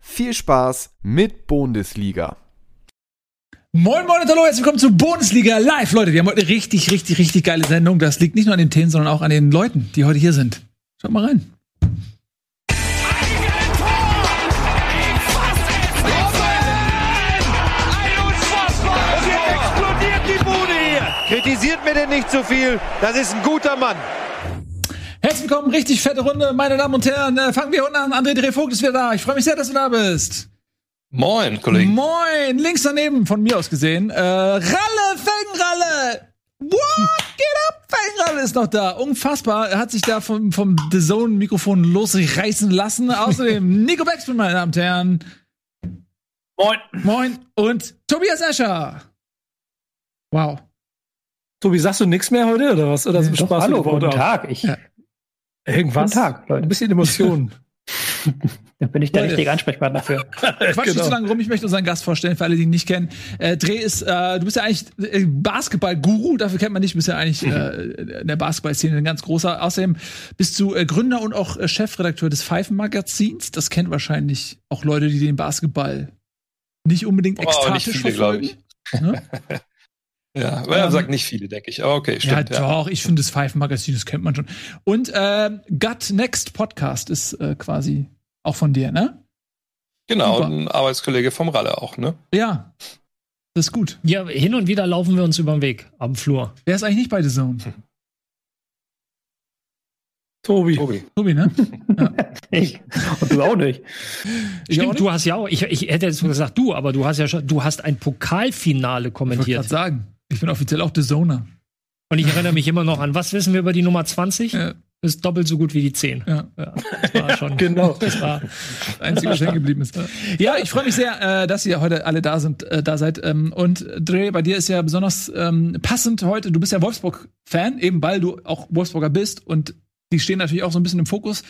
viel Spaß mit Bundesliga. Moin Moin und hallo, herzlich willkommen zu Bundesliga Live. Leute, wir haben heute eine richtig, richtig, richtig geile Sendung. Das liegt nicht nur an den Themen, sondern auch an den Leuten, die heute hier sind. Schaut mal rein. Kritisiert mir denn nicht zu so viel. Das ist ein guter Mann. Herzlich willkommen, richtig fette Runde, meine Damen und Herren. Äh, fangen wir unten an. André Drehvogt ist wieder da. Ich freue mich sehr, dass du da bist. Moin, Kollege. Moin, links daneben, von mir aus gesehen. Äh, Ralle, Felgenralle. What? Get up? Felgenralle ist noch da. Unfassbar. Er hat sich da vom, vom The Zone-Mikrofon losreißen lassen. Außerdem Nico Beckspin, meine Damen und Herren. Moin. Moin. Und Tobias Escher. Wow. Tobi, sagst du nichts mehr heute oder was? Oder so Doch, Spaß hallo, guten Tag. Ich, ja. Irgendwas. Guten Tag, Leute. Ein bisschen Emotionen. da bin ich der Leute. richtige Ansprechpartner dafür. Quatsch genau. nicht so lange rum. Ich möchte unseren Gast vorstellen, für alle, die ihn nicht kennen. Äh, Dreh ist, äh, du bist ja eigentlich äh, Basketball-Guru, dafür kennt man nicht, du bist ja eigentlich äh, in der Basketball-Szene ein ganz großer. Außerdem bist du äh, Gründer und auch äh, Chefredakteur des Pfeifen-Magazins. Das kennt wahrscheinlich auch Leute, die den Basketball nicht unbedingt oh, ekstatisch nicht viele, verfolgen. Ne? Ja, aber er ähm, sagt nicht viele, denke ich. Aber okay, stimmt. Ja, doch, ich finde das Pfeifenmagazin, das kennt man schon. Und äh, Gut Next Podcast ist äh, quasi auch von dir, ne? Genau, Super. ein Arbeitskollege vom Ralle auch, ne? Ja. Das ist gut. Ja, hin und wieder laufen wir uns über den Weg am Flur. Wer ist eigentlich nicht bei The Zone? Hm. Tobi. Tobi. Tobi, ne? Ja. ich. Und du auch nicht. Ich Stimmt, auch nicht? du hast ja auch, ich, ich hätte jetzt gesagt du, aber du hast ja schon, du hast ein Pokalfinale kommentiert. Ich sagen. Ich bin offiziell auch The Zoner. Und ich erinnere mich immer noch an, was wissen wir über die Nummer 20? Ja. Ist doppelt so gut wie die 10. Ja. ja das war schon. genau. Das war das Einzige, was hängen geblieben ist. Ja, ich freue mich sehr, äh, dass ihr heute alle da sind, äh, da seid. Ähm, und Dre, bei dir ist ja besonders ähm, passend heute. Du bist ja Wolfsburg-Fan, eben weil du auch Wolfsburger bist. Und die stehen natürlich auch so ein bisschen im Fokus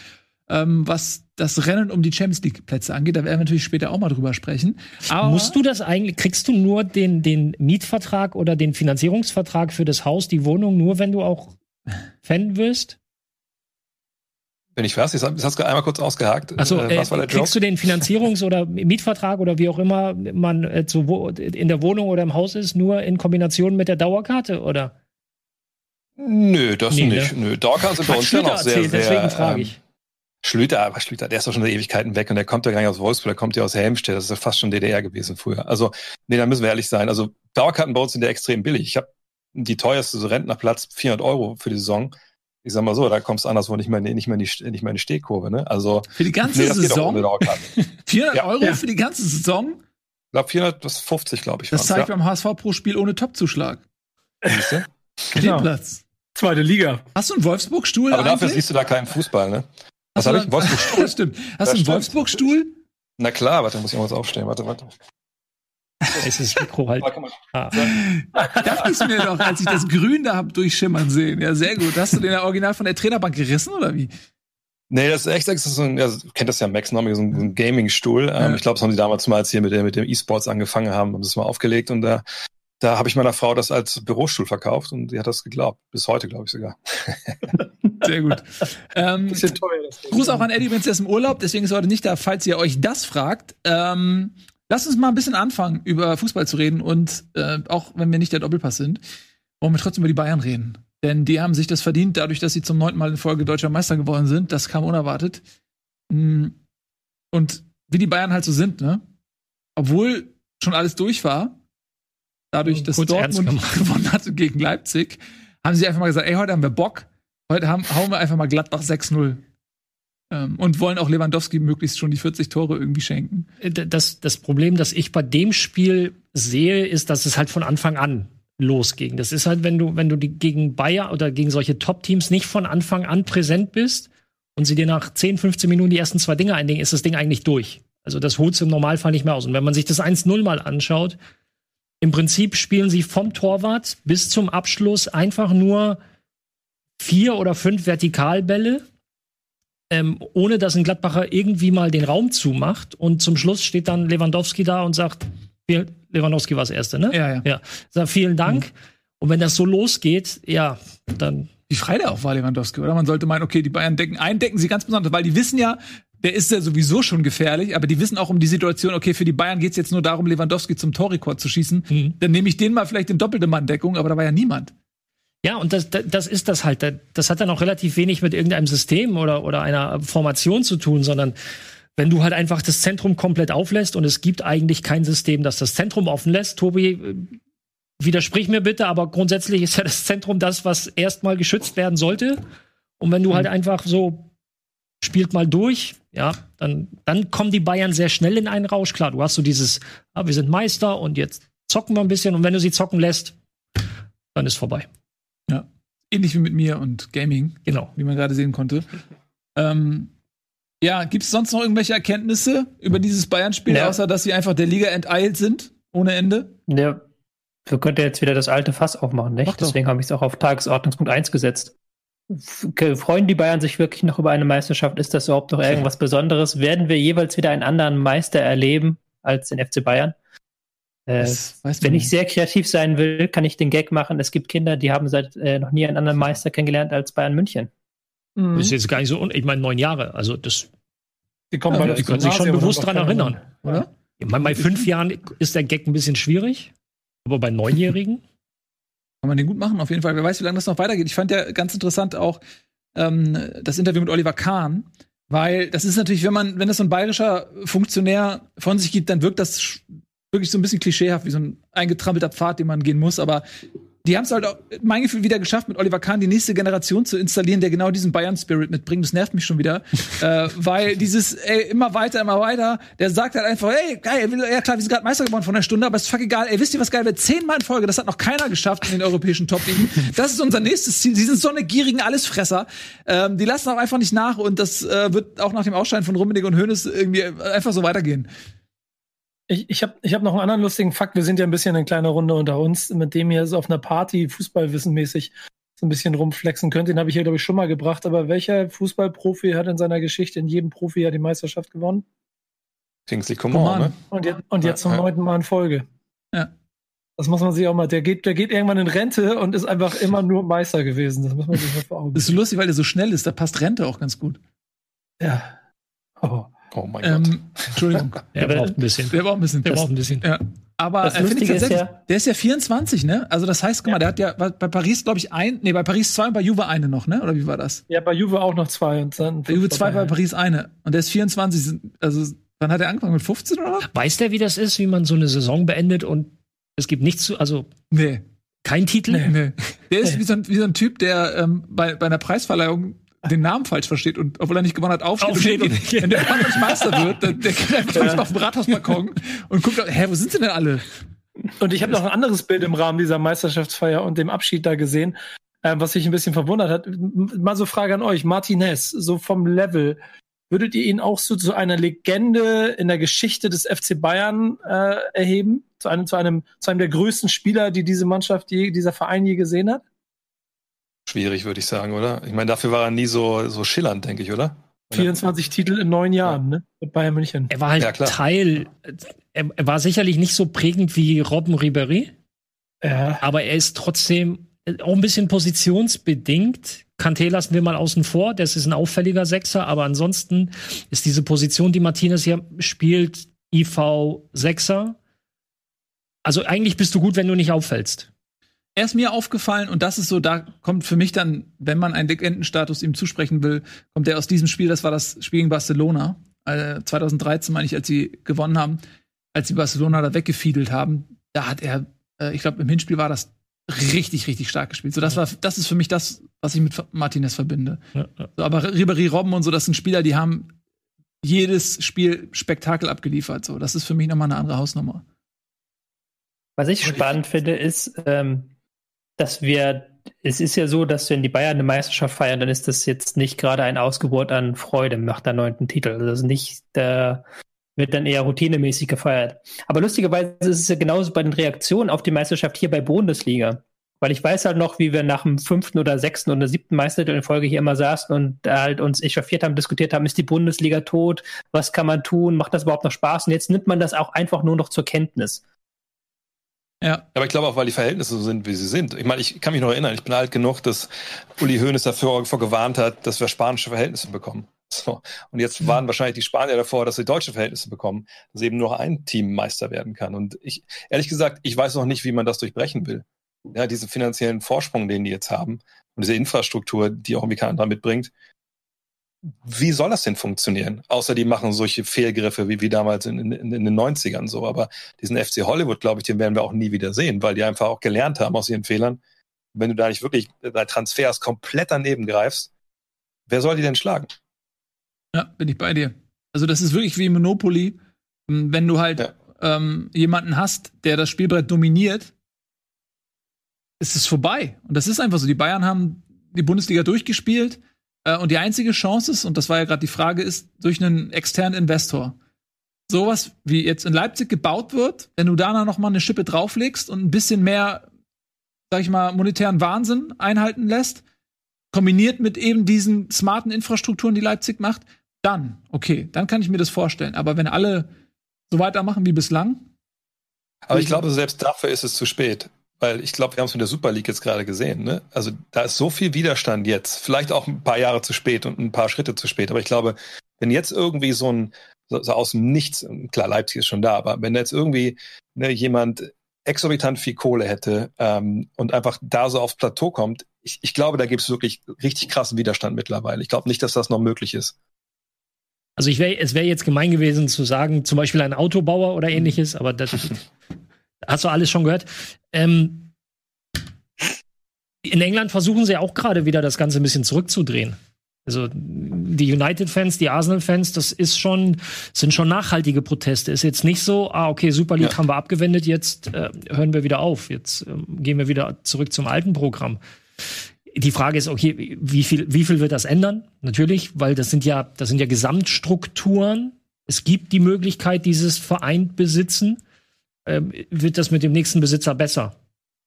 ähm, was das Rennen um die Champions League Plätze angeht. Da werden wir natürlich später auch mal drüber sprechen. Aber Musst du das eigentlich, kriegst du nur den, den Mietvertrag oder den Finanzierungsvertrag für das Haus, die Wohnung, nur wenn du auch Fan wirst? Wenn ich weiß, das hast du einmal kurz ausgehakt. Achso, äh, was war der kriegst du den Finanzierungs- oder Mietvertrag oder wie auch immer man äh, zu, in der Wohnung oder im Haus ist, nur in Kombination mit der Dauerkarte, oder? Nö, das nee, nicht. Ne? Nö, Dauerkarte sind bei uns ja noch sehr, erzählt, sehr, deswegen frage ich. Schlüter, aber Schlüter, der ist doch schon seit Ewigkeiten weg und der kommt ja gar nicht aus Wolfsburg, der kommt ja aus Helmstedt, das ist ja fast schon DDR gewesen früher. Also, nee, da müssen wir ehrlich sein. Also, Dauerkarten bei uns sind ja extrem billig. Ich habe die teuerste so Rentnerplatz 400 Euro für die Saison. Ich sag mal so, da kommst du anderswo nicht mehr, nicht mehr in die, nicht mehr in die Stehkurve, ne? Also. Für die ganze nee, Saison? 400 ja. Euro ja. für die ganze Saison? Ich glaube 450, glaube ich. Das zeigt ja. beim HSV pro Spiel ohne Topzuschlag. Siehst du? Genau. Platz. Zweite Liga. Hast du einen Wolfsburg-Stuhl? Aber dafür siehst du da keinen Fußball, ne? Was habe ich? Wolfsburg-Stuhl. Das stimmt. Hast du einen Wolfsburg-Stuhl? Na klar, warte, muss ich mal was aufstehen. Warte, warte. Es ist das Mikro halt. Ah. Dachte ich mir doch, als ich das Grün da hab durchschimmern sehen. Ja, sehr gut. Hast du den original von der Trainerbank gerissen oder wie? Nee, das ist echt, das ist so ein, ja, kennt das ja Max Nomi, so ein, so ein Gaming-Stuhl. Ja. Ähm, ich glaube, das haben sie damals mal, als sie mit, mit dem E-Sports angefangen haben, haben sie es mal aufgelegt und da da habe ich meiner Frau das als Bürostuhl verkauft und sie hat das geglaubt. Bis heute, glaube ich sogar. Sehr gut. Ähm, Bisschen teuer, das Gruß auch an Eddie, wenn es im Urlaub, deswegen ist er heute nicht da, falls ihr euch das fragt. Ähm, lasst uns mal ein bisschen anfangen, über Fußball zu reden und äh, auch wenn wir nicht der Doppelpass sind, wollen wir trotzdem über die Bayern reden. Denn die haben sich das verdient, dadurch, dass sie zum neunten Mal in Folge deutscher Meister geworden sind. Das kam unerwartet. Mm, und wie die Bayern halt so sind, ne? Obwohl schon alles durch war, dadurch, dass Dortmund gewonnen hatte gegen Leipzig, haben sie einfach mal gesagt, ey, heute haben wir Bock, heute haben, hauen wir einfach mal Gladbach 6-0. Ähm, und wollen auch Lewandowski möglichst schon die 40 Tore irgendwie schenken. Äh, das, das Problem, das ich bei dem Spiel sehe, ist, dass es halt von Anfang an losging. Das ist halt, wenn du, wenn du die, gegen Bayer oder gegen solche Top-Teams nicht von Anfang an präsent bist und sie dir nach 10, 15 Minuten die ersten zwei Dinge einlegen, ist das Ding eigentlich durch. Also das holt im Normalfall nicht mehr aus. Und wenn man sich das 1-0 mal anschaut, im Prinzip spielen sie vom Torwart bis zum Abschluss einfach nur vier oder fünf Vertikalbälle, ähm, ohne dass ein Gladbacher irgendwie mal den Raum zumacht. Und zum Schluss steht dann Lewandowski da und sagt, Lewandowski war das Erste, ne? Ja, ja. ja. Sagt, vielen Dank. Mhm. Und wenn das so losgeht, ja, dann. Wie frei der auch war, Lewandowski, oder? Man sollte meinen, okay, die Bayern decken eindecken sie ganz besonders, weil die wissen ja, der ist ja sowieso schon gefährlich, aber die wissen auch um die Situation, okay, für die Bayern geht's jetzt nur darum, Lewandowski zum Torrekord zu schießen. Mhm. Dann nehme ich den mal vielleicht in doppelte Manndeckung, aber da war ja niemand. Ja, und das, das ist das halt. Das hat dann auch relativ wenig mit irgendeinem System oder, oder einer Formation zu tun, sondern wenn du halt einfach das Zentrum komplett auflässt und es gibt eigentlich kein System, das das Zentrum offen lässt. Tobi, äh, widersprich mir bitte, aber grundsätzlich ist ja das Zentrum das, was erstmal geschützt werden sollte. Und wenn du halt mhm. einfach so spielt mal durch, ja, dann, dann kommen die Bayern sehr schnell in einen Rausch. Klar, du hast so dieses, ah, wir sind Meister und jetzt zocken wir ein bisschen und wenn du sie zocken lässt, dann ist vorbei. Ähnlich wie mit mir und Gaming. Genau. Wie man gerade sehen konnte. Ähm, ja, gibt es sonst noch irgendwelche Erkenntnisse über dieses Bayern-Spiel, ja. außer dass sie einfach der Liga enteilt sind, ohne Ende? Ja, wir könnten jetzt wieder das alte Fass aufmachen, nicht? Deswegen habe ich es auch auf Tagesordnungspunkt 1 gesetzt. Freuen die Bayern sich wirklich noch über eine Meisterschaft? Ist das überhaupt noch irgendwas Besonderes? Werden wir jeweils wieder einen anderen Meister erleben als den FC Bayern? Äh, wenn ich sehr kreativ sein will, kann ich den Gag machen. Es gibt Kinder, die haben seit äh, noch nie einen anderen Meister kennengelernt als Bayern München. Mhm. Das ist jetzt gar nicht so, ich meine, neun Jahre. Also das. Die, kommen ja, die können sich schon bewusst daran erinnern, oder? Ja. Meine, bei fünf Jahren ist der Gag ein bisschen schwierig, aber bei Neunjährigen. Kann man den gut machen, auf jeden Fall. Wer weiß, wie lange das noch weitergeht. Ich fand ja ganz interessant auch ähm, das Interview mit Oliver Kahn, weil das ist natürlich, wenn man, wenn das so ein bayerischer Funktionär von sich gibt, dann wirkt das wirklich so ein bisschen klischeehaft, wie so ein eingetrampelter Pfad, den man gehen muss. Aber die haben es halt auch, mein Gefühl, wieder geschafft, mit Oliver Kahn die nächste Generation zu installieren, der genau diesen Bayern-Spirit mitbringt. Das nervt mich schon wieder. äh, weil dieses, ey, immer weiter, immer weiter, der sagt halt einfach, ey, geil, ja klar, wir sind gerade Meister geworden von der Stunde, aber ist fuck egal, ey, wisst ihr, was geil wird? Zehnmal in Folge, das hat noch keiner geschafft in den europäischen Top-Ligen. Das ist unser nächstes Ziel. Sie sind so eine gierigen Allesfresser. Ähm, die lassen auch einfach nicht nach und das äh, wird auch nach dem Ausscheiden von Rummenigge und Hoeneß irgendwie einfach so weitergehen. Ich, ich habe ich hab noch einen anderen lustigen Fakt. Wir sind ja ein bisschen eine kleine Runde unter uns, mit dem ihr so auf einer Party fußballwissenmäßig so ein bisschen rumflexen könnt. Den habe ich hier, glaube ich, schon mal gebracht. Aber welcher Fußballprofi hat in seiner Geschichte in jedem Profi ja die Meisterschaft gewonnen? Kingsley Coman, ne? Und jetzt, und jetzt zum neunten Mal in Folge. Ja. Das muss man sich auch mal. Der geht, der geht irgendwann in Rente und ist einfach immer nur Meister gewesen. Das muss man sich mal vor Augen. Das ist so lustig, weil der so schnell ist. Da passt Rente auch ganz gut. Ja. Oh. Oh mein ähm, Gott. Entschuldigung. Der braucht ein bisschen. Der braucht ein bisschen. Der braucht ein bisschen. Ja. Aber das äh, Lustige ist ja, der ist ja 24, ne? Also das heißt, guck mal, der hat ja bei Paris, glaube ich, ein, nee, bei Paris zwei und bei Juve eine noch, ne? Oder wie war das? Ja, bei Juve auch noch zwei und dann. Bei Juve zwei, bei Paris eine. Und der ist 24, also wann hat er angefangen mit 15 oder was? Weiß der, wie das ist, wie man so eine Saison beendet und es gibt nichts zu, also. Nee. Kein Titel? Nee. nee. Der ist wie, so ein, wie so ein Typ, der ähm, bei, bei einer Preisverleihung den Namen falsch versteht und obwohl er nicht gewonnen hat, aufsteht, aufsteht und, und wenn der Mann nicht Meister wird, dann der geht einfach ja. auf dem Rathausbalkon und guckt, hä, wo sind sie denn alle? Und ich habe noch ein anderes Bild im Rahmen dieser Meisterschaftsfeier und dem Abschied da gesehen, äh, was sich ein bisschen verwundert hat. Mal so Frage an euch, Martinez, so vom Level, würdet ihr ihn auch so zu einer Legende in der Geschichte des FC Bayern äh, erheben? Zu einem, zu einem, zu einem der größten Spieler, die diese Mannschaft je, dieser Verein je gesehen hat? Schwierig, würde ich sagen, oder? Ich meine, dafür war er nie so, so schillernd, denke ich, oder? 24 Titel in neun Jahren, ja. ne? Mit Bayern München. Er war halt ja, Teil, er, er, war sicherlich nicht so prägend wie Robben Ribéry. Ja. Aber er ist trotzdem auch ein bisschen positionsbedingt. Kanté lassen wir mal außen vor, das ist ein auffälliger Sechser, aber ansonsten ist diese Position, die Martinez hier spielt, IV Sechser. Also eigentlich bist du gut, wenn du nicht auffällst er ist mir aufgefallen und das ist so, da kommt für mich dann, wenn man einen Legendenstatus ihm zusprechen will, kommt er aus diesem Spiel, das war das Spiel gegen Barcelona, äh, 2013 meine ich, als sie gewonnen haben, als sie Barcelona da weggefiedelt haben, da hat er, äh, ich glaube im Hinspiel war das richtig, richtig stark gespielt. So, das war, das ist für mich das, was ich mit Martinez verbinde. Ja, ja. So, aber Ribéry Robben und so, das sind Spieler, die haben jedes Spiel Spektakel abgeliefert. So, das ist für mich nochmal eine andere Hausnummer. Was ich spannend finde, ist, ähm, dass wir, es ist ja so, dass wenn die Bayern eine Meisterschaft feiern, dann ist das jetzt nicht gerade ein Ausgeburt an Freude nach der neunten Titel. Also nicht der, wird dann eher routinemäßig gefeiert. Aber lustigerweise ist es ja genauso bei den Reaktionen auf die Meisterschaft hier bei Bundesliga. Weil ich weiß halt noch, wie wir nach dem fünften oder sechsten oder siebten Meistertitel in Folge hier immer saßen und halt uns echauffiert haben, diskutiert haben, ist die Bundesliga tot? Was kann man tun? Macht das überhaupt noch Spaß? Und jetzt nimmt man das auch einfach nur noch zur Kenntnis. Ja. Aber ich glaube auch, weil die Verhältnisse so sind, wie sie sind. Ich meine, ich kann mich noch erinnern, ich bin alt genug, dass Uli Hoeneß dafür gewarnt hat, dass wir spanische Verhältnisse bekommen. So. Und jetzt waren wahrscheinlich die Spanier davor, dass sie deutsche Verhältnisse bekommen, dass eben nur ein Team Meister werden kann. Und ich, ehrlich gesagt, ich weiß noch nicht, wie man das durchbrechen will. Ja, diesen finanziellen Vorsprung, den die jetzt haben und diese Infrastruktur, die auch irgendwie keiner mitbringt. Wie soll das denn funktionieren? Außer die machen solche Fehlgriffe wie, wie damals in, in, in den 90ern so. Aber diesen FC Hollywood, glaube ich, den werden wir auch nie wieder sehen, weil die einfach auch gelernt haben aus ihren Fehlern. Wenn du da nicht wirklich bei Transfers komplett daneben greifst, wer soll die denn schlagen? Ja, bin ich bei dir. Also das ist wirklich wie Monopoly. Wenn du halt ja. ähm, jemanden hast, der das Spielbrett dominiert, ist es vorbei. Und das ist einfach so. Die Bayern haben die Bundesliga durchgespielt. Äh, und die einzige Chance ist, und das war ja gerade die Frage, ist durch einen externen Investor. Sowas wie jetzt in Leipzig gebaut wird, wenn du da noch mal eine Schippe drauflegst und ein bisschen mehr, sag ich mal, monetären Wahnsinn einhalten lässt, kombiniert mit eben diesen smarten Infrastrukturen, die Leipzig macht, dann, okay, dann kann ich mir das vorstellen. Aber wenn alle so weitermachen wie bislang. Aber ich glaube, selbst dafür ist es zu spät. Weil ich glaube, wir haben es mit der Super League jetzt gerade gesehen. Ne? Also da ist so viel Widerstand jetzt. Vielleicht auch ein paar Jahre zu spät und ein paar Schritte zu spät. Aber ich glaube, wenn jetzt irgendwie so ein, so, so aus dem Nichts, klar, Leipzig ist schon da, aber wenn jetzt irgendwie ne, jemand exorbitant viel Kohle hätte ähm, und einfach da so aufs Plateau kommt, ich, ich glaube, da gibt es wirklich richtig krassen Widerstand mittlerweile. Ich glaube nicht, dass das noch möglich ist. Also ich wäre, es wäre jetzt gemein gewesen zu sagen, zum Beispiel ein Autobauer oder ähnliches, aber das hast du alles schon gehört. Ähm, in England versuchen sie auch gerade wieder das Ganze ein bisschen zurückzudrehen. Also die United-Fans, die Arsenal-Fans, das ist schon, sind schon nachhaltige Proteste. Ist jetzt nicht so, ah, okay, Super League ja. haben wir abgewendet, jetzt äh, hören wir wieder auf, jetzt äh, gehen wir wieder zurück zum alten Programm. Die Frage ist, okay, wie viel, wie viel wird das ändern? Natürlich, weil das sind ja, das sind ja Gesamtstrukturen. Es gibt die Möglichkeit, dieses vereint besitzen. Ähm, wird das mit dem nächsten Besitzer besser?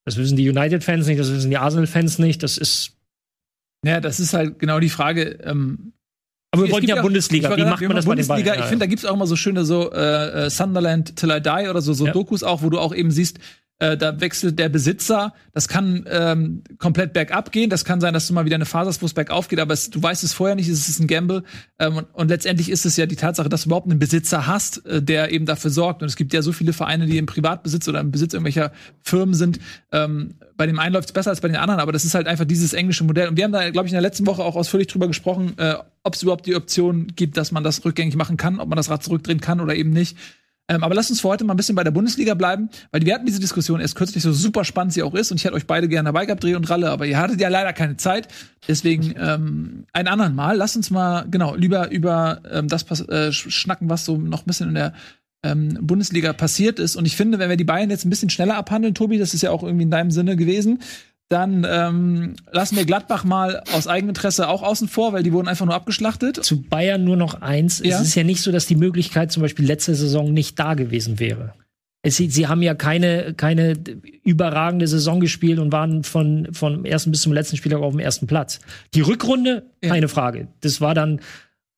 Das wissen die United-Fans nicht, das wissen die Arsenal-Fans nicht. Das ist. Ja, das ist halt genau die Frage. Ähm, aber wir wollten ja, Bundesliga. Wie macht man das Bundesliga? bei den Bayern? Ich finde, da gibt es auch immer so schöne so äh, äh, Sunderland Till I Die oder so, so ja. Dokus auch, wo du auch eben siehst, äh, da wechselt der Besitzer. Das kann ähm, komplett bergab gehen. Das kann sein, dass du mal wieder eine Phase hast, wo es bergauf geht, aber es, du weißt es vorher nicht. Es ist ein Gamble. Ähm, und, und, letztendlich ist es ja die Tatsache, dass du überhaupt einen Besitzer hast, äh, der eben dafür sorgt. Und es gibt ja so viele Vereine, die im Privatbesitz oder im Besitz irgendwelcher Firmen sind. Ähm, bei dem einen läuft es besser als bei den anderen, aber das ist halt einfach dieses englische Modell. Und wir haben da, glaube ich, in der letzten Woche auch ausführlich drüber gesprochen, äh, ob es überhaupt die Option gibt, dass man das rückgängig machen kann, ob man das Rad zurückdrehen kann oder eben nicht. Ähm, aber lasst uns für heute mal ein bisschen bei der Bundesliga bleiben, weil wir hatten diese Diskussion erst kürzlich, so super spannend sie auch ist. Und ich hätte euch beide gerne dabei gehabt, Dreh und Ralle, aber ihr hattet ja leider keine Zeit. Deswegen ähm, ein anderen Mal. Lasst uns mal, genau, lieber über ähm, das äh, schnacken, was so noch ein bisschen in der ähm, Bundesliga passiert ist. Und ich finde, wenn wir die Bayern jetzt ein bisschen schneller abhandeln, Tobi, das ist ja auch irgendwie in deinem Sinne gewesen, dann ähm, lassen wir Gladbach mal aus Eigeninteresse auch außen vor, weil die wurden einfach nur abgeschlachtet. Zu Bayern nur noch eins. Ja. Es ist ja nicht so, dass die Möglichkeit zum Beispiel letzte Saison nicht da gewesen wäre. Es, sie haben ja keine, keine überragende Saison gespielt und waren von, vom ersten bis zum letzten Spieltag auf dem ersten Platz. Die Rückrunde, keine ja. Frage. Das war dann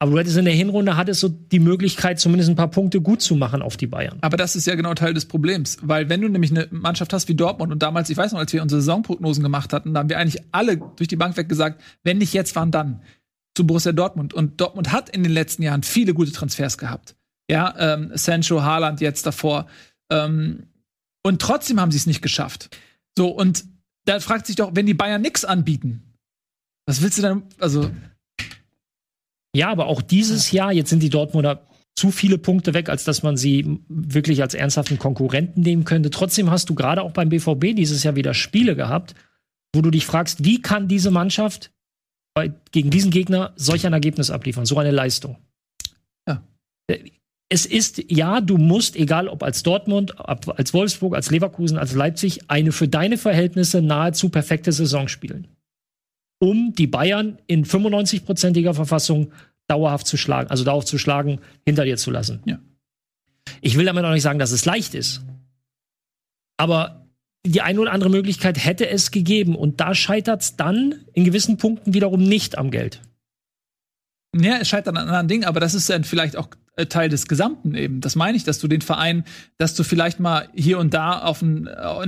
aber du hättest in der Hinrunde hattest so die Möglichkeit, zumindest ein paar Punkte gut zu machen auf die Bayern. Aber das ist ja genau Teil des Problems. Weil wenn du nämlich eine Mannschaft hast wie Dortmund und damals, ich weiß noch, als wir unsere Saisonprognosen gemacht hatten, da haben wir eigentlich alle durch die Bank weg gesagt, wenn nicht jetzt, wann dann? Zu Borussia Dortmund. Und Dortmund hat in den letzten Jahren viele gute Transfers gehabt. Ja, ähm, Sancho, Haaland jetzt davor. Ähm, und trotzdem haben sie es nicht geschafft. So, und da fragt sich doch, wenn die Bayern nichts anbieten, was willst du dann, also ja, aber auch dieses Jahr, jetzt sind die Dortmunder zu viele Punkte weg, als dass man sie wirklich als ernsthaften Konkurrenten nehmen könnte. Trotzdem hast du gerade auch beim BVB dieses Jahr wieder Spiele gehabt, wo du dich fragst, wie kann diese Mannschaft bei, gegen diesen Gegner solch ein Ergebnis abliefern, so eine Leistung? Ja. Es ist, ja, du musst, egal ob als Dortmund, als Wolfsburg, als Leverkusen, als Leipzig, eine für deine Verhältnisse nahezu perfekte Saison spielen um die Bayern in 95-prozentiger Verfassung dauerhaft zu schlagen, also dauerhaft zu schlagen, hinter dir zu lassen. Ja. Ich will damit auch nicht sagen, dass es leicht ist. Aber die eine oder andere Möglichkeit hätte es gegeben. Und da scheitert es dann in gewissen Punkten wiederum nicht am Geld. Ja, es scheitert an anderen Dingen, aber das ist dann vielleicht auch Teil des Gesamten eben. Das meine ich, dass du den Verein, dass du vielleicht mal hier und da auf ein,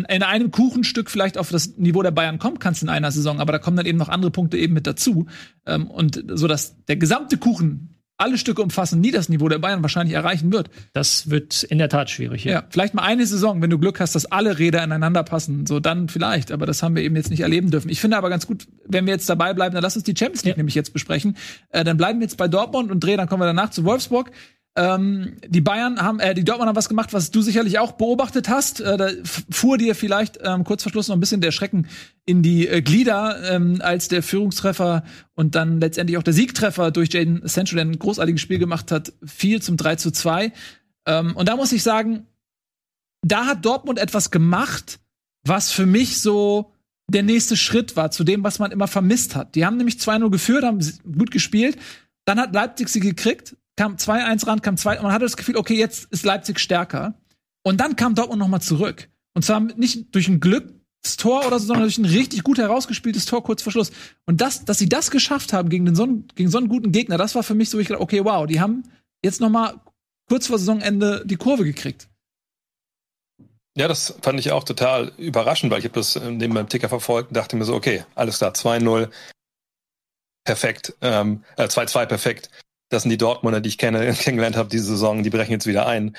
in einem Kuchenstück vielleicht auf das Niveau der Bayern kommen kannst in einer Saison, aber da kommen dann eben noch andere Punkte eben mit dazu. Ähm, und so dass der gesamte Kuchen alle Stücke umfassen, nie das Niveau der Bayern wahrscheinlich erreichen wird. Das wird in der Tat schwierig. Ja, ja vielleicht mal eine Saison, wenn du Glück hast, dass alle Räder ineinander passen, so dann vielleicht. Aber das haben wir eben jetzt nicht erleben dürfen. Ich finde aber ganz gut, wenn wir jetzt dabei bleiben, dann lass uns die Champions League ja. nämlich jetzt besprechen. Äh, dann bleiben wir jetzt bei Dortmund und drehen, dann kommen wir danach zu Wolfsburg. Ähm, die Bayern haben, äh, die Dortmund haben was gemacht, was du sicherlich auch beobachtet hast. Äh, da fuhr dir vielleicht ähm, kurz vor Schluss noch ein bisschen der Schrecken in die äh, Glieder, ähm, als der Führungstreffer und dann letztendlich auch der Siegtreffer durch Jaden Sancho, der ein großartiges Spiel gemacht hat, fiel zum 3 zu 2. Ähm, und da muss ich sagen, da hat Dortmund etwas gemacht, was für mich so der nächste Schritt war zu dem, was man immer vermisst hat. Die haben nämlich 2-0 geführt, haben gut gespielt. Dann hat Leipzig sie gekriegt, kam 2-1 ran, kam 2 und man hatte das Gefühl, okay, jetzt ist Leipzig stärker. Und dann kam Dortmund noch mal zurück. Und zwar nicht durch ein Glückstor oder so, sondern durch ein richtig gut herausgespieltes Tor kurz vor Schluss. Und das, dass sie das geschafft haben gegen, den so, gegen so einen guten Gegner, das war für mich so, ich dachte, okay, wow, die haben jetzt noch mal kurz vor Saisonende die Kurve gekriegt. Ja, das fand ich auch total überraschend, weil ich habe das äh, neben meinem Ticker verfolgt und dachte mir so, okay, alles klar, 2-0, perfekt, ähm, äh, 2-2 perfekt das sind die Dortmunder, die ich kenne, kennengelernt habe diese Saison, die brechen jetzt wieder ein,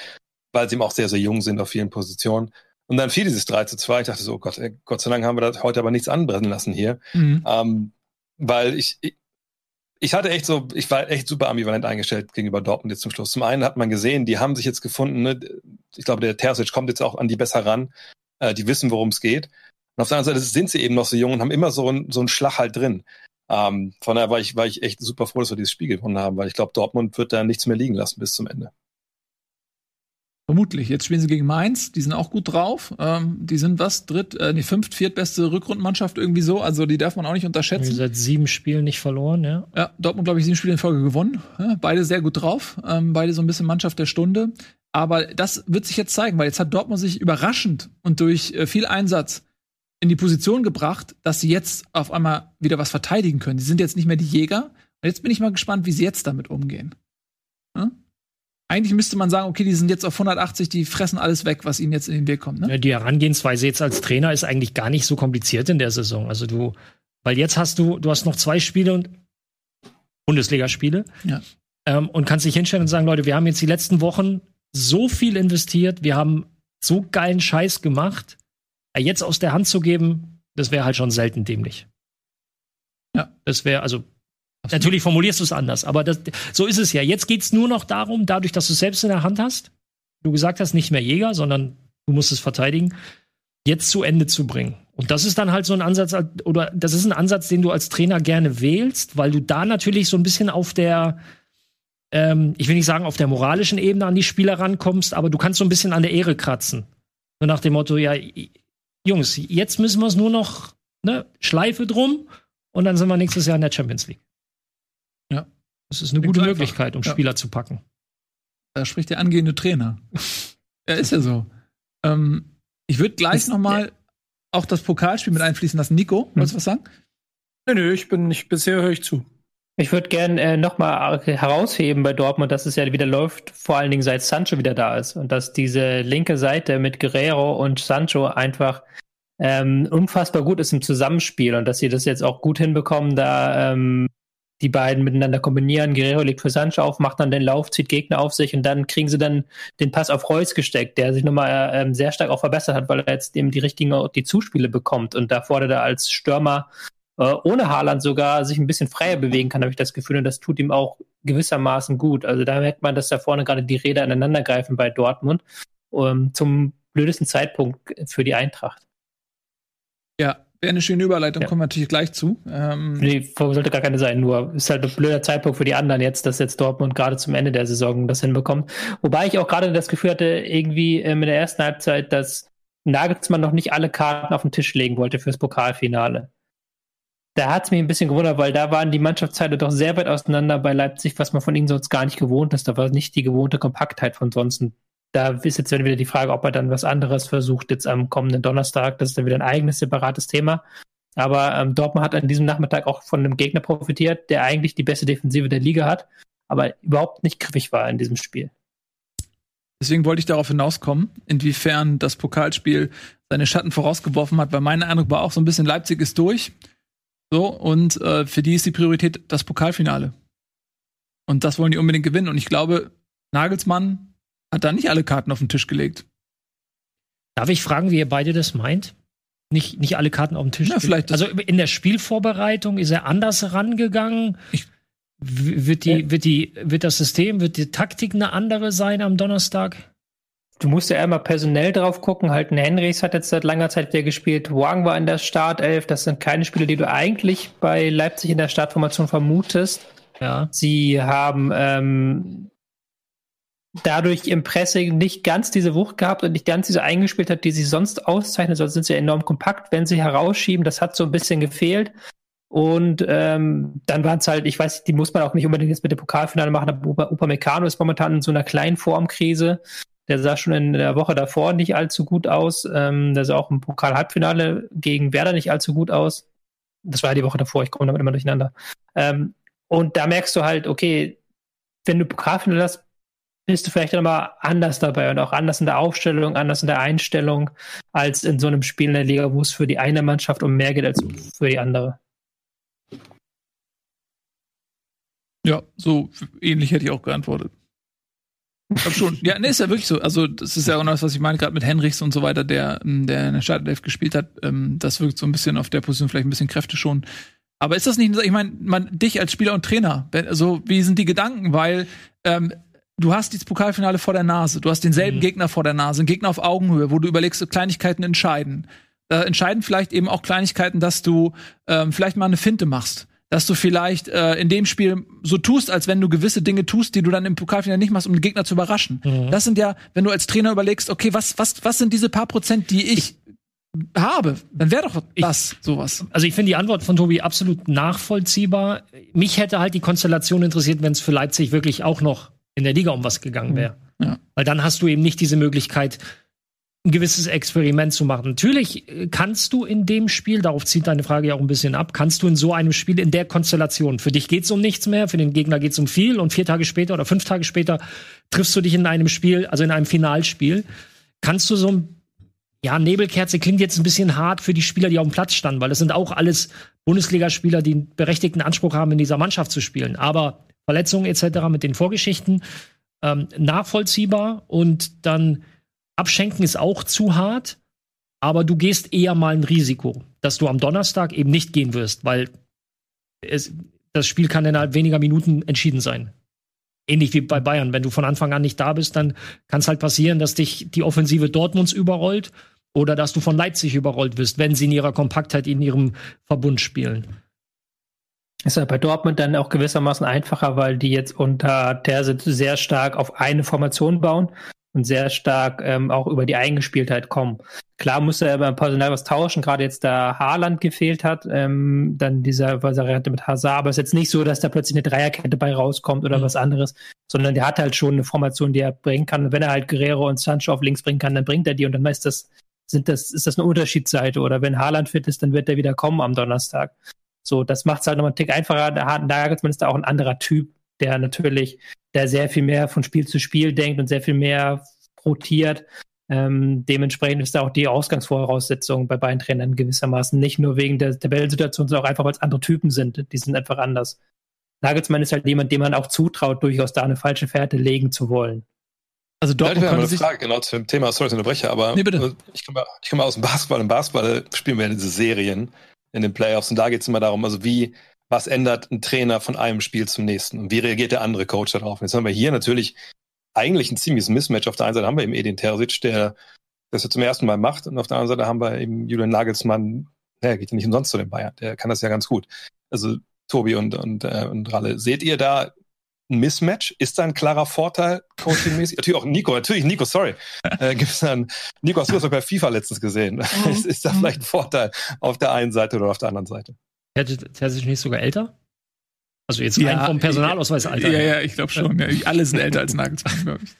weil sie eben auch sehr, sehr jung sind auf vielen Positionen. Und dann fiel dieses 3 zu 2. Ich dachte so, oh Gott, ey, Gott sei Dank haben wir das heute aber nichts anbrennen lassen hier. Mhm. Ähm, weil ich, ich, ich hatte echt so, ich war echt super ambivalent eingestellt gegenüber Dortmund jetzt zum Schluss. Zum einen hat man gesehen, die haben sich jetzt gefunden, ne? ich glaube, der Terzic kommt jetzt auch an die besser ran. Äh, die wissen, worum es geht. Und auf der anderen Seite sind sie eben noch so jung und haben immer so, ein, so einen Schlag halt drin. Ähm, von daher war ich, war ich echt super froh, dass wir dieses Spiel gewonnen haben, weil ich glaube, Dortmund wird da nichts mehr liegen lassen bis zum Ende. Vermutlich. Jetzt spielen sie gegen Mainz, die sind auch gut drauf. Ähm, die sind was? Dritt, äh, die fünft, viertbeste Rückrundenmannschaft irgendwie so. Also die darf man auch nicht unterschätzen. Seit sieben Spielen nicht verloren, ja. Ja, Dortmund, glaube ich, sieben Spiele in Folge gewonnen. Ja, beide sehr gut drauf. Ähm, beide so ein bisschen Mannschaft der Stunde. Aber das wird sich jetzt zeigen, weil jetzt hat Dortmund sich überraschend und durch äh, viel Einsatz in die Position gebracht, dass sie jetzt auf einmal wieder was verteidigen können. Sie sind jetzt nicht mehr die Jäger. Und jetzt bin ich mal gespannt, wie sie jetzt damit umgehen. Hm? Eigentlich müsste man sagen, okay, die sind jetzt auf 180, die fressen alles weg, was ihnen jetzt in den Weg kommt. Ne? Ja, die Herangehensweise jetzt als Trainer ist eigentlich gar nicht so kompliziert in der Saison. Also du, weil jetzt hast du, du hast noch zwei Spiele und Bundesligaspiele ja. ähm, und kannst dich hinstellen und sagen, Leute, wir haben jetzt die letzten Wochen so viel investiert, wir haben so geilen Scheiß gemacht jetzt aus der Hand zu geben, das wäre halt schon selten dämlich. Ja, das wäre also Absolut. Natürlich formulierst du es anders, aber das, so ist es ja. Jetzt geht es nur noch darum, dadurch, dass du es selbst in der Hand hast, du gesagt hast, nicht mehr Jäger, sondern du musst es verteidigen, jetzt zu Ende zu bringen. Und das ist dann halt so ein Ansatz, oder das ist ein Ansatz, den du als Trainer gerne wählst, weil du da natürlich so ein bisschen auf der, ähm, ich will nicht sagen, auf der moralischen Ebene an die Spieler rankommst, aber du kannst so ein bisschen an der Ehre kratzen. So nach dem Motto, ja, Jungs, jetzt müssen wir es nur noch ne, Schleife drum und dann sind wir nächstes Jahr in der Champions League. Ja. Das ist eine Klingt gute einfach. Möglichkeit, um ja. Spieler zu packen. Da spricht der angehende Trainer. ja, ist ja so. Ähm, ich würde gleich ist, noch mal auch das Pokalspiel mit einfließen lassen. Nico, wolltest du was sagen? Nö, nö, ich bin nicht, bisher höre ich zu. Ich würde gerne äh, nochmal herausheben bei Dortmund, dass es ja wieder läuft, vor allen Dingen seit Sancho wieder da ist und dass diese linke Seite mit Guerrero und Sancho einfach ähm, unfassbar gut ist im Zusammenspiel und dass sie das jetzt auch gut hinbekommen, da ähm, die beiden miteinander kombinieren. Guerrero legt für Sancho auf, macht dann den Lauf, zieht Gegner auf sich und dann kriegen sie dann den Pass auf Reus gesteckt, der sich nochmal ähm, sehr stark auch verbessert hat, weil er jetzt eben die richtigen die Zuspiele bekommt und da fordert er als Stürmer äh, ohne Haaland sogar sich ein bisschen freier bewegen kann, habe ich das Gefühl. Und das tut ihm auch gewissermaßen gut. Also da merkt man, dass da vorne gerade die Räder ineinander greifen bei Dortmund ähm, zum blödesten Zeitpunkt für die Eintracht. Ja, wäre eine schöne Überleitung, ja. kommen wir natürlich gleich zu. Ähm nee, sollte gar keine sein, nur ist halt ein blöder Zeitpunkt für die anderen jetzt, dass jetzt Dortmund gerade zum Ende der Saison das hinbekommt. Wobei ich auch gerade das Gefühl hatte, irgendwie ähm, in der ersten Halbzeit, dass Nagelsmann noch nicht alle Karten auf den Tisch legen wollte fürs Pokalfinale da hat es mich ein bisschen gewundert, weil da waren die Mannschaftsteile doch sehr weit auseinander bei Leipzig, was man von ihnen sonst gar nicht gewohnt ist. Da war nicht die gewohnte Kompaktheit von sonst. Da ist jetzt wieder die Frage, ob er dann was anderes versucht jetzt am kommenden Donnerstag. Das ist dann wieder ein eigenes separates Thema. Aber ähm, Dortmund hat an diesem Nachmittag auch von einem Gegner profitiert, der eigentlich die beste Defensive der Liga hat, aber überhaupt nicht griffig war in diesem Spiel. Deswegen wollte ich darauf hinauskommen, inwiefern das Pokalspiel seine Schatten vorausgeworfen hat, weil mein Eindruck war auch so ein bisschen, Leipzig ist durch. So, und äh, für die ist die Priorität das Pokalfinale. Und das wollen die unbedingt gewinnen. Und ich glaube, Nagelsmann hat da nicht alle Karten auf den Tisch gelegt. Darf ich fragen, wie ihr beide das meint? Nicht, nicht alle Karten auf den Tisch. Ja, vielleicht also in der Spielvorbereitung ist er anders rangegangen. Ich wird die, wird die, wird das System, wird die Taktik eine andere sein am Donnerstag? Du musst ja einmal personell drauf gucken. Halt, ein Henrys hat jetzt seit langer Zeit wieder gespielt. Wang war in der Startelf. Das sind keine Spiele, die du eigentlich bei Leipzig in der Startformation vermutest. Ja. Sie haben ähm, dadurch im Pressing nicht ganz diese Wucht gehabt und nicht ganz diese eingespielt hat, die sie sonst auszeichnet, sondern sind sie enorm kompakt, wenn sie herausschieben. Das hat so ein bisschen gefehlt. Und ähm, dann waren es halt, ich weiß, die muss man auch nicht unbedingt jetzt mit dem Pokalfinale machen, aber Upamecano ist momentan in so einer kleinen Formkrise. Der sah schon in der Woche davor nicht allzu gut aus. Ähm, der sah auch im Pokal-Halbfinale gegen Werder nicht allzu gut aus. Das war ja die Woche davor, ich komme damit immer durcheinander. Ähm, und da merkst du halt, okay, wenn du Pokalfinale hast, bist du vielleicht nochmal anders dabei und auch anders in der Aufstellung, anders in der Einstellung als in so einem Spiel in der Liga, wo es für die eine Mannschaft um mehr geht als für die andere. Ja, so ähnlich hätte ich auch geantwortet. Glaub schon. Ja, nee, ist ja wirklich so. Also, das ist ja auch noch das, was ich meine, gerade mit Henrichs und so weiter, der, ähm, der in der Startelf gespielt hat. Ähm, das wirkt so ein bisschen auf der Position vielleicht ein bisschen Kräfte schon. Aber ist das nicht, ich meine, man, dich als Spieler und Trainer, also, wie sind die Gedanken? Weil, ähm, du hast dieses Pokalfinale vor der Nase, du hast denselben mhm. Gegner vor der Nase, einen Gegner auf Augenhöhe, wo du überlegst, so Kleinigkeiten entscheiden. Äh, entscheiden vielleicht eben auch Kleinigkeiten, dass du ähm, vielleicht mal eine Finte machst dass du vielleicht äh, in dem Spiel so tust, als wenn du gewisse Dinge tust, die du dann im Pokalfinale nicht machst, um den Gegner zu überraschen. Mhm. Das sind ja, wenn du als Trainer überlegst, okay, was, was, was sind diese paar Prozent, die ich, ich habe, dann wäre doch das ich, sowas. Also ich finde die Antwort von Tobi absolut nachvollziehbar. Mich hätte halt die Konstellation interessiert, wenn es für Leipzig wirklich auch noch in der Liga um was gegangen wäre. Ja. Weil dann hast du eben nicht diese Möglichkeit, ein gewisses Experiment zu machen. Natürlich äh, kannst du in dem Spiel, darauf zieht deine Frage ja auch ein bisschen ab, kannst du in so einem Spiel in der Konstellation, für dich geht's um nichts mehr, für den Gegner geht's um viel und vier Tage später oder fünf Tage später triffst du dich in einem Spiel, also in einem Finalspiel, kannst du so ein ja, Nebelkerze klingt jetzt ein bisschen hart für die Spieler, die auf dem Platz standen, weil das sind auch alles Bundesligaspieler, die einen berechtigten Anspruch haben, in dieser Mannschaft zu spielen. Aber Verletzungen etc. mit den Vorgeschichten ähm, nachvollziehbar und dann Abschenken ist auch zu hart, aber du gehst eher mal ein Risiko, dass du am Donnerstag eben nicht gehen wirst, weil es, das Spiel kann innerhalb weniger Minuten entschieden sein. Ähnlich wie bei Bayern. Wenn du von Anfang an nicht da bist, dann kann es halt passieren, dass dich die Offensive Dortmunds überrollt oder dass du von Leipzig überrollt wirst, wenn sie in ihrer Kompaktheit in ihrem Verbund spielen. Ist ja bei Dortmund dann auch gewissermaßen einfacher, weil die jetzt unter Terzic sehr stark auf eine Formation bauen und sehr stark ähm, auch über die Eingespieltheit kommen. Klar musste er beim Personal was tauschen, gerade jetzt da Haaland gefehlt hat, ähm, dann dieser Variante mit Hazard, aber es ist jetzt nicht so, dass da plötzlich eine Dreierkette bei rauskommt oder mhm. was anderes, sondern der hat halt schon eine Formation, die er bringen kann. Und wenn er halt Guerrero und Sancho auf links bringen kann, dann bringt er die und dann ist das, sind das, ist das eine Unterschiedsseite. Oder wenn Haaland fit ist, dann wird er wieder kommen am Donnerstag. So, das macht es halt nochmal einen Tick einfacher. Der Nagelsmann ist da auch ein anderer Typ, der natürlich der sehr viel mehr von Spiel zu Spiel denkt und sehr viel mehr rotiert. Ähm, dementsprechend ist da auch die Ausgangsvoraussetzung bei beiden Trainern gewissermaßen nicht nur wegen der Tabellensituation, sondern auch einfach, weil es andere Typen sind. Die sind einfach anders. Nagelsmann ist halt jemand, dem man auch zutraut, durchaus da eine falsche Fährte legen zu wollen. Also Dortmund ja, eine Frage genau zu dem Thema, sorry, ich unterbreche, aber nee, bitte. ich komme ich komm aus dem Basketball. Im Basketball spielen wir diese Serien in den Playoffs und da geht es immer darum, also wie was ändert ein Trainer von einem Spiel zum nächsten und wie reagiert der andere Coach darauf? Jetzt haben wir hier natürlich eigentlich ein ziemliches Mismatch. Auf der einen Seite haben wir eben Edin Terzic, der das jetzt zum ersten Mal macht und auf der anderen Seite haben wir eben Julian Nagelsmann, der geht ja nicht umsonst zu den Bayern, der kann das ja ganz gut. Also Tobi und, und, äh, und Ralle, seht ihr da ein Mismatch? Ist da ein klarer Vorteil coachingmäßig? natürlich auch Nico, natürlich Nico, sorry. Äh, gibt's dann, Nico, hast du das bei FIFA letztens gesehen? Mhm. ist, ist da vielleicht ein Vorteil auf der einen Seite oder auf der anderen Seite? Sich nicht sogar älter? Also jetzt ja, rein vom Personalausweis Alter. Ja, ja, ich glaube schon. Ja. Alle sind älter als Nagelsmann, glaube ich.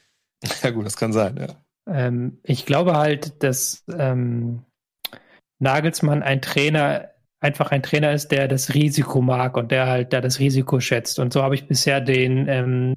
Ja gut, das kann sein, ja. Ähm, ich glaube halt, dass ähm, Nagelsmann ein Trainer, einfach ein Trainer ist, der das Risiko mag und der halt da das Risiko schätzt. Und so habe ich bisher den ähm,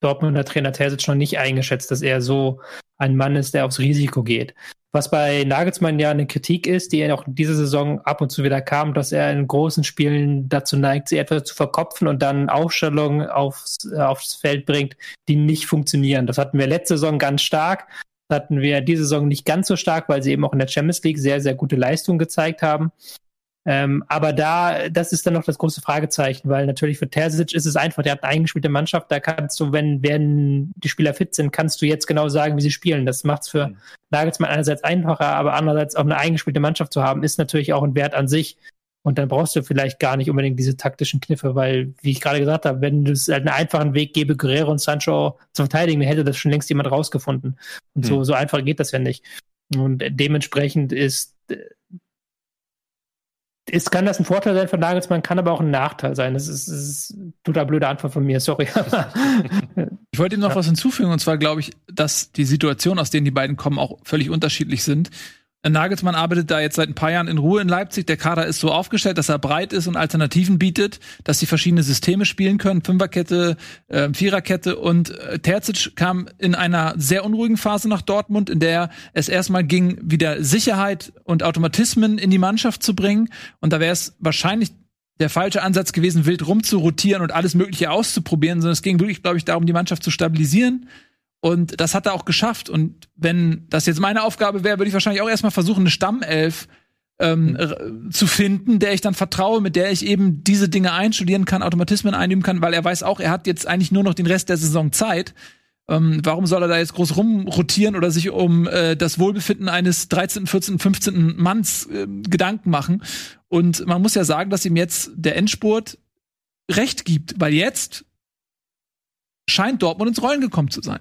Dortmunder Trainer Terzic noch nicht eingeschätzt, dass er so ein Mann ist, der aufs Risiko geht. Was bei Nagelsmann ja eine Kritik ist, die auch in dieser Saison ab und zu wieder kam, dass er in großen Spielen dazu neigt, sie etwa zu verkopfen und dann Aufstellungen aufs, äh, aufs Feld bringt, die nicht funktionieren. Das hatten wir letzte Saison ganz stark. Das hatten wir diese Saison nicht ganz so stark, weil sie eben auch in der Champions League sehr, sehr gute Leistungen gezeigt haben. Ähm, aber da, das ist dann noch das große Fragezeichen, weil natürlich für Terzic ist es einfach, der hat eine eingespielte Mannschaft, da kannst du, wenn, wenn die Spieler fit sind, kannst du jetzt genau sagen, wie sie spielen. Das macht es für mhm. Nagelsmann einerseits einfacher, aber andererseits auch eine eingespielte Mannschaft zu haben, ist natürlich auch ein Wert an sich. Und dann brauchst du vielleicht gar nicht unbedingt diese taktischen Kniffe, weil, wie ich gerade gesagt habe, wenn es halt einen einfachen Weg gäbe, Guerrero und Sancho zu verteidigen, dann hätte das schon längst jemand rausgefunden. Und mhm. so, so einfach geht das ja nicht. Und dementsprechend ist es kann das ein Vorteil sein für Nagelsmann, kann aber auch ein Nachteil sein. Das ist, das ist total blöde Antwort von mir, sorry. ich wollte ihm noch ja. was hinzufügen, und zwar glaube ich, dass die Situationen, aus denen die beiden kommen, auch völlig unterschiedlich sind. Nagelsmann arbeitet da jetzt seit ein paar Jahren in Ruhe in Leipzig. Der Kader ist so aufgestellt, dass er breit ist und Alternativen bietet, dass sie verschiedene Systeme spielen können. Fünferkette, äh, Viererkette und äh, Terzic kam in einer sehr unruhigen Phase nach Dortmund, in der es erstmal ging, wieder Sicherheit und Automatismen in die Mannschaft zu bringen. Und da wäre es wahrscheinlich der falsche Ansatz gewesen, wild rumzurotieren und alles Mögliche auszuprobieren, sondern es ging wirklich, glaube ich, darum, die Mannschaft zu stabilisieren und das hat er auch geschafft. Und wenn das jetzt meine Aufgabe wäre, würde ich wahrscheinlich auch erstmal versuchen, eine Stammelf ähm, zu finden, der ich dann vertraue, mit der ich eben diese Dinge einstudieren kann, Automatismen einüben kann, weil er weiß auch, er hat jetzt eigentlich nur noch den Rest der Saison Zeit. Ähm, warum soll er da jetzt groß rumrotieren oder sich um äh, das Wohlbefinden eines 13., 14., 15. Manns äh, Gedanken machen? Und man muss ja sagen, dass ihm jetzt der Endspurt recht gibt, weil jetzt scheint Dortmund ins Rollen gekommen zu sein.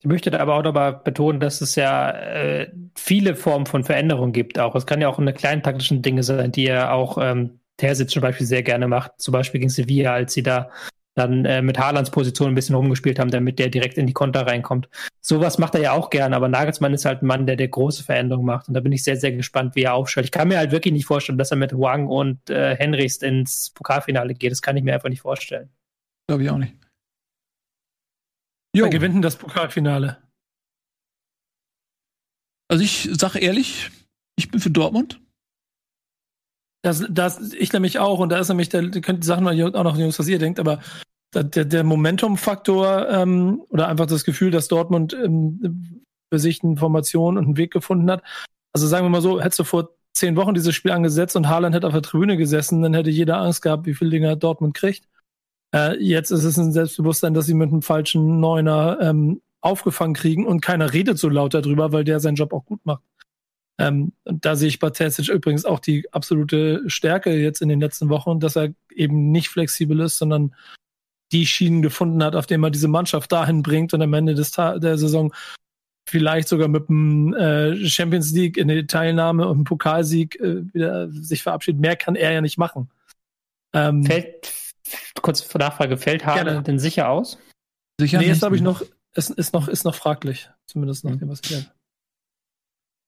Ich möchte da aber auch nochmal betonen, dass es ja äh, viele Formen von Veränderung gibt auch. Es kann ja auch eine kleinen taktischen Dinge sein, die ja auch ähm, Terzic zum Beispiel sehr gerne macht. Zum Beispiel gegen Sevilla, als sie da dann äh, mit Haalands Position ein bisschen rumgespielt haben, damit der direkt in die Konter reinkommt. Sowas macht er ja auch gern, aber Nagelsmann ist halt ein Mann, der der große Veränderungen macht. Und da bin ich sehr, sehr gespannt, wie er aufstellt. Ich kann mir halt wirklich nicht vorstellen, dass er mit Huang und äh, Henrichs ins Pokalfinale geht. Das kann ich mir einfach nicht vorstellen. Glaube ich auch nicht. Jo. Wer gewinnt denn das Pokalfinale? Also ich sage ehrlich, ich bin für Dortmund. Das, das, ich nämlich auch, und da ist nämlich, der, könnt die Sachen auch noch Jungs, was ihr denkt, aber der, der Momentum-Faktor ähm, oder einfach das Gefühl, dass Dortmund ähm, für sich eine Formation und einen Weg gefunden hat. Also sagen wir mal so, hättest du vor zehn Wochen dieses Spiel angesetzt und Haaland hätte auf der Tribüne gesessen, dann hätte jeder Angst gehabt, wie viele Dinge Dortmund kriegt. Äh, jetzt ist es ein Selbstbewusstsein, dass sie mit einem falschen Neuner ähm, aufgefangen kriegen und keiner redet so laut darüber, weil der seinen Job auch gut macht. Ähm, da sehe ich bei Terzic übrigens auch die absolute Stärke jetzt in den letzten Wochen, dass er eben nicht flexibel ist, sondern die Schienen gefunden hat, auf denen er diese Mannschaft dahin bringt und am Ende des Ta der Saison vielleicht sogar mit dem äh, Champions League in der Teilnahme und dem Pokalsieg äh, wieder sich verabschiedet. Mehr kann er ja nicht machen. Ähm, fällt, kurz Nachfrage, fällt Haaland denn sicher aus? Sicher nee, jetzt habe ich noch, es ist noch, ist noch fraglich. Zumindest nach mhm. dem, was ich.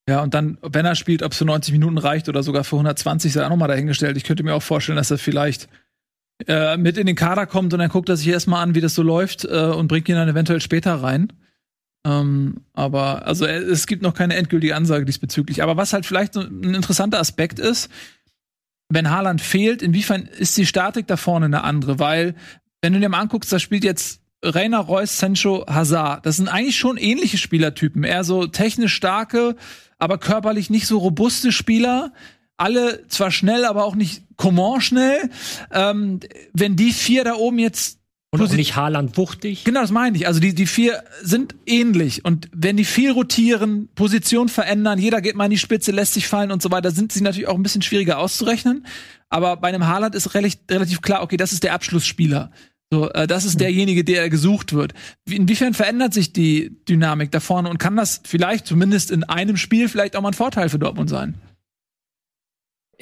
Ja, und dann, wenn er spielt, ob es für 90 Minuten reicht oder sogar für 120, sei auch nochmal dahingestellt. Ich könnte mir auch vorstellen, dass er vielleicht äh, mit in den Kader kommt und dann guckt er sich erstmal an, wie das so läuft äh, und bringt ihn dann eventuell später rein. Ähm, aber also es gibt noch keine endgültige Ansage diesbezüglich. Aber was halt vielleicht ein interessanter Aspekt ist, wenn Haaland fehlt, inwiefern ist die Statik da vorne eine andere? Weil, wenn du dir mal anguckst, da spielt jetzt Rainer Reus, Sancho, Hazard. Das sind eigentlich schon ähnliche Spielertypen. Eher so technisch starke, aber körperlich nicht so robuste Spieler. Alle zwar schnell, aber auch nicht Coman schnell. Ähm, wenn die vier da oben jetzt und auch nicht Haaland wuchtig. Genau, das meine ich. Also die, die vier sind ähnlich. Und wenn die viel rotieren, Position verändern, jeder geht mal in die Spitze, lässt sich fallen und so weiter, sind sie natürlich auch ein bisschen schwieriger auszurechnen. Aber bei einem Haaland ist relativ, relativ klar, okay, das ist der Abschlussspieler. So, äh, das ist mhm. derjenige, der gesucht wird. Inwiefern verändert sich die Dynamik da vorne und kann das vielleicht zumindest in einem Spiel vielleicht auch mal ein Vorteil für Dortmund sein?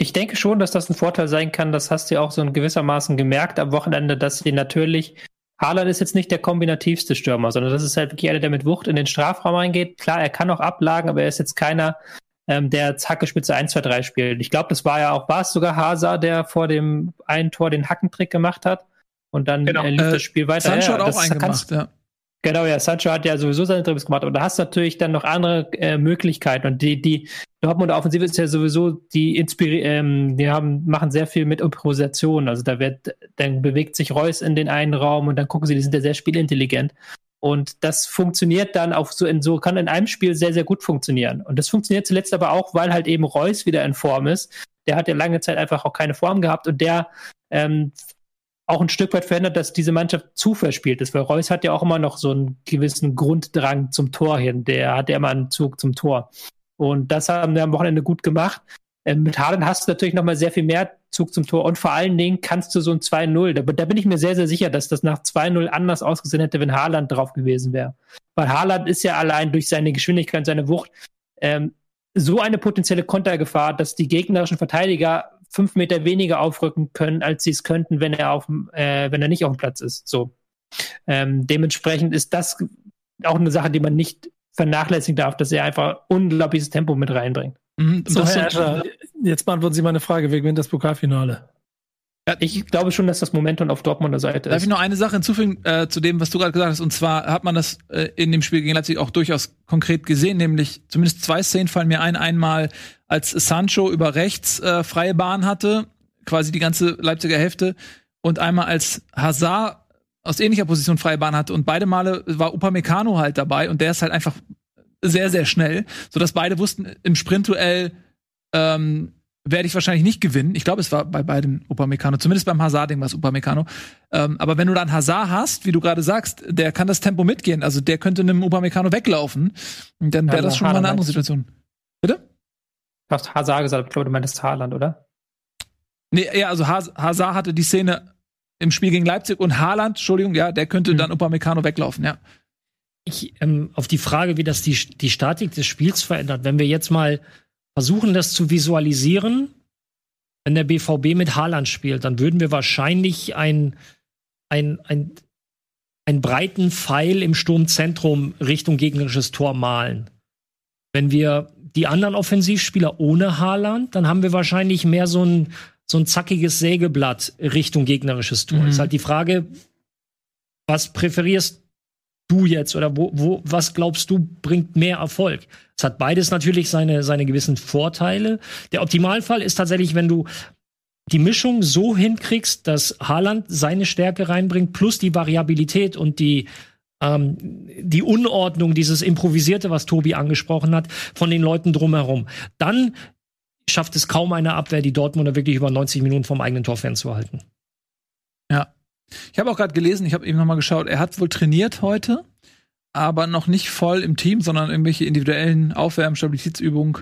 Ich denke schon, dass das ein Vorteil sein kann. Das hast du ja auch so in gewissermaßen gemerkt am Wochenende, dass sie natürlich Haaland ist jetzt nicht der kombinativste Stürmer, sondern das ist halt wirklich einer, der mit Wucht in den Strafraum reingeht. Klar, er kann auch ablagen, aber er ist jetzt keiner, ähm, der Hackespitze 1, 2, 3 spielt. Ich glaube, das war ja auch, war es sogar Hazard, der vor dem einen Tor den Hackentrick gemacht hat und dann genau. äh, lief äh, das Spiel weiter. Sancho ja, hat auch einen gemacht, ja. Genau, ja, Sancho hat ja sowieso seine Dribbles gemacht. Und da hast du natürlich dann noch andere äh, Möglichkeiten. Und die, die Dortmunder Offensive ist ja sowieso, die inspiri ähm, die haben, machen sehr viel mit Improvisation. Also da wird, dann bewegt sich Reus in den einen Raum und dann gucken sie, die sind ja sehr spielintelligent. Und das funktioniert dann auch so in so, kann in einem Spiel sehr, sehr gut funktionieren. Und das funktioniert zuletzt aber auch, weil halt eben Reus wieder in Form ist. Der hat ja lange Zeit einfach auch keine Form gehabt und der ähm, auch ein Stück weit verändert, dass diese Mannschaft zu verspielt ist, weil Reus hat ja auch immer noch so einen gewissen Grunddrang zum Tor hin. Der hat ja immer einen Zug zum Tor. Und das haben wir am Wochenende gut gemacht. Ähm, mit Harden hast du natürlich noch mal sehr viel mehr Zug zum Tor und vor allen Dingen kannst du so ein 2-0. Da, da, bin ich mir sehr, sehr sicher, dass das nach 2-0 anders ausgesehen hätte, wenn Haaland drauf gewesen wäre. Weil Haaland ist ja allein durch seine Geschwindigkeit und seine Wucht ähm, so eine potenzielle Kontergefahr, dass die gegnerischen Verteidiger fünf Meter weniger aufrücken können, als sie es könnten, wenn er auf, äh, wenn er nicht auf dem Platz ist. So. Ähm, dementsprechend ist das auch eine Sache, die man nicht vernachlässigen darf, dass er einfach unglaubliches Tempo mit reinbringt. Mhm, so, Herr Escher, jetzt beantworten Sie meine Frage, wer gewinnt das Pokalfinale? Ja, ich glaube schon, dass das Momentum auf Dortmunder Seite ist. Darf ich noch eine Sache hinzufügen äh, zu dem, was du gerade gesagt hast? Und zwar hat man das äh, in dem Spiel gegen Leipzig auch durchaus konkret gesehen, nämlich zumindest zwei Szenen fallen mir ein. Einmal, als Sancho über rechts äh, freie Bahn hatte, quasi die ganze Leipziger Hälfte, und einmal als Hazard aus ähnlicher Position freie Bahn hatte. Und beide Male war Upamecano halt dabei und der ist halt einfach sehr, sehr schnell, sodass beide wussten, im Sprintduell ähm, werde ich wahrscheinlich nicht gewinnen. Ich glaube, es war bei beiden Upamecano, zumindest beim Hazard-Ding war es Upamecano. Ähm, aber wenn du dann Hazard hast, wie du gerade sagst, der kann das Tempo mitgehen. Also der könnte einem Upamecano weglaufen. Dann wäre das schon mal eine andere Situation. Bitte? Du hast Hazard gesagt, ich glaube, du meintest Haaland, oder? Nee, ja, also Hazard hatte die Szene im Spiel gegen Leipzig und Haaland, Entschuldigung, ja, der könnte mhm. dann Upamecano weglaufen, ja. Ich, ähm, auf die Frage, wie das die, die Statik des Spiels verändert, wenn wir jetzt mal versuchen, das zu visualisieren, wenn der BVB mit Haaland spielt, dann würden wir wahrscheinlich ein, ein, ein, einen breiten Pfeil im Sturmzentrum Richtung gegnerisches Tor malen. Wenn wir die anderen Offensivspieler ohne Haaland, dann haben wir wahrscheinlich mehr so ein, so ein zackiges Sägeblatt Richtung gegnerisches Tor. Mhm. Ist halt die Frage, was präferierst du jetzt oder wo, wo, was glaubst du bringt mehr Erfolg? Es hat beides natürlich seine, seine gewissen Vorteile. Der Optimalfall ist tatsächlich, wenn du die Mischung so hinkriegst, dass Haaland seine Stärke reinbringt, plus die Variabilität und die, ähm, die Unordnung, dieses Improvisierte, was Tobi angesprochen hat, von den Leuten drumherum. Dann schafft es kaum eine Abwehr, die Dortmunder wirklich über 90 Minuten vom eigenen Tor fernzuhalten. Ja, ich habe auch gerade gelesen, ich habe eben noch mal geschaut, er hat wohl trainiert heute, aber noch nicht voll im Team, sondern irgendwelche individuellen Aufwärmen, Stabilitätsübungen.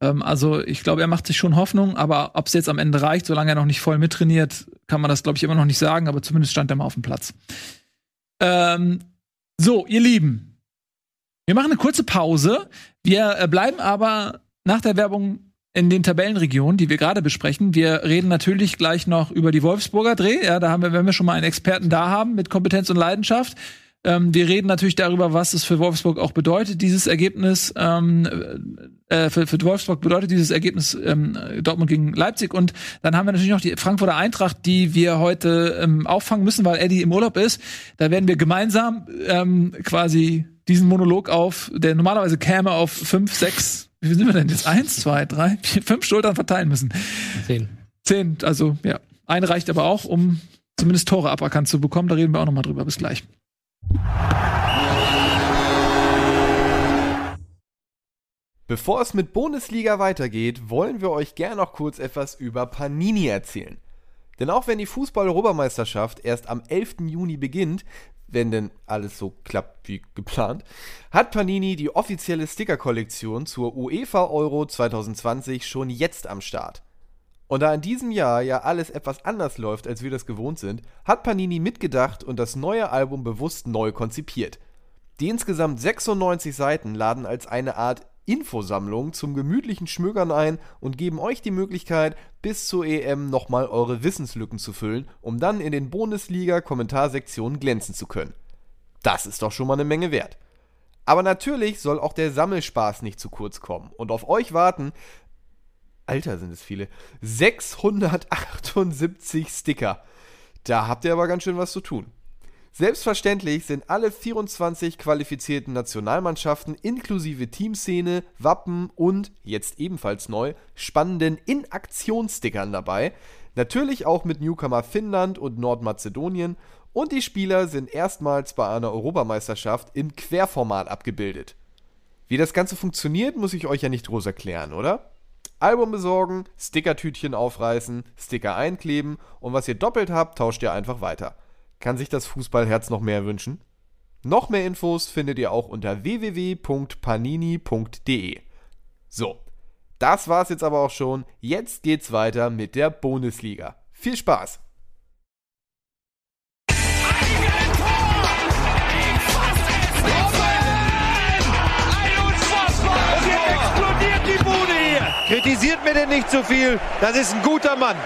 Ähm, also ich glaube, er macht sich schon Hoffnung, aber ob es jetzt am Ende reicht, solange er noch nicht voll mittrainiert, kann man das, glaube ich, immer noch nicht sagen, aber zumindest stand er mal auf dem Platz. Ähm, so, ihr Lieben, wir machen eine kurze Pause. Wir äh, bleiben aber nach der Werbung in den Tabellenregionen, die wir gerade besprechen. Wir reden natürlich gleich noch über die Wolfsburger Dreh. Ja, da haben wir, wenn wir schon mal einen Experten da haben mit Kompetenz und Leidenschaft. Ähm, wir reden natürlich darüber, was es für Wolfsburg auch bedeutet, dieses Ergebnis. Ähm, äh, für, für Wolfsburg bedeutet dieses Ergebnis ähm, Dortmund gegen Leipzig. Und dann haben wir natürlich noch die Frankfurter Eintracht, die wir heute ähm, auffangen müssen, weil Eddie im Urlaub ist. Da werden wir gemeinsam ähm, quasi diesen Monolog auf, der normalerweise käme auf fünf, sechs wie sind wir denn jetzt? Eins, zwei, drei, vier, fünf Schultern verteilen müssen. Zehn. Zehn, also ja. Eine reicht aber auch, um zumindest Tore aberkannt zu bekommen. Da reden wir auch nochmal drüber. Bis gleich. Bevor es mit Bundesliga weitergeht, wollen wir euch gern noch kurz etwas über Panini erzählen. Denn auch wenn die Fußball-Europameisterschaft erst am 11. Juni beginnt, wenn denn alles so klappt wie geplant, hat Panini die offizielle Sticker-Kollektion zur UEFA Euro 2020 schon jetzt am Start. Und da in diesem Jahr ja alles etwas anders läuft, als wir das gewohnt sind, hat Panini mitgedacht und das neue Album bewusst neu konzipiert. Die insgesamt 96 Seiten laden als eine Art Infosammlung zum gemütlichen Schmögern ein und geben euch die Möglichkeit, bis zur EM nochmal eure Wissenslücken zu füllen, um dann in den Bundesliga-Kommentarsektionen glänzen zu können. Das ist doch schon mal eine Menge wert. Aber natürlich soll auch der Sammelspaß nicht zu kurz kommen. Und auf euch warten, Alter sind es viele, 678 Sticker. Da habt ihr aber ganz schön was zu tun. Selbstverständlich sind alle 24 qualifizierten Nationalmannschaften inklusive Teamszene, Wappen und, jetzt ebenfalls neu, spannenden In-Aktion-Stickern dabei. Natürlich auch mit Newcomer Finnland und Nordmazedonien. Und die Spieler sind erstmals bei einer Europameisterschaft im Querformat abgebildet. Wie das Ganze funktioniert, muss ich euch ja nicht groß erklären, oder? Album besorgen, Stickertütchen aufreißen, Sticker einkleben und was ihr doppelt habt, tauscht ihr einfach weiter. Kann sich das Fußballherz noch mehr wünschen? Noch mehr Infos findet ihr auch unter www.panini.de. So, das war's jetzt aber auch schon. Jetzt geht's weiter mit der Bundesliga. Viel Spaß! Kritisiert mir denn nicht zu so viel. Das ist ein guter Mann.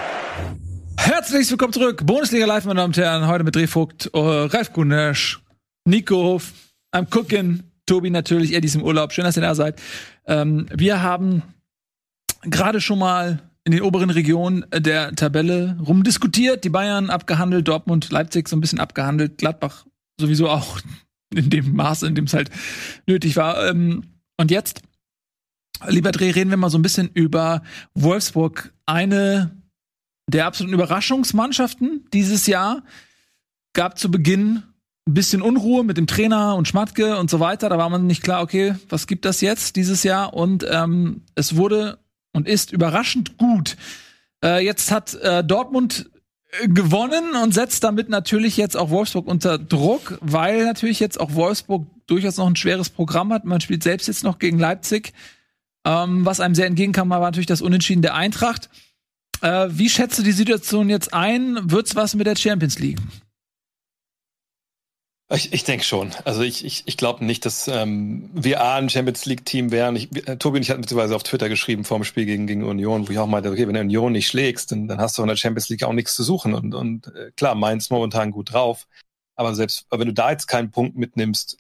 Herzlich willkommen zurück. Bundesliga Live, meine Damen und Herren. Heute mit Drehvogt, uh, Ralf Gunesch, Nico Hof, I'm cooking, Tobi natürlich, ist im Urlaub. Schön, dass ihr da seid. Ähm, wir haben gerade schon mal in den oberen Regionen der Tabelle rumdiskutiert, die Bayern abgehandelt, Dortmund, Leipzig so ein bisschen abgehandelt, Gladbach sowieso auch in dem Maße, in dem es halt nötig war. Ähm, und jetzt, lieber Dreh, reden wir mal so ein bisschen über Wolfsburg. Eine der absoluten Überraschungsmannschaften dieses Jahr. Gab zu Beginn ein bisschen Unruhe mit dem Trainer und Schmatke und so weiter. Da war man nicht klar, okay, was gibt das jetzt dieses Jahr? Und ähm, es wurde und ist überraschend gut. Äh, jetzt hat äh, Dortmund äh, gewonnen und setzt damit natürlich jetzt auch Wolfsburg unter Druck, weil natürlich jetzt auch Wolfsburg durchaus noch ein schweres Programm hat. Man spielt selbst jetzt noch gegen Leipzig. Ähm, was einem sehr entgegenkam, war natürlich das Unentschieden der Eintracht. Äh, wie schätzt du die Situation jetzt ein? Wird's was mit der Champions League? Ich, ich denke schon. Also ich, ich, ich glaube nicht, dass ähm, wir A ein Champions League-Team wären. Ich, äh, Tobi und ich hatten beziehungsweise auf Twitter geschrieben vor dem Spiel gegen, gegen Union, wo ich auch meinte, okay, wenn du Union nicht schlägst, dann, dann hast du in der Champions League auch nichts zu suchen. Und, und äh, klar, Mainz momentan gut drauf. Aber selbst wenn du da jetzt keinen Punkt mitnimmst,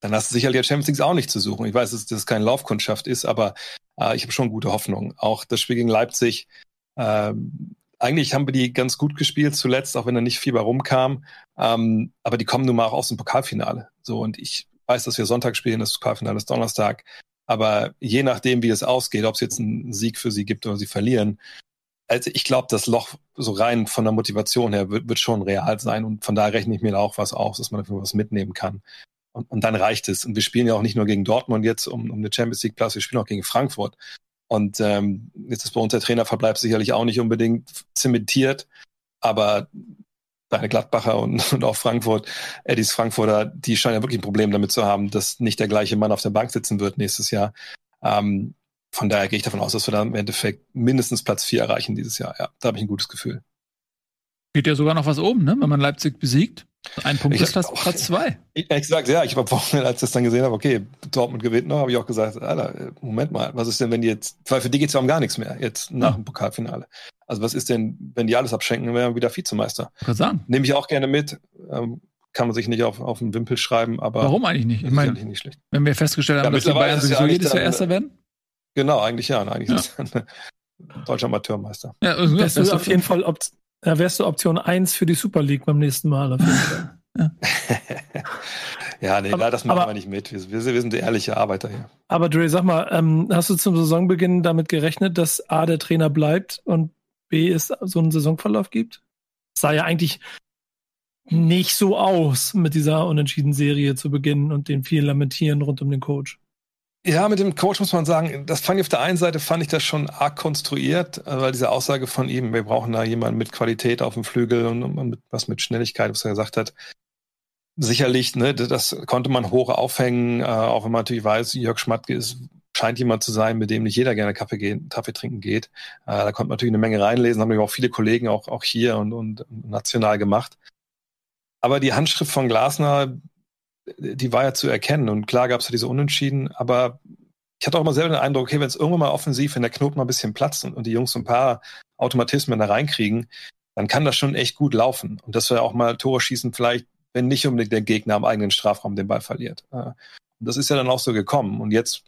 dann hast du sicherlich der Champions League auch nicht zu suchen. Ich weiß, dass das keine Laufkundschaft ist, aber äh, ich habe schon gute Hoffnung. Auch das Spiel gegen Leipzig, ähm, eigentlich haben wir die ganz gut gespielt zuletzt, auch wenn da nicht viel bei rumkam. Ähm, aber die kommen nun mal auch aus dem Pokalfinale. So, und ich weiß, dass wir Sonntag spielen, das Pokalfinale ist Donnerstag. Aber je nachdem, wie es ausgeht, ob es jetzt einen Sieg für sie gibt oder sie verlieren, also ich glaube, das Loch so rein von der Motivation her wird, wird schon real sein. Und von daher rechne ich mir da auch was aus, dass man dafür was mitnehmen kann. Und, und dann reicht es. Und wir spielen ja auch nicht nur gegen Dortmund jetzt um, um eine Champions League Platz, wir spielen auch gegen Frankfurt. Und ähm, jetzt ist bei uns der Trainerverbleib sicherlich auch nicht unbedingt zementiert, aber deine Gladbacher und, und auch Frankfurt, Eddies Frankfurter, die scheinen ja wirklich ein Problem damit zu haben, dass nicht der gleiche Mann auf der Bank sitzen wird nächstes Jahr. Ähm, von daher gehe ich davon aus, dass wir da im Endeffekt mindestens Platz vier erreichen dieses Jahr. Ja, da habe ich ein gutes Gefühl. Geht ja sogar noch was oben, ne? Wenn man Leipzig besiegt. Ein Punkt ich ist Platz, Platz zwei. Ehrlich gesagt, ja, ich habe Wochenende, als ich das dann gesehen habe, okay, Dortmund gewinnt noch, habe ich auch gesagt, Alter, Moment mal, was ist denn, wenn die jetzt, weil für die geht's ja um gar nichts mehr, jetzt nach ja. dem Pokalfinale. Also was ist denn, wenn die alles abschenken, wären wir wieder Vizemeister. Kann sagen. Nehme ich auch gerne mit. Ähm, kann man sich nicht auf, auf den Wimpel schreiben, aber. Warum eigentlich nicht? Ich meine, nicht schlecht. wenn wir festgestellt haben, ja, dass die Bayern sowieso ja jedes Jahr Erster werden? Genau, eigentlich ja. Eigentlich ja. ist ein deutscher Amateurmeister. Ja, also, das ist auf jeden Fall da wärst du Option 1 für die Super League beim nächsten Mal. Auf jeden Fall. ja. ja, nee, aber, das machen aber, wir nicht mit. Wir, wir, sind ehrliche Arbeiter hier. Aber Dre, sag mal, ähm, hast du zum Saisonbeginn damit gerechnet, dass A, der Trainer bleibt und B, es so einen Saisonverlauf gibt? sah ja eigentlich nicht so aus, mit dieser unentschieden Serie zu beginnen und den vielen Lamentieren rund um den Coach. Ja, mit dem Coach muss man sagen, das fand ich auf der einen Seite fand ich das schon arg konstruiert, äh, weil diese Aussage von ihm, wir brauchen da jemanden mit Qualität auf dem Flügel und, mit, was mit Schnelligkeit, was er gesagt hat. Sicherlich, ne, das konnte man hoch aufhängen, äh, auch wenn man natürlich weiß, Jörg Schmatke ist, scheint jemand zu sein, mit dem nicht jeder gerne Kaffee, gehen, Kaffee trinken geht. Äh, da konnte man natürlich eine Menge reinlesen, haben auch viele Kollegen auch, auch hier und, und national gemacht. Aber die Handschrift von Glasner, die war ja zu erkennen. Und klar gab es ja diese Unentschieden, aber ich hatte auch immer selber den Eindruck, okay, wenn es irgendwann mal offensiv, wenn der Knoten mal ein bisschen platzt und, und die Jungs so ein paar Automatismen da reinkriegen, dann kann das schon echt gut laufen. Und dass wir auch mal Tore schießen, vielleicht, wenn nicht unbedingt der Gegner am eigenen Strafraum den Ball verliert. Und das ist ja dann auch so gekommen. Und jetzt,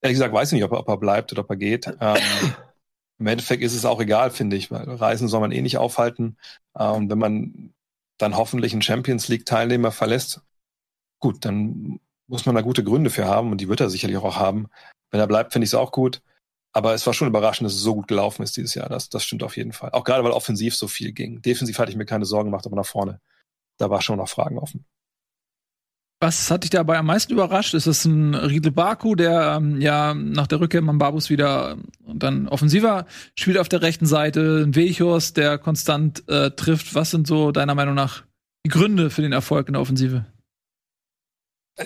ehrlich gesagt, weiß ich nicht, ob er, ob er bleibt oder ob er geht. Ähm, Im Endeffekt ist es auch egal, finde ich, weil Reisen soll man eh nicht aufhalten. Und wenn man dann hoffentlich einen Champions League-Teilnehmer verlässt, gut, dann muss man da gute Gründe für haben und die wird er sicherlich auch haben. Wenn er bleibt, finde ich es auch gut. Aber es war schon überraschend, dass es so gut gelaufen ist dieses Jahr. Das, das stimmt auf jeden Fall. Auch gerade, weil offensiv so viel ging. Defensiv hatte ich mir keine Sorgen gemacht, aber nach vorne, da war schon noch Fragen offen. Was hat dich dabei am meisten überrascht? Ist es ein Riedel Baku, der ähm, ja nach der Rückkehr Mambabus wieder ähm, dann offensiver spielt auf der rechten Seite, ein Wechhorst, der konstant äh, trifft. Was sind so deiner Meinung nach die Gründe für den Erfolg in der Offensive?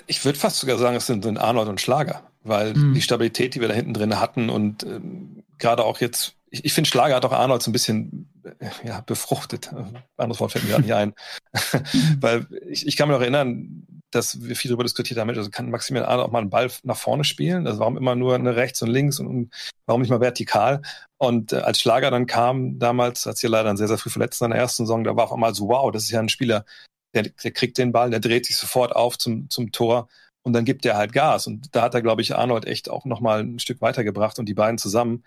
Ich würde fast sogar sagen, es sind, sind Arnold und Schlager, weil mhm. die Stabilität, die wir da hinten drin hatten und ähm, gerade auch jetzt, ich, ich finde, Schlager hat auch Arnold so ein bisschen äh, ja, befruchtet. Anderes Wort fällt mir gerade nicht ein. weil ich, ich kann mich noch erinnern, dass wir viel darüber diskutiert haben, also kann Maximilian Arnold auch mal einen Ball nach vorne spielen? Also warum immer nur eine rechts und links und, und warum nicht mal vertikal? Und äh, als Schlager dann kam, damals, als hier leider sehr, sehr früh verletzt in der ersten Saison, da war auf einmal so, wow, das ist ja ein Spieler, der, der kriegt den Ball, der dreht sich sofort auf zum, zum Tor und dann gibt er halt Gas. Und da hat er, glaube ich, Arnold echt auch nochmal ein Stück weitergebracht und die beiden zusammen.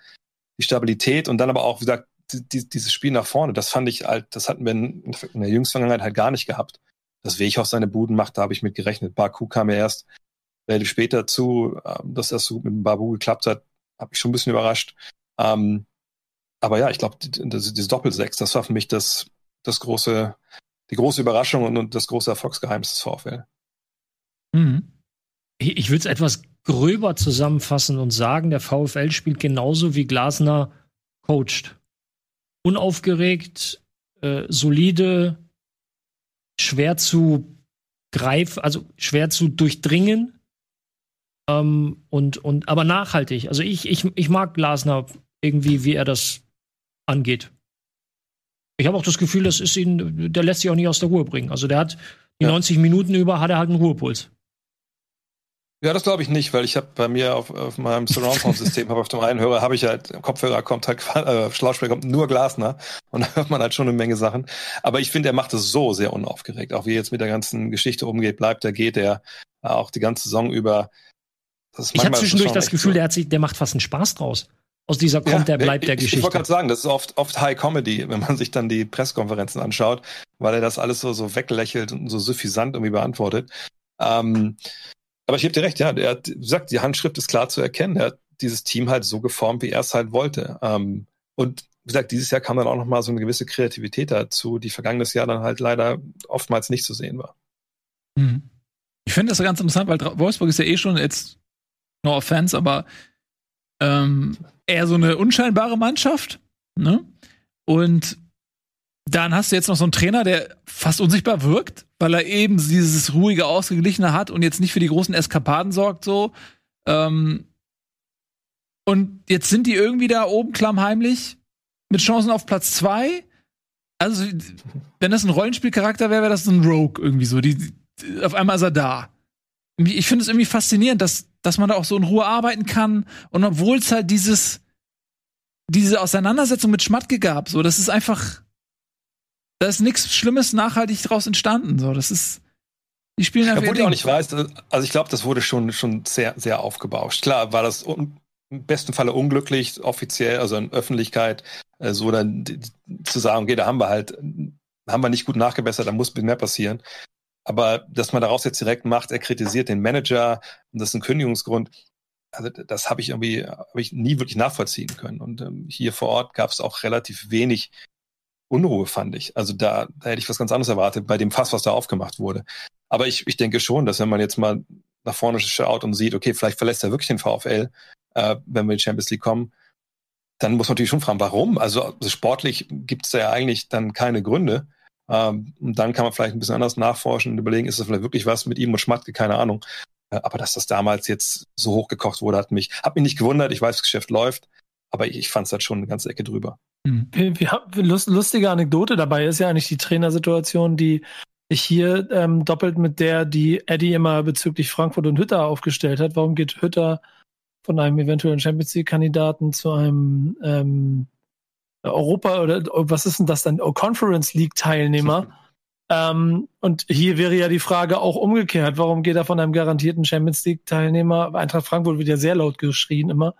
Die Stabilität und dann aber auch, wie gesagt, die, dieses Spiel nach vorne, das fand ich halt, das hatten wir in, der jüngsten Vergangenheit halt gar nicht gehabt. Dass Weg seine Buden macht, da habe ich mit gerechnet. Baku kam ja erst relativ später zu, ähm, dass das so mit dem Babu geklappt hat, habe ich schon ein bisschen überrascht. Ähm, aber ja, ich glaube, dieses Doppelsechs, das war für mich das, das große, die große Überraschung und, und das große Erfolgsgeheimnis des VfL. Mhm. Ich, ich würde es etwas gröber zusammenfassen und sagen, der VfL spielt genauso wie Glasner coacht. Unaufgeregt, äh, solide, schwer zu greifen, also schwer zu durchdringen. Ähm, und, und, aber nachhaltig. Also ich, ich, ich mag Glasner irgendwie, wie er das angeht. Ich habe auch das Gefühl, das ist ihn, der lässt sich auch nicht aus der Ruhe bringen. Also der hat die ja. 90 Minuten über hat er halt einen Ruhepuls. Ja, das glaube ich nicht, weil ich habe bei mir auf, auf meinem Surround Sound System, habe auf dem einen Hörer, habe ich halt Kopfhörer kommt halt äh, Schlauchsprecher kommt nur Glasner und da hört man halt schon eine Menge Sachen. Aber ich finde, er macht es so sehr unaufgeregt, auch wie er jetzt mit der ganzen Geschichte umgeht, bleibt er, geht er äh, auch die ganze Saison über. ich habe zwischendurch das Gefühl, so. der hat sich, der macht fast einen Spaß draus. Aus dieser kommt, ja, der bleibt ich, der Geschichte. Ich wollte gerade sagen, das ist oft, oft High Comedy, wenn man sich dann die Presskonferenzen anschaut, weil er das alles so, so weglächelt und so suffisant irgendwie beantwortet. Ähm, aber ich gebe dir recht, ja, er hat gesagt, die Handschrift ist klar zu erkennen. Er hat dieses Team halt so geformt, wie er es halt wollte. Ähm, und wie gesagt, dieses Jahr kam dann auch noch mal so eine gewisse Kreativität dazu, die vergangenes Jahr dann halt leider oftmals nicht zu sehen war. Mhm. Ich finde das ganz interessant, weil Wolfsburg ist ja eh schon jetzt no offense, aber ähm, eher so eine unscheinbare Mannschaft. Ne? Und dann hast du jetzt noch so einen Trainer, der fast unsichtbar wirkt, weil er eben dieses ruhige, ausgeglichene hat und jetzt nicht für die großen Eskapaden sorgt, so. Ähm und jetzt sind die irgendwie da oben klammheimlich mit Chancen auf Platz zwei. Also, wenn das ein Rollenspielcharakter wäre, wäre das ein Rogue irgendwie so. Die, die auf einmal ist er da. Ich finde es irgendwie faszinierend, dass, dass man da auch so in Ruhe arbeiten kann. Und obwohl es halt dieses, diese Auseinandersetzung mit Schmatke gab, so, das ist einfach, da ist nichts Schlimmes nachhaltig daraus entstanden. So, das ist. Die spielen einfach. Obwohl ich auch nicht weiß, also ich glaube, das wurde schon, schon sehr, sehr aufgebauscht. Klar, war das im besten Falle unglücklich, offiziell, also in Öffentlichkeit, äh, so dann zu sagen, okay, da haben wir halt, haben wir nicht gut nachgebessert, da muss mehr passieren. Aber dass man daraus jetzt direkt macht, er kritisiert den Manager und das ist ein Kündigungsgrund, also das habe ich irgendwie, habe ich nie wirklich nachvollziehen können. Und ähm, hier vor Ort gab es auch relativ wenig Unruhe, fand ich. Also da, da hätte ich was ganz anderes erwartet bei dem Fass, was da aufgemacht wurde. Aber ich, ich denke schon, dass wenn man jetzt mal nach vorne schaut und sieht, okay, vielleicht verlässt er wirklich den VfL, äh, wenn wir in die Champions League kommen, dann muss man natürlich schon fragen, warum? Also, also sportlich gibt es ja eigentlich dann keine Gründe. Ähm, und dann kann man vielleicht ein bisschen anders nachforschen und überlegen, ist das vielleicht wirklich was mit ihm und Schmatke, keine Ahnung. Äh, aber dass das damals jetzt so hochgekocht wurde, hat mich, hat mich nicht gewundert. Ich weiß, das Geschäft läuft, aber ich, ich fand es halt schon eine ganze Ecke drüber. Mhm. Wir, wir lustige Anekdote dabei ist ja eigentlich die Trainersituation, die ich hier ähm, doppelt mit der, die Eddie immer bezüglich Frankfurt und Hütter aufgestellt hat. Warum geht Hütter von einem eventuellen Champions League-Kandidaten zu einem ähm, Europa oder was ist denn das dann? Oh, Conference League-Teilnehmer. ähm, und hier wäre ja die Frage auch umgekehrt. Warum geht er von einem garantierten Champions League-Teilnehmer? Eintracht Frankfurt wird ja sehr laut geschrien immer.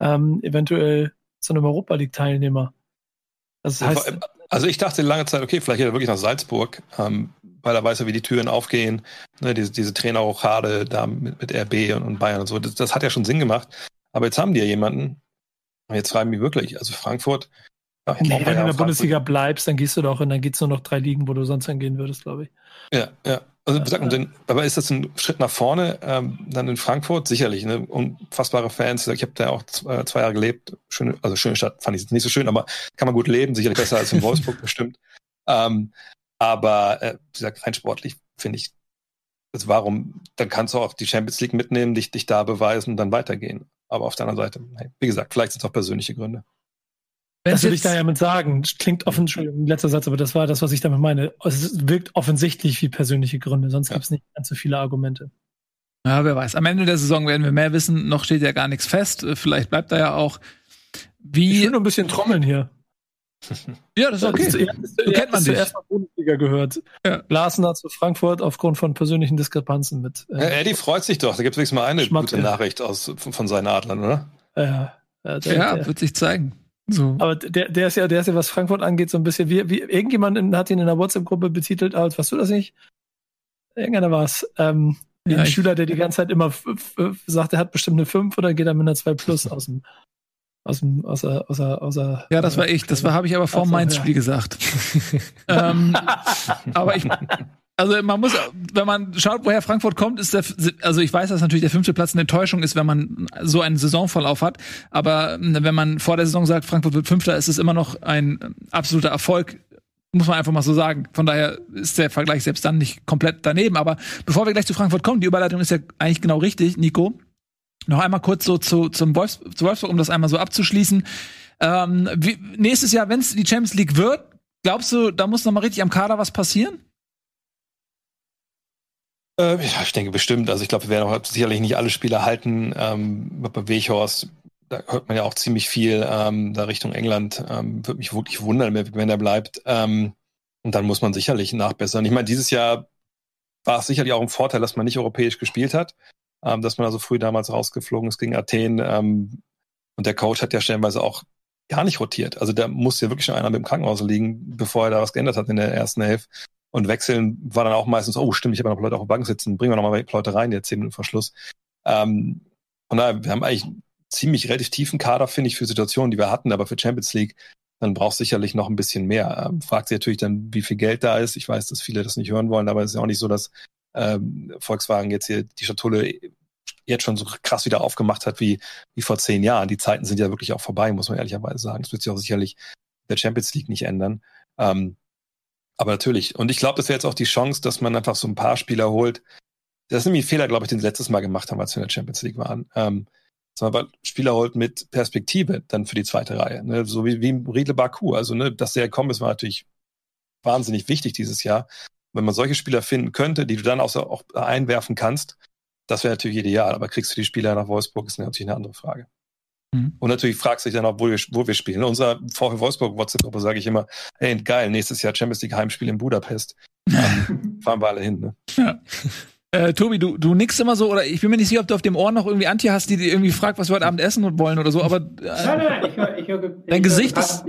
Ähm, eventuell zu einem Europa League-Teilnehmer. Das heißt, also ich dachte lange Zeit, okay, vielleicht geht er wirklich nach Salzburg, ähm, weil er weiß ja, wie die Türen aufgehen. Ne, diese, diese Trainerrochade da mit, mit RB und, und, Bayern und so. Das, das, hat ja schon Sinn gemacht. Aber jetzt haben die ja jemanden. Und jetzt schreiben die wirklich. Also Frankfurt. Ja, nee, wenn du in der Bundesliga bleibst, dann gehst du doch und dann geht's nur noch drei Ligen, wo du sonst hingehen würdest, glaube ich. Ja, ja. Also, mal, denn, aber ist das ein Schritt nach vorne ähm, dann in Frankfurt? Sicherlich, ne? Unfassbare Fans. Ich habe da auch zwei, zwei, Jahre gelebt. Schöne, also schöne Stadt fand ich jetzt nicht so schön, aber kann man gut leben. Sicherlich besser als in Wolfsburg bestimmt. Ähm, aber äh, wie gesagt, rein sportlich finde ich, also warum, dann kannst du auch die Champions League mitnehmen, dich, dich da beweisen, dann weitergehen. Aber auf der anderen Seite, hey, wie gesagt, vielleicht sind es auch persönliche Gründe. Was will ich da ja mit sagen? Klingt offen, Entschuldigung, letzter Satz, aber das war das, was ich damit meine. Es wirkt offensichtlich wie persönliche Gründe, sonst ja. gibt es nicht ganz so viele Argumente. Ja, wer weiß. Am Ende der Saison werden wir mehr wissen. Noch steht ja gar nichts fest. Vielleicht bleibt da ja auch. Wie ich will nur ein bisschen trommeln hier. Ja, das ist okay. so kennt man dich. zuerst mal Bundesliga gehört. Ja. Larsen zu Frankfurt aufgrund von persönlichen Diskrepanzen mit. Äh, ja, Eddie freut sich doch. Da gibt es wenigstens mal eine Schmack, gute Nachricht aus, von seinen Adlern, oder? Ja, ja, der, ja wird sich zeigen. So. Aber der, der ist ja, der ist ja, was Frankfurt angeht, so ein bisschen wie, wie irgendjemand hat ihn in der WhatsApp-Gruppe betitelt als, was du das nicht? Irgendeiner war es. Ähm, ja, ein Schüler, der die ganze Zeit immer sagt, er hat bestimmt eine 5 oder geht er mit einer 2 plus aus dem, aus dem, aus der, aus der, aus der Ja, das war ich. Das war, habe ich aber vor dem Mainz-Spiel ja. gesagt. ähm, aber ich, also man muss, wenn man schaut, woher Frankfurt kommt, ist der, also ich weiß, dass natürlich der fünfte Platz eine Enttäuschung ist, wenn man so einen Saisonverlauf hat. Aber wenn man vor der Saison sagt, Frankfurt wird Fünfter, ist es immer noch ein absoluter Erfolg. Muss man einfach mal so sagen. Von daher ist der Vergleich selbst dann nicht komplett daneben. Aber bevor wir gleich zu Frankfurt kommen, die Überleitung ist ja eigentlich genau richtig, Nico. Noch einmal kurz so zu, zum Wolfs zu Wolfsburg, um das einmal so abzuschließen. Ähm, wie, nächstes Jahr, wenn es die Champions League wird, glaubst du, da muss noch mal richtig am Kader was passieren? Äh, ja, ich denke bestimmt. Also ich glaube, wir werden auch sicherlich nicht alle Spieler halten. Ähm, bei Weghorst, da hört man ja auch ziemlich viel ähm, da Richtung England. Ähm, Würde mich wirklich wundern, wenn er bleibt. Ähm, und dann muss man sicherlich nachbessern. Ich meine, dieses Jahr war es sicherlich auch ein Vorteil, dass man nicht europäisch gespielt hat, ähm, dass man also früh damals rausgeflogen ist gegen Athen. Ähm, und der Coach hat ja stellenweise auch gar nicht rotiert. Also da muss ja wirklich schon einer mit dem Krankenhaus liegen, bevor er da was geändert hat in der ersten Hälfte. Und wechseln war dann auch meistens, oh stimmt, ich habe noch Leute auf der Bank sitzen, bringen wir noch mal Leute rein, jetzt zehn Minuten vor Schluss. Ähm, von daher, wir haben eigentlich einen ziemlich relativ tiefen Kader, finde ich, für Situationen, die wir hatten, aber für Champions League, dann braucht sicherlich noch ein bisschen mehr. Ähm, fragt sich natürlich dann, wie viel Geld da ist. Ich weiß, dass viele das nicht hören wollen, aber es ist ja auch nicht so, dass ähm, Volkswagen jetzt hier die Schatulle jetzt schon so krass wieder aufgemacht hat wie, wie vor zehn Jahren. Die Zeiten sind ja wirklich auch vorbei, muss man ehrlicherweise sagen. Das wird sich auch sicherlich der Champions League nicht ändern. Ähm, aber natürlich. Und ich glaube, das wäre jetzt auch die Chance, dass man einfach so ein paar Spieler holt. Das ist nämlich ein Fehler, glaube ich, den sie letztes Mal gemacht haben, als wir in der Champions League waren. Ähm, aber Spieler holt mit Perspektive dann für die zweite Reihe. Ne? So wie, wie Riedle Baku. Also, ne, dass der gekommen ist, war natürlich wahnsinnig wichtig dieses Jahr. Wenn man solche Spieler finden könnte, die du dann auch, auch einwerfen kannst, das wäre natürlich ideal. Aber kriegst du die Spieler nach Wolfsburg, ist natürlich eine andere Frage. Mhm. Und natürlich fragst du dich dann auch, wo wir, wo wir spielen. In unserer VfL Wolfsburg WhatsApp-Gruppe sage ich immer, hey, geil, nächstes Jahr Champions League Heimspiel in Budapest. Fahren wir alle hin, ne? Ja. Äh, Tobi, du, du nix immer so, oder ich bin mir nicht sicher, ob du auf dem Ohr noch irgendwie Antje hast, die dir irgendwie fragt, was wir heute Abend essen wollen oder so, aber äh, nein, nein, ich höre, ich höre, dein Gesicht ist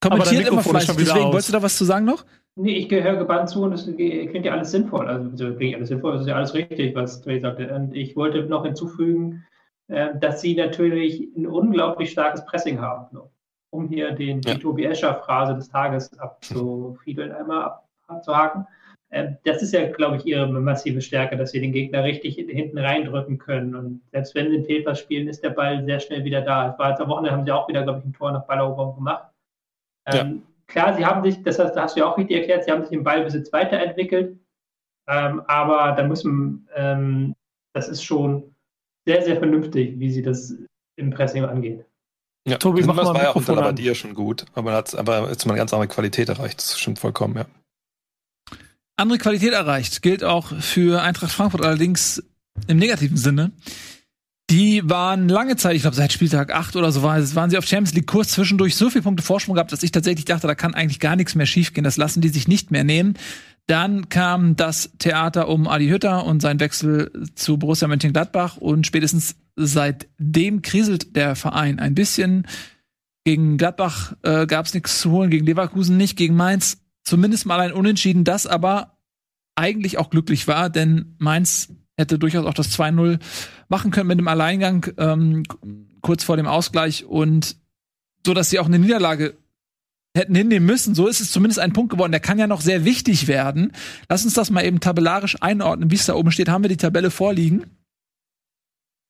kommentiert immer fleißig, deswegen aus. wolltest du da was zu sagen noch? Nee, ich gehöre gebannt zu und das klingt ja alles sinnvoll. Also klingt alles sinnvoll, das ist ja alles richtig, was Trey sagte. Und ich wollte noch hinzufügen, äh, dass sie natürlich ein unglaublich starkes Pressing haben, um hier den, ja. die Tobi Escher-Phrase des Tages abzufiedeln, einmal abzuhaken. Ähm, das ist ja, glaube ich, ihre massive Stärke, dass sie den Gegner richtig hinten reindrücken können. Und selbst wenn sie einen Fehlpass spielen, ist der Ball sehr schnell wieder da. Es war jetzt am Wochenende, haben sie auch wieder, glaube ich, ein Tor nach Balleroberung gemacht. Ja. Ähm, klar, sie haben sich, das hast, das hast du ja auch richtig erklärt, sie haben sich im Ballbesitz weiterentwickelt. Ähm, aber da müssen, ähm, das ist schon sehr, sehr vernünftig, wie sie das im Pressing angeht. Ja, Tobi, mach das war ja auch unter Labadia schon gut, aber hat aber jetzt mal eine ganz andere Qualität erreicht. Das stimmt vollkommen, ja. Andere Qualität erreicht gilt auch für Eintracht Frankfurt allerdings im negativen Sinne. Die waren lange Zeit, ich glaube seit Spieltag 8 oder so, waren, waren sie auf Champions League Kurs zwischendurch so viel Punkte Vorsprung gehabt, dass ich tatsächlich dachte, da kann eigentlich gar nichts mehr schiefgehen. Das lassen die sich nicht mehr nehmen. Dann kam das Theater um Adi Hütter und sein Wechsel zu Borussia Mönchengladbach und spätestens seitdem kriselt der Verein ein bisschen. Gegen Gladbach äh, gab es nichts zu holen, gegen Leverkusen nicht, gegen Mainz zumindest mal ein Unentschieden, das aber eigentlich auch glücklich war, denn Mainz hätte durchaus auch das 2-0 machen können mit dem Alleingang ähm, kurz vor dem Ausgleich und so, dass sie auch eine Niederlage hätten hinnehmen müssen. So ist es zumindest ein Punkt geworden. Der kann ja noch sehr wichtig werden. Lass uns das mal eben tabellarisch einordnen, wie es da oben steht. Haben wir die Tabelle vorliegen?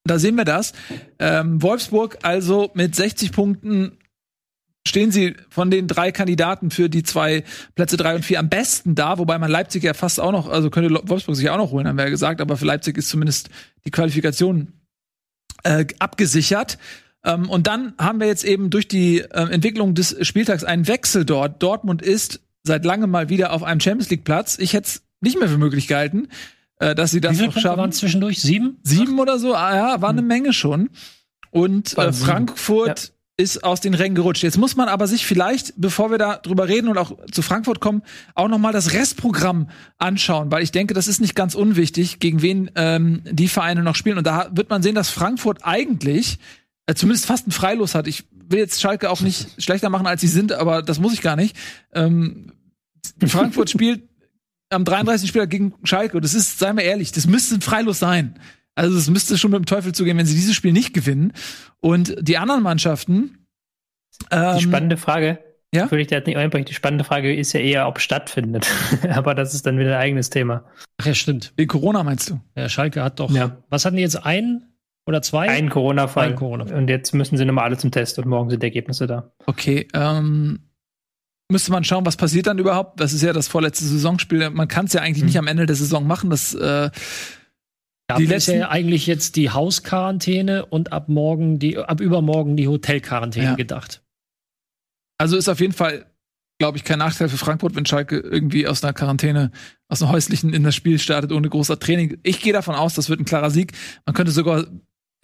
Da sehen wir das. Ähm, Wolfsburg also mit 60 Punkten stehen sie von den drei Kandidaten für die zwei Plätze drei und vier am besten da, wobei man Leipzig ja fast auch noch, also könnte Wolfsburg sich auch noch holen, haben wir ja gesagt, aber für Leipzig ist zumindest die Qualifikation äh, abgesichert. Ähm, und dann haben wir jetzt eben durch die äh, Entwicklung des Spieltags einen Wechsel dort. Dortmund ist seit langem mal wieder auf einem Champions League Platz. Ich hätte es nicht mehr für möglich gehalten, äh, dass sie das Wie viele noch schaffen. Waren zwischendurch sieben, sieben oder so. Ah, ja, war eine hm. Menge schon. Und äh, Frankfurt ja ist aus den Rängen gerutscht. Jetzt muss man aber sich vielleicht, bevor wir da drüber reden und auch zu Frankfurt kommen, auch noch mal das Restprogramm anschauen, weil ich denke, das ist nicht ganz unwichtig, gegen wen ähm, die Vereine noch spielen. Und da wird man sehen, dass Frankfurt eigentlich äh, zumindest fast ein Freilos hat. Ich will jetzt Schalke auch nicht schlechter machen, als sie sind, aber das muss ich gar nicht. Ähm, Frankfurt spielt am 33. Spieler gegen Schalke und das ist, seien wir ehrlich, das müsste ein Freilos sein. Also es müsste schon mit dem Teufel zugehen, wenn sie dieses Spiel nicht gewinnen. Und die anderen Mannschaften. Ähm, die spannende Frage. Ja? Würde ich da jetzt nicht einbrechen. Die spannende Frage ist ja eher, ob stattfindet. Aber das ist dann wieder ein eigenes Thema. Ach ja, stimmt. Wegen Corona meinst du? Ja, Schalke hat doch. Ja. Was hatten die jetzt? Ein oder zwei? Ein Corona-Fall. Corona und jetzt müssen sie nochmal alle zum Test und morgen sind die Ergebnisse da. Okay, ähm, müsste man schauen, was passiert dann überhaupt. Das ist ja das vorletzte Saisonspiel. Man kann es ja eigentlich mhm. nicht am Ende der Saison machen. Das äh, die letzten ja eigentlich jetzt die Hausquarantäne und ab morgen die, ab übermorgen die Hotelquarantäne ja. gedacht. Also ist auf jeden Fall, glaube ich, kein Nachteil für Frankfurt, wenn Schalke irgendwie aus einer Quarantäne, aus einer häuslichen in das Spiel startet ohne großer Training. Ich gehe davon aus, das wird ein klarer Sieg. Man könnte sogar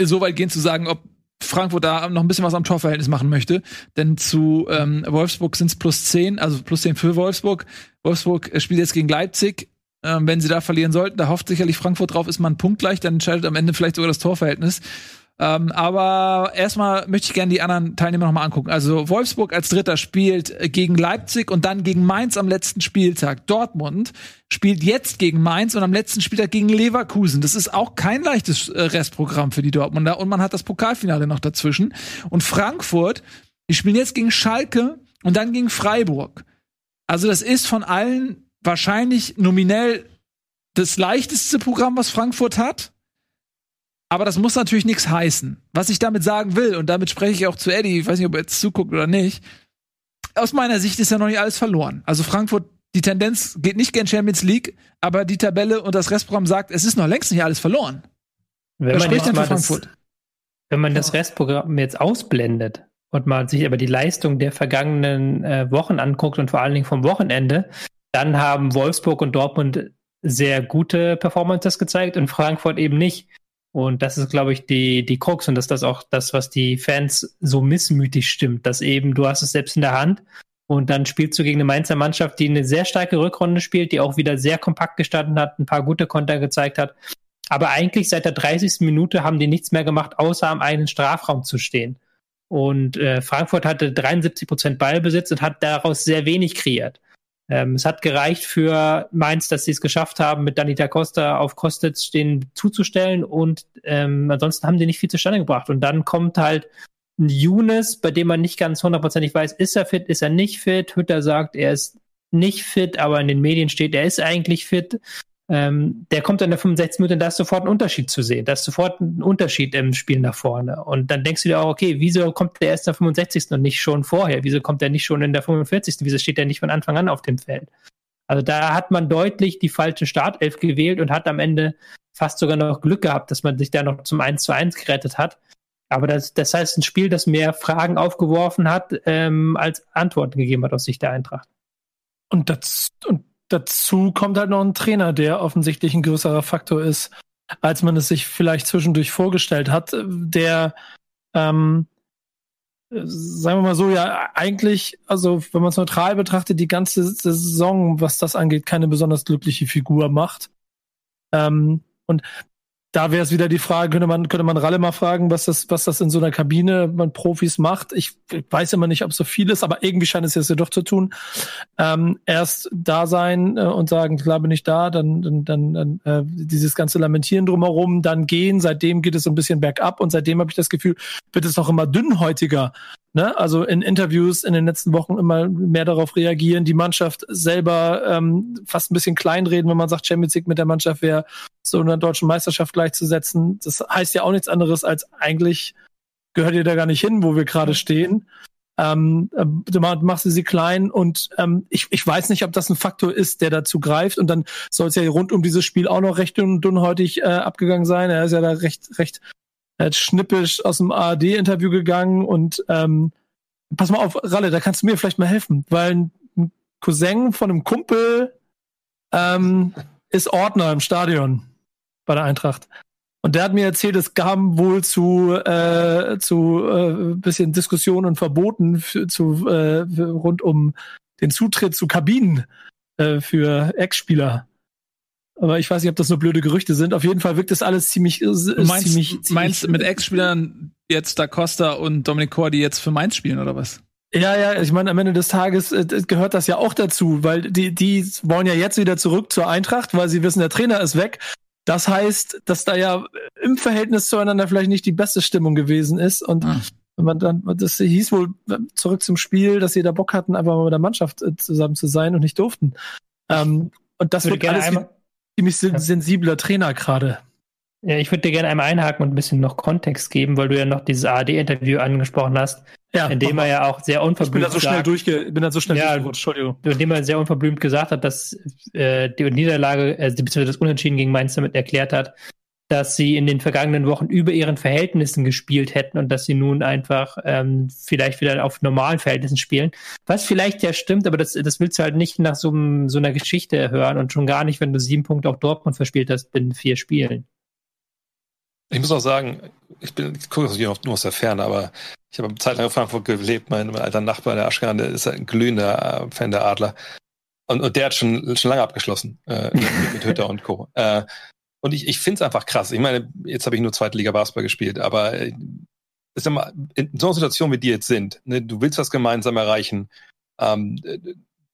so weit gehen zu sagen, ob Frankfurt da noch ein bisschen was am Torverhältnis machen möchte. Denn zu ähm, Wolfsburg sind es plus 10, also plus 10 für Wolfsburg. Wolfsburg spielt jetzt gegen Leipzig ähm, wenn sie da verlieren sollten. Da hofft sicherlich Frankfurt drauf, ist man punktgleich, dann entscheidet am Ende vielleicht sogar das Torverhältnis. Ähm, aber erstmal möchte ich gerne die anderen Teilnehmer nochmal angucken. Also Wolfsburg als Dritter spielt gegen Leipzig und dann gegen Mainz am letzten Spieltag. Dortmund spielt jetzt gegen Mainz und am letzten Spieltag gegen Leverkusen. Das ist auch kein leichtes äh, Restprogramm für die Dortmunder und man hat das Pokalfinale noch dazwischen. Und Frankfurt, die spielen jetzt gegen Schalke und dann gegen Freiburg. Also das ist von allen wahrscheinlich nominell das leichteste Programm, was Frankfurt hat. Aber das muss natürlich nichts heißen. Was ich damit sagen will, und damit spreche ich auch zu Eddie, ich weiß nicht, ob er jetzt zuguckt oder nicht. Aus meiner Sicht ist ja noch nicht alles verloren. Also Frankfurt, die Tendenz geht nicht gern Champions League, aber die Tabelle und das Restprogramm sagt, es ist noch längst nicht alles verloren. Wenn man, denn für Frankfurt? Das, wenn man das Restprogramm jetzt ausblendet und man sich aber die Leistung der vergangenen äh, Wochen anguckt und vor allen Dingen vom Wochenende, dann haben Wolfsburg und Dortmund sehr gute Performances gezeigt und Frankfurt eben nicht. Und das ist, glaube ich, die, die Krux und das ist das auch das, was die Fans so missmütig stimmt, dass eben du hast es selbst in der Hand und dann spielst du gegen eine Mainzer Mannschaft, die eine sehr starke Rückrunde spielt, die auch wieder sehr kompakt gestanden hat, ein paar gute Konter gezeigt hat. Aber eigentlich seit der 30. Minute haben die nichts mehr gemacht, außer am eigenen Strafraum zu stehen. Und äh, Frankfurt hatte 73 Prozent Ballbesitz und hat daraus sehr wenig kreiert. Ähm, es hat gereicht für Mainz, dass sie es geschafft haben, mit Danita Costa auf Kostic den zuzustellen und ähm, ansonsten haben die nicht viel zustande gebracht. Und dann kommt halt ein Younes, bei dem man nicht ganz hundertprozentig weiß, ist er fit, ist er nicht fit. Hütter sagt, er ist nicht fit, aber in den Medien steht, er ist eigentlich fit ähm, der kommt in der 65 Minute, da ist sofort ein Unterschied zu sehen. Da ist sofort ein Unterschied im Spiel nach vorne. Und dann denkst du dir auch, okay, wieso kommt der erst in der 65. und nicht schon vorher? Wieso kommt der nicht schon in der 45.? Wieso steht der nicht von Anfang an auf dem Feld? Also da hat man deutlich die falsche Startelf gewählt und hat am Ende fast sogar noch Glück gehabt, dass man sich da noch zum 1 zu 1 gerettet hat. Aber das, das heißt ein Spiel, das mehr Fragen aufgeworfen hat, ähm, als Antworten gegeben hat aus Sicht der Eintracht. Und das, und dazu kommt halt noch ein Trainer, der offensichtlich ein größerer Faktor ist als man es sich vielleicht zwischendurch vorgestellt hat, der ähm, sagen wir mal so, ja, eigentlich, also wenn man es neutral betrachtet, die ganze Saison, was das angeht, keine besonders glückliche Figur macht. Ähm, und da wäre es wieder die Frage, könnte man, könnte man Ralle mal fragen, was das, was das in so einer Kabine man Profis macht. Ich weiß immer nicht, ob so viel ist, aber irgendwie scheint es jetzt ja doch zu tun. Ähm, erst da sein äh, und sagen, klar bin ich da, dann, dann, dann, äh, dieses ganze Lamentieren drumherum, dann gehen. Seitdem geht es so ein bisschen bergab und seitdem habe ich das Gefühl, wird es auch immer dünnhäutiger ne, also in Interviews in den letzten Wochen immer mehr darauf reagieren, die Mannschaft selber ähm, fast ein bisschen kleinreden, wenn man sagt, Champions League mit der Mannschaft wäre so einer deutschen Meisterschaft gleichzusetzen. Das heißt ja auch nichts anderes als eigentlich gehört ihr da gar nicht hin, wo wir gerade stehen. Ähm, äh, du machst sie klein und ähm, ich, ich weiß nicht, ob das ein Faktor ist, der dazu greift und dann soll es ja rund um dieses Spiel auch noch recht dünn, dünnhäutig äh, abgegangen sein. Er ist ja da recht, recht hat schnippisch aus dem ARD-Interview gegangen und ähm, pass mal auf, Ralle, da kannst du mir vielleicht mal helfen, weil ein Cousin von einem Kumpel ähm, ist Ordner im Stadion bei der Eintracht. Und der hat mir erzählt, es gab wohl zu äh, zu äh, bisschen Diskussionen und Verboten zu äh, rund um den Zutritt zu Kabinen äh, für Ex-Spieler. Aber ich weiß nicht, ob das nur blöde Gerüchte sind. Auf jeden Fall wirkt das alles ziemlich. Äh, du meinst, ziemlich, ziemlich meinst mit Ex-Spielern jetzt Da Costa und Dominic Kor, die jetzt für Mainz spielen, oder was? Ja, ja, ich meine, am Ende des Tages äh, gehört das ja auch dazu, weil die, die wollen ja jetzt wieder zurück zur Eintracht, weil sie wissen, der Trainer ist weg. Das heißt, dass da ja im Verhältnis zueinander vielleicht nicht die beste Stimmung gewesen ist. Und ah. wenn man dann, das hieß wohl zurück zum Spiel, dass sie da Bock hatten, einfach mal mit der Mannschaft äh, zusammen zu sein und nicht durften. Ähm, und das wird alles. Einmal ziemlich sensibler Trainer gerade. Ja, ich würde dir gerne einmal einhaken und ein bisschen noch Kontext geben, weil du ja noch dieses ARD-Interview angesprochen hast, ja, in dem er ja auch sehr unverblümt ich bin da so schnell durchge bin da so schnell ja, Entschuldigung. In dem er sehr unverblümt gesagt hat, dass äh, die Niederlage, äh, beziehungsweise das Unentschieden gegen Mainz damit erklärt hat, dass sie in den vergangenen Wochen über ihren Verhältnissen gespielt hätten und dass sie nun einfach ähm, vielleicht wieder auf normalen Verhältnissen spielen. Was vielleicht ja stimmt, aber das, das willst du halt nicht nach so, so einer Geschichte hören und schon gar nicht, wenn du sieben Punkte auf Dortmund verspielt hast in vier Spielen. Ich muss auch sagen, ich bin, ich gucke hier nur aus der Ferne, aber ich habe eine Zeit lang in Frankfurt gelebt. Mein, mein alter Nachbar, der Aschkan, der ist ein glühender äh, Fan der Adler. Und, und der hat schon, schon lange abgeschlossen äh, mit, mit Hütter und Co. Äh, und ich, ich finde es einfach krass. Ich meine, jetzt habe ich nur zweite Liga Basketball gespielt, aber äh, ist mal, in so einer Situation, wie die jetzt sind, ne, du willst was gemeinsam erreichen, ähm,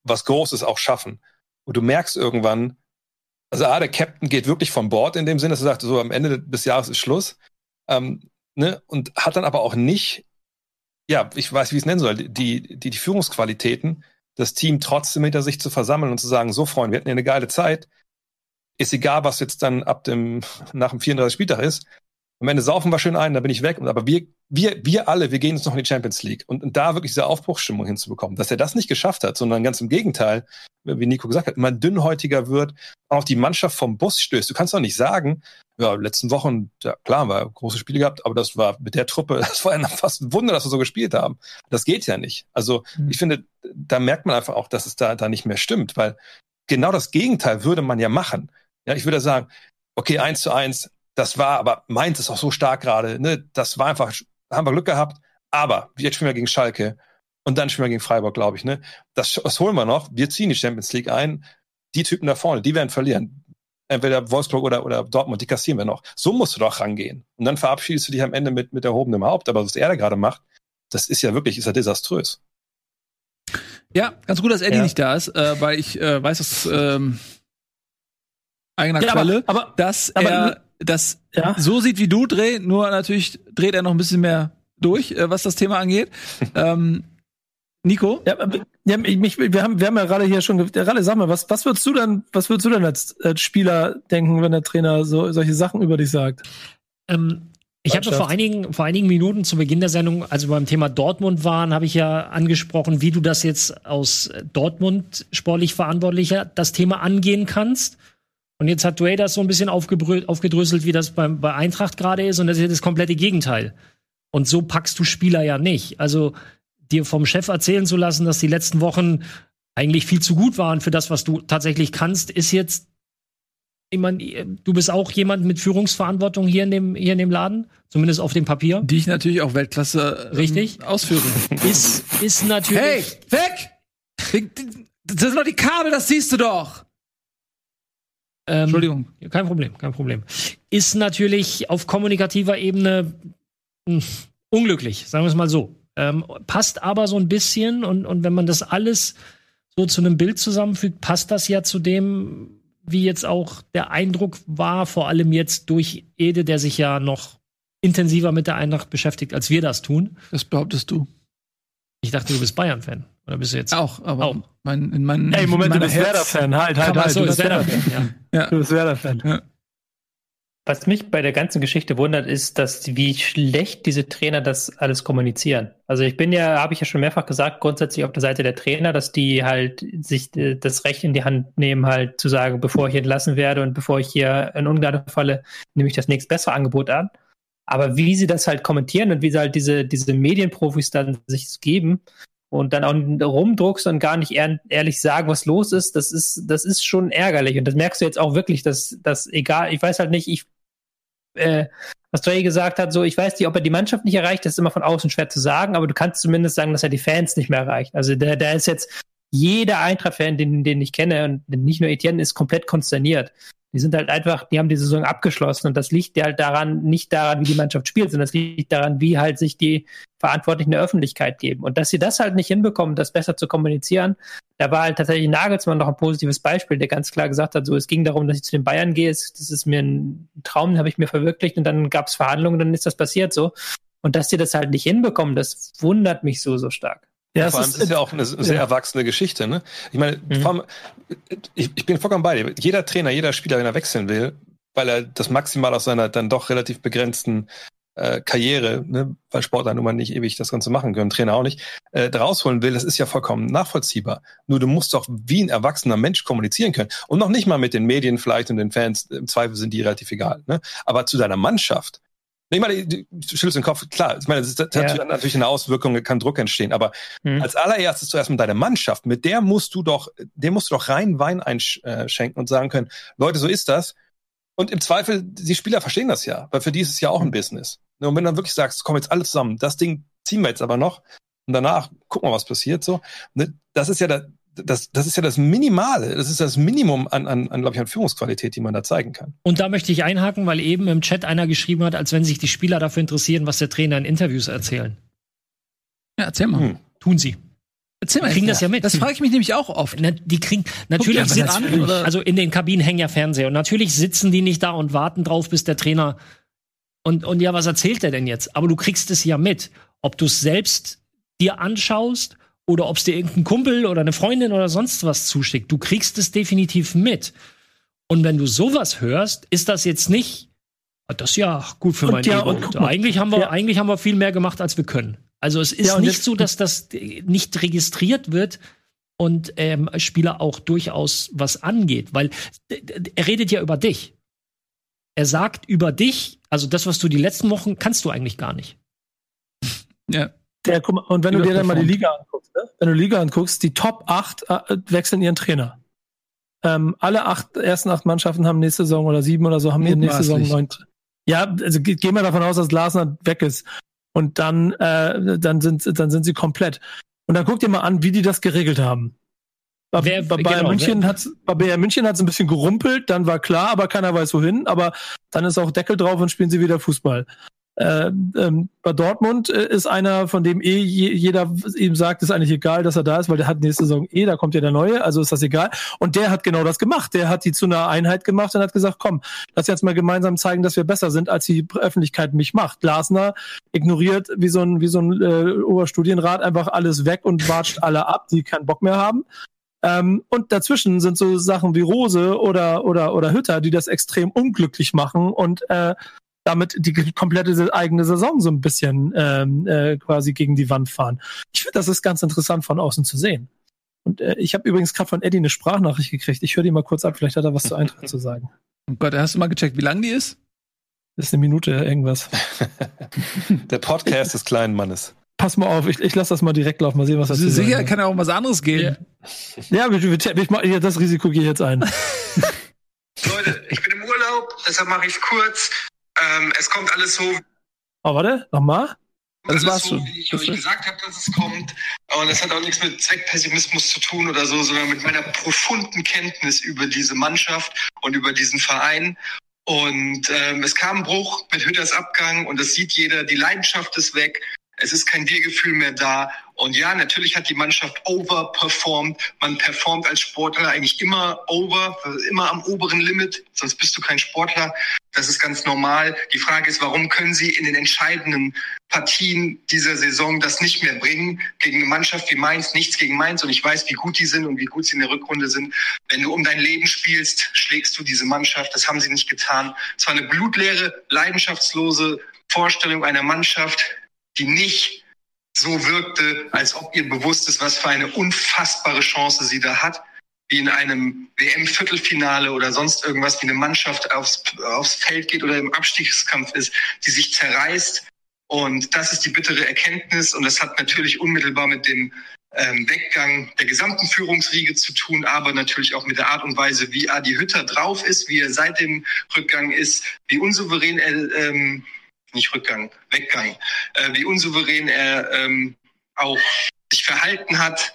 was Großes auch schaffen. Und du merkst irgendwann, also A, der Captain geht wirklich von Bord in dem Sinne, dass er sagt, so am Ende des Jahres ist Schluss. Ähm, ne, und hat dann aber auch nicht, ja, ich weiß, wie ich es nennen soll, die, die, die Führungsqualitäten, das Team trotzdem hinter sich zu versammeln und zu sagen, so Freunde, wir hatten ja eine geile Zeit, ist egal, was jetzt dann ab dem, nach dem 34 Spieltag ist. Am Ende saufen wir schön ein, dann bin ich weg. Aber wir, wir, wir alle, wir gehen jetzt noch in die Champions League. Und, und da wirklich diese Aufbruchsstimmung hinzubekommen, dass er das nicht geschafft hat, sondern ganz im Gegenteil, wie Nico gesagt hat, immer dünnhäutiger wird, auch die Mannschaft vom Bus stößt. Du kannst doch nicht sagen, ja, letzten Wochen, ja, klar, wir große Spiele gehabt, aber das war mit der Truppe, das war ja fast ein Wunder, dass wir so gespielt haben. Das geht ja nicht. Also, mhm. ich finde, da merkt man einfach auch, dass es da, da nicht mehr stimmt, weil genau das Gegenteil würde man ja machen. Ja, ich würde sagen, okay, eins zu eins, das war, aber Mainz ist auch so stark gerade, ne? Das war einfach, haben wir Glück gehabt, aber jetzt spielen wir gegen Schalke und dann spielen wir gegen Freiburg, glaube ich, ne? Das, das holen wir noch. Wir ziehen die Champions League ein. Die Typen da vorne, die werden verlieren. Entweder Wolfsburg oder, oder Dortmund, die kassieren wir noch. So musst du doch rangehen. Und dann verabschiedest du dich am Ende mit, mit erhobenem Haupt. Aber was er da gerade macht, das ist ja wirklich, ist ja desaströs. Ja, ganz gut, dass Eddie ja. nicht da ist, äh, weil ich äh, weiß, dass ähm, eigener ja, Quelle, aber, aber, dass aber, er das ja? so sieht wie du dreht, nur natürlich dreht er noch ein bisschen mehr durch, äh, was das Thema angeht. ähm, Nico? Ja, ja mich, wir, haben, wir haben ja gerade hier schon, gerade sag mal, was, was würdest du denn, was würdest du denn als, als Spieler denken, wenn der Trainer so solche Sachen über dich sagt? Ähm, ich habe vor einigen, vor einigen Minuten zu Beginn der Sendung, als wir beim Thema Dortmund waren, habe ich ja angesprochen, wie du das jetzt aus Dortmund sportlich Verantwortlicher das Thema angehen kannst. Und jetzt hat Dwayne das so ein bisschen aufgedröselt, wie das beim, bei Eintracht gerade ist. Und das ist das komplette Gegenteil. Und so packst du Spieler ja nicht. Also dir vom Chef erzählen zu lassen, dass die letzten Wochen eigentlich viel zu gut waren für das, was du tatsächlich kannst, ist jetzt Ich meine, du bist auch jemand mit Führungsverantwortung hier in dem, hier in dem Laden, zumindest auf dem Papier. Die ich natürlich auch Weltklasse ähm, Richtig. ausführe. Ist, ist natürlich. Hey, weg! Das sind doch die Kabel, das siehst du doch! Ähm, Entschuldigung. Kein Problem, kein Problem. Ist natürlich auf kommunikativer Ebene mh, hm, unglücklich, sagen wir es mal so. Ähm, passt aber so ein bisschen und, und wenn man das alles so zu einem Bild zusammenfügt, passt das ja zu dem, wie jetzt auch der Eindruck war, vor allem jetzt durch Ede, der sich ja noch intensiver mit der Eintracht beschäftigt, als wir das tun. Das behauptest du. Ich dachte, du bist Bayern-Fan. Oder bist du jetzt? Auch, aber auch. Mein, in meinen, Ey, Moment, du bist Werder-Fan. Halt, halt, halt. So, du bist Werder-Fan, ja. ja. Du bist Werder-Fan. Ja. Was mich bei der ganzen Geschichte wundert, ist, dass wie schlecht diese Trainer das alles kommunizieren. Also ich bin ja, habe ich ja schon mehrfach gesagt, grundsätzlich auf der Seite der Trainer, dass die halt sich äh, das Recht in die Hand nehmen, halt zu sagen, bevor ich entlassen werde und bevor ich hier in Ungnade falle, nehme ich das nächst bessere Angebot an. Aber wie sie das halt kommentieren und wie sie halt diese, diese Medienprofis dann sich geben und dann auch rumdruckst und gar nicht ehr ehrlich sagen, was los ist, das ist, das ist schon ärgerlich. Und das merkst du jetzt auch wirklich, dass, dass egal, ich weiß halt nicht, ich, äh, was Trey gesagt hat, so, ich weiß nicht, ob er die Mannschaft nicht erreicht, das ist immer von außen schwer zu sagen, aber du kannst zumindest sagen, dass er die Fans nicht mehr erreicht. Also der, der ist jetzt, jeder Eintracht-Fan, den, den ich kenne, und nicht nur Etienne, ist komplett konsterniert. Die sind halt einfach, die haben die Saison abgeschlossen und das liegt ja halt daran, nicht daran, wie die Mannschaft spielt, sondern das liegt daran, wie halt sich die Verantwortlichen der Öffentlichkeit geben. Und dass sie das halt nicht hinbekommen, das besser zu kommunizieren, da war halt tatsächlich Nagelsmann noch ein positives Beispiel, der ganz klar gesagt hat, so es ging darum, dass ich zu den Bayern gehe, das ist mir ein Traum, den habe ich mir verwirklicht und dann gab es Verhandlungen, dann ist das passiert so. Und dass sie das halt nicht hinbekommen, das wundert mich so, so stark. Ja, vor allem ist, ist ja auch eine sehr ja. erwachsene Geschichte. Ne? Ich meine, mhm. allem, ich, ich bin vollkommen bei dir. Jeder Trainer, jeder Spieler, wenn er wechseln will, weil er das maximal aus seiner dann doch relativ begrenzten äh, Karriere, ne, weil Sportler nun mal nicht ewig das Ganze machen können, Trainer auch nicht, äh, rausholen will, das ist ja vollkommen nachvollziehbar. Nur du musst doch wie ein erwachsener Mensch kommunizieren können. Und noch nicht mal mit den Medien vielleicht und den Fans, im Zweifel sind die relativ egal. Ne? Aber zu deiner Mannschaft, ich meine, du schüttelst den Kopf, klar, ich meine, das, das ja. hat natürlich eine Auswirkung, kann Druck entstehen, aber mhm. als allererstes zuerst mit deiner Mannschaft, mit der musst du doch, dem musst du doch rein Wein einschenken und sagen können, Leute, so ist das. Und im Zweifel, die Spieler verstehen das ja, weil für die ist es ja auch ein Business. Und wenn du dann wirklich sagst, komm jetzt alle zusammen, das Ding ziehen wir jetzt aber noch und danach gucken wir, was passiert, so. Ne, das ist ja da, das, das ist ja das Minimale, das ist das Minimum an, an, an glaube ich, an Führungsqualität, die man da zeigen kann. Und da möchte ich einhaken, weil eben im Chat einer geschrieben hat, als wenn sich die Spieler dafür interessieren, was der Trainer in Interviews erzählen. Ja, erzähl mal. Hm. Tun sie. Erzähl mal, kriegen das ja mit. Das frage ich mich nämlich auch oft. Na, die kriegen natürlich sitzen, an, also in den Kabinen hängen ja Fernseher und natürlich sitzen die nicht da und warten drauf, bis der Trainer und und ja, was erzählt er denn jetzt? Aber du kriegst es ja mit, ob du es selbst dir anschaust oder ob es dir irgendein Kumpel oder eine Freundin oder sonst was zuschickt. Du kriegst es definitiv mit. Und wenn du sowas hörst, ist das jetzt nicht, ah, das ist ja gut für mein ja, Ego. eigentlich haben wir, ja. eigentlich haben wir viel mehr gemacht, als wir können. Also es ist ja, nicht so, dass das nicht registriert wird und ähm, Spieler auch durchaus was angeht, weil er redet ja über dich. Er sagt über dich, also das, was du die letzten Wochen kannst du eigentlich gar nicht. Ja. Der, und wenn du dir dann mal die Liga anguckst, ne? wenn du die Liga anguckst, die Top 8 äh, wechseln ihren Trainer. Ähm, alle acht, ersten acht Mannschaften haben nächste Saison oder sieben oder so haben ihren nächste Saison neun. Ja, also gehen wir davon aus, dass Glasner weg ist. Und dann, äh, dann sind, dann sind sie komplett. Und dann guck dir mal an, wie die das geregelt haben. Bei, wer, bei Bayern genau, München hat bei Bayern München hat's ein bisschen gerumpelt, dann war klar, aber keiner weiß wohin. Aber dann ist auch Deckel drauf und spielen sie wieder Fußball. Äh, ähm, bei Dortmund äh, ist einer, von dem eh je, jeder ihm sagt, ist eigentlich egal, dass er da ist, weil der hat nächste Saison eh, da kommt ja der Neue, also ist das egal. Und der hat genau das gemacht. Der hat die zu einer Einheit gemacht und hat gesagt, komm, lass jetzt mal gemeinsam zeigen, dass wir besser sind, als die Öffentlichkeit mich macht. Glasner ignoriert wie so ein, wie so ein äh, Oberstudienrat einfach alles weg und watscht alle ab, die keinen Bock mehr haben. Ähm, und dazwischen sind so Sachen wie Rose oder, oder, oder Hütter, die das extrem unglücklich machen und äh, damit die komplette eigene Saison so ein bisschen ähm, äh, quasi gegen die Wand fahren. Ich finde, das ist ganz interessant von außen zu sehen. Und äh, ich habe übrigens gerade von Eddie eine Sprachnachricht gekriegt. Ich höre die mal kurz ab, vielleicht hat er was zu Eintracht zu sagen. Oh Gott, hast du mal gecheckt, wie lang die ist? Das ist eine Minute irgendwas. Der Podcast des kleinen Mannes. Pass mal auf, ich, ich lasse das mal direkt laufen, mal sehen, was er zu Sicher kann ja auch was anderes gehen. Ja, ja, ich, ich, ich, das Risiko gehe ich jetzt ein. Leute, ich bin deshalb mache ich es kurz. Ähm, es kommt alles so. Oh, warte, nochmal. Das war's so, schon. Wie ich euch gesagt habe, dass es kommt. Und es hat auch nichts mit Zweckpessimismus zu tun oder so, sondern mit meiner profunden Kenntnis über diese Mannschaft und über diesen Verein. Und ähm, es kam ein Bruch mit Hütters Abgang und das sieht jeder. Die Leidenschaft ist weg. Es ist kein Wir-Gefühl mehr da. Und ja, natürlich hat die Mannschaft overperformed. Man performt als Sportler eigentlich immer over, immer am oberen Limit, sonst bist du kein Sportler. Das ist ganz normal. Die Frage ist, warum können sie in den entscheidenden Partien dieser Saison das nicht mehr bringen? Gegen eine Mannschaft wie Mainz, nichts gegen Mainz. Und ich weiß, wie gut die sind und wie gut sie in der Rückrunde sind. Wenn du um dein Leben spielst, schlägst du diese Mannschaft. Das haben sie nicht getan. Es war eine blutleere, leidenschaftslose Vorstellung einer Mannschaft, die nicht so wirkte, als ob ihr bewusst ist, was für eine unfassbare Chance sie da hat, wie in einem WM-Viertelfinale oder sonst irgendwas, wie eine Mannschaft aufs, aufs Feld geht oder im Abstiegskampf ist, die sich zerreißt. Und das ist die bittere Erkenntnis. Und das hat natürlich unmittelbar mit dem ähm, Weggang der gesamten Führungsriege zu tun, aber natürlich auch mit der Art und Weise, wie Adi Hütter drauf ist, wie er seit dem Rückgang ist, wie unsouverän er ähm, nicht Rückgang, Weggang, äh, wie unsouverän er ähm, auch sich verhalten hat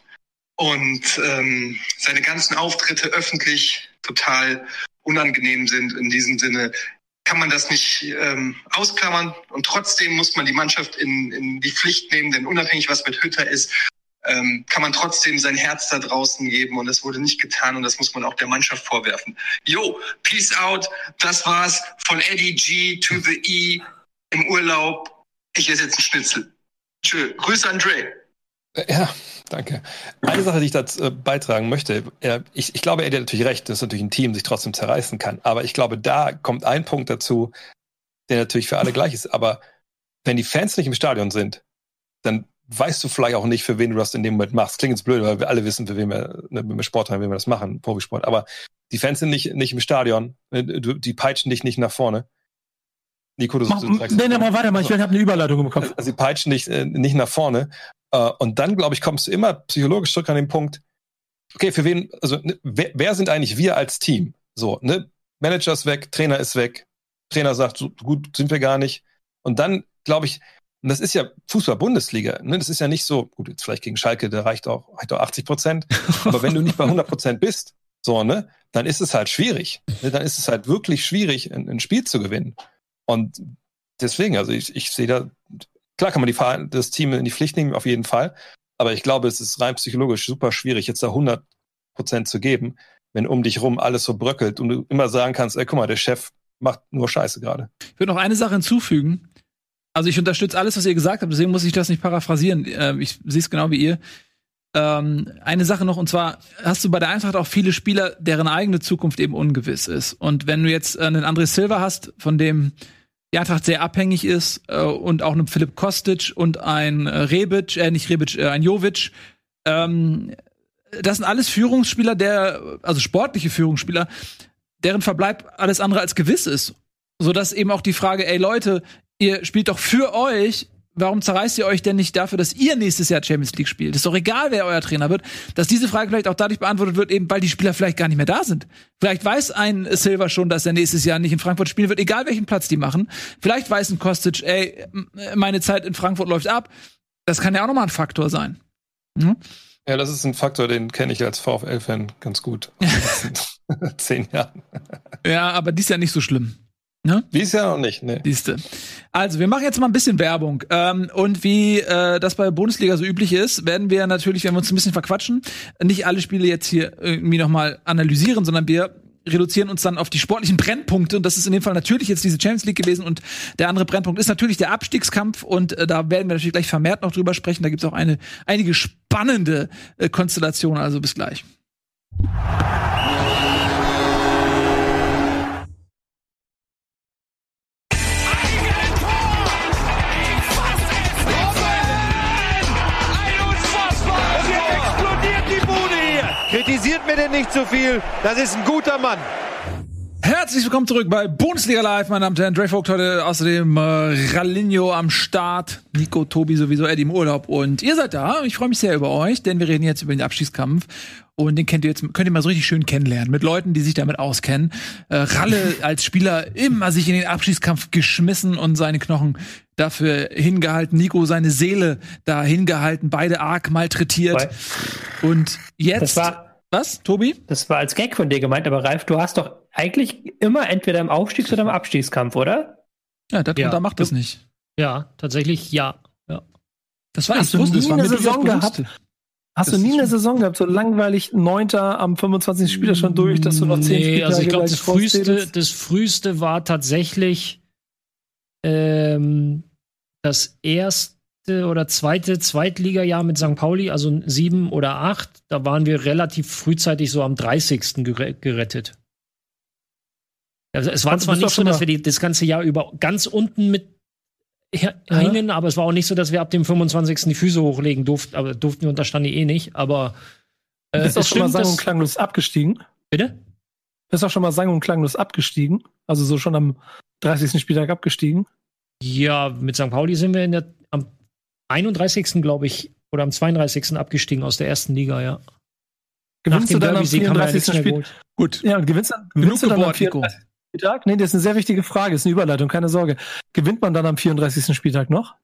und ähm, seine ganzen Auftritte öffentlich total unangenehm sind. In diesem Sinne kann man das nicht ähm, ausklammern und trotzdem muss man die Mannschaft in, in die Pflicht nehmen, denn unabhängig was mit Hütter ist, ähm, kann man trotzdem sein Herz da draußen geben und das wurde nicht getan und das muss man auch der Mannschaft vorwerfen. Yo, peace out. Das war's von Eddie G to the E im Urlaub, ich esse jetzt einen Schnitzel. Tschö. Grüße an Dre. Ja, danke. Eine Sache, die ich dazu äh, beitragen möchte, ich, ich glaube, er hat natürlich recht, dass natürlich ein Team sich trotzdem zerreißen kann. Aber ich glaube, da kommt ein Punkt dazu, der natürlich für alle gleich ist. Aber wenn die Fans nicht im Stadion sind, dann weißt du vielleicht auch nicht, für wen du das in dem Moment machst. Klingt jetzt blöd, weil wir alle wissen, für wen wir, ne, wenn wir Sport haben, wie wir das machen, Profisport. Aber die Fans sind nicht, nicht im Stadion, äh, die peitschen dich nicht nach vorne. Nico, du, Mach, du sagst, Nee, nee, mal weiter, mal. ich habe eine Überleitung im Kopf. Also, sie peitschen dich äh, nicht nach vorne. Äh, und dann, glaube ich, kommst du immer psychologisch zurück an den Punkt, okay, für wen, also ne, wer, wer sind eigentlich wir als Team? So, ne? Manager ist weg, Trainer ist weg, Trainer sagt, so gut sind wir gar nicht. Und dann, glaube ich, und das ist ja Fußball-Bundesliga, ne? Das ist ja nicht so, gut, jetzt vielleicht gegen Schalke, der reicht auch, reicht auch 80 Prozent. aber wenn du nicht bei 100 Prozent bist, so, ne, dann ist es halt schwierig. Ne? Dann ist es halt wirklich schwierig, ein, ein Spiel zu gewinnen. Und deswegen, also ich, ich sehe da, klar kann man die, das Team in die Pflicht nehmen, auf jeden Fall. Aber ich glaube, es ist rein psychologisch super schwierig, jetzt da 100 Prozent zu geben, wenn um dich rum alles so bröckelt und du immer sagen kannst, ey, guck mal, der Chef macht nur Scheiße gerade. Ich würde noch eine Sache hinzufügen. Also ich unterstütze alles, was ihr gesagt habt, deswegen muss ich das nicht paraphrasieren. Ähm, ich sehe es genau wie ihr. Ähm, eine Sache noch, und zwar hast du bei der Eintracht auch viele Spieler, deren eigene Zukunft eben ungewiss ist. Und wenn du jetzt einen André Silva hast, von dem Eintracht sehr abhängig ist äh, und auch einen Philipp Kostic und ein äh, Rebic, äh, nicht Rebic, äh, ein Jovic. Ähm, das sind alles Führungsspieler, der, also sportliche Führungsspieler, deren Verbleib alles andere als gewiss ist. Sodass eben auch die Frage, ey Leute, ihr spielt doch für euch warum zerreißt ihr euch denn nicht dafür, dass ihr nächstes Jahr Champions League spielt? Ist doch egal, wer euer Trainer wird. Dass diese Frage vielleicht auch dadurch beantwortet wird, eben weil die Spieler vielleicht gar nicht mehr da sind. Vielleicht weiß ein Silver schon, dass er nächstes Jahr nicht in Frankfurt spielen wird, egal welchen Platz die machen. Vielleicht weiß ein Kostic, ey, meine Zeit in Frankfurt läuft ab. Das kann ja auch nochmal ein Faktor sein. Hm? Ja, das ist ein Faktor, den kenne ich als VfL-Fan ganz gut. Zehn Jahren. ja, aber dies ist ja nicht so schlimm. Ne? Dies Jahr noch nicht, ne. Siehste. Also, wir machen jetzt mal ein bisschen Werbung. Ähm, und wie äh, das bei Bundesliga so üblich ist, werden wir natürlich, wenn wir uns ein bisschen verquatschen, nicht alle Spiele jetzt hier irgendwie nochmal analysieren, sondern wir reduzieren uns dann auf die sportlichen Brennpunkte. Und das ist in dem Fall natürlich jetzt diese Champions League gewesen. Und der andere Brennpunkt ist natürlich der Abstiegskampf. Und äh, da werden wir natürlich gleich vermehrt noch drüber sprechen. Da gibt's auch eine, einige spannende äh, Konstellationen. Also bis gleich. Denn nicht zu viel. Das ist ein guter Mann. Herzlich willkommen zurück bei Bundesliga Live, meine Damen und Herren. Dre Vogt heute außerdem äh, Ralinho am Start, Nico, Tobi sowieso, Eddie im Urlaub und ihr seid da. Ich freue mich sehr über euch, denn wir reden jetzt über den Abstiegskampf und den kennt ihr jetzt, könnt ihr mal so richtig schön kennenlernen mit Leuten, die sich damit auskennen. Äh, Ralle als Spieler immer sich in den Abstiegskampf geschmissen und seine Knochen dafür hingehalten. Nico seine Seele da hingehalten, beide arg malträtiert. Und jetzt. Was, Tobi? Das war als Gag von dir gemeint, aber Ralf, du hast doch eigentlich immer entweder im Aufstiegs- oder im Abstiegskampf, oder? Ja, darunter ja. macht das nicht. Ja, tatsächlich ja. ja. Das war, hast du nie eine Saison gehabt? Hast das du nie eine Saison gehabt, so langweilig Neunter am 25. Spieltag schon durch, dass du noch zehn nee, also ich glaube, das früheste, das früheste war tatsächlich ähm, das erste oder zweite Zweitligajahr mit St. Pauli, also sieben oder acht, da waren wir relativ frühzeitig so am 30. gerettet. Also es war zwar nicht so, dass wir die, das ganze Jahr über ganz unten mit hingen, ja. aber es war auch nicht so, dass wir ab dem 25. die Füße hochlegen durften, aber durften wir unter Stani eh nicht, aber äh, Bist auch schon mal sang- und klanglos abgestiegen? Bitte? Bist auch schon mal sang- und klanglos abgestiegen? Also so schon am 30. Spieltag abgestiegen? Ja, mit St. Pauli sind wir in der, am 31. glaube ich, oder am 32. abgestiegen aus der ersten Liga, ja. Gewinnst du dann am 34. Spiel? Gut. Ja, gewinnst, gewinnst du dann am 34. Spieltag? Nee, das ist eine sehr wichtige Frage, das ist eine Überleitung, keine Sorge. Gewinnt man dann am 34. Spieltag noch?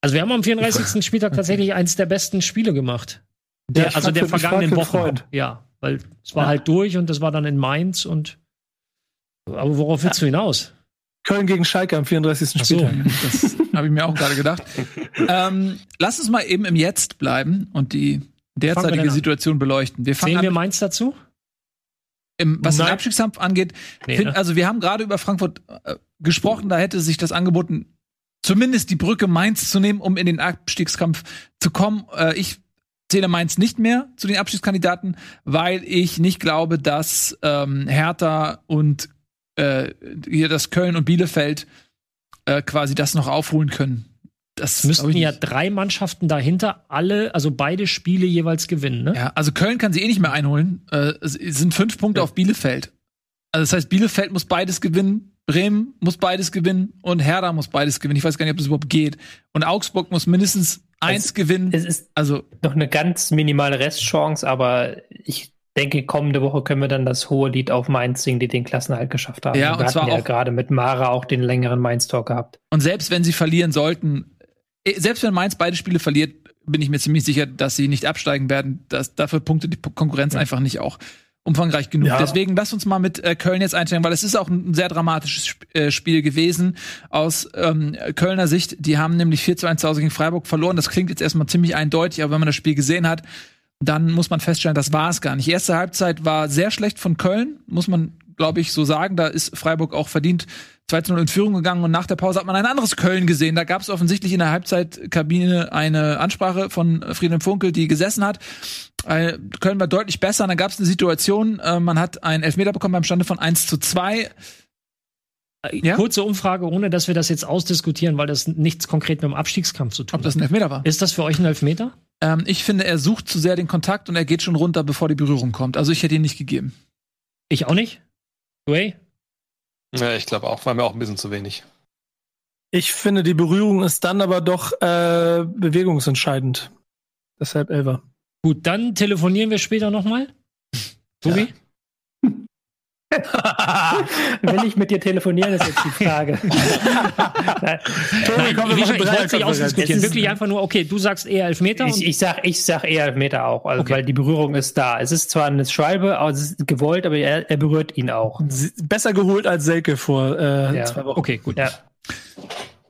Also wir haben am 34. Spieltag tatsächlich eins der besten Spiele gemacht. Der, ja, also der vergangenen Woche. Ja, weil es war ja. halt durch und das war dann in Mainz und aber worauf willst ja. du hinaus? Köln gegen Schalke am 34. Spieltag. So, das habe ich mir auch gerade gedacht. ähm, lass uns mal eben im Jetzt bleiben und die derzeitige Situation beleuchten. Wir fangen Sehen wir Mainz dazu? Im, was Nein. den Abstiegskampf angeht, nee, find, ne? also wir haben gerade über Frankfurt äh, gesprochen, da hätte sich das angeboten, zumindest die Brücke Mainz zu nehmen, um in den Abstiegskampf zu kommen. Äh, ich zähle Mainz nicht mehr zu den Abstiegskandidaten, weil ich nicht glaube, dass ähm, Hertha und äh, hier das Köln und Bielefeld äh, quasi das noch aufholen können. Das müssten ja drei Mannschaften dahinter alle, also beide Spiele jeweils gewinnen, ne? Ja, also Köln kann sie eh nicht mehr einholen. Äh, es sind fünf Punkte ja. auf Bielefeld. Also das heißt, Bielefeld muss beides gewinnen, Bremen muss beides gewinnen und Hertha muss beides gewinnen. Ich weiß gar nicht, ob das überhaupt geht. Und Augsburg muss mindestens eins es, gewinnen. Es ist also noch eine ganz minimale Restchance, aber ich denke, kommende Woche können wir dann das hohe Lied auf Mainz singen, die den Klassenhalt geschafft haben. Ja, und wir zwar ja gerade mit Mara auch den längeren Mainz-Talk gehabt. Und selbst wenn sie verlieren sollten, eh, selbst wenn Mainz beide Spiele verliert, bin ich mir ziemlich sicher, dass sie nicht absteigen werden. Das, dafür punktet die Konkurrenz ja. einfach nicht auch umfangreich genug. Ja. Deswegen lass uns mal mit äh, Köln jetzt einsteigen, weil es ist auch ein sehr dramatisches Sp äh, Spiel gewesen aus ähm, Kölner Sicht. Die haben nämlich 4 zu 1 zu Hause gegen Freiburg verloren. Das klingt jetzt erstmal ziemlich eindeutig, aber wenn man das Spiel gesehen hat, dann muss man feststellen, das war es gar nicht. Die erste Halbzeit war sehr schlecht von Köln, muss man, glaube ich, so sagen. Da ist Freiburg auch verdient 2 0 in Führung gegangen und nach der Pause hat man ein anderes Köln gesehen. Da gab es offensichtlich in der Halbzeitkabine eine Ansprache von Friedhelm Funkel, die gesessen hat. Äh, Köln war deutlich besser. Und dann gab es eine Situation, äh, man hat einen Elfmeter bekommen beim Stande von 1 zu 2. Äh, ja? Kurze Umfrage, ohne dass wir das jetzt ausdiskutieren, weil das nichts konkret mit dem Abstiegskampf zu tun hat. Ob das ein Elfmeter war? Ist das für euch ein Elfmeter? Ähm, ich finde, er sucht zu sehr den Kontakt und er geht schon runter, bevor die Berührung kommt. Also ich hätte ihn nicht gegeben. Ich auch nicht. Way? Ja, ich glaube auch, war mir auch ein bisschen zu wenig. Ich finde, die Berührung ist dann aber doch äh, bewegungsentscheidend. Deshalb Elver. Gut, dann telefonieren wir später nochmal. Tobi? Ja. Will ich mit dir telefonieren, ist jetzt die Frage. Nein, Tobi, komm, ich, ich wollte es nicht ausdiskutieren. Wirklich einfach nur, okay, du sagst eher Elfmeter. Ich, ich, sag, ich sag eher Elfmeter auch, also, okay. weil die Berührung ist da. Es ist zwar eine Schwalbe, aber es ist gewollt, aber er, er berührt ihn auch. Besser geholt als Selke vor äh, ja. zwei Wochen. Okay, gut. Ja.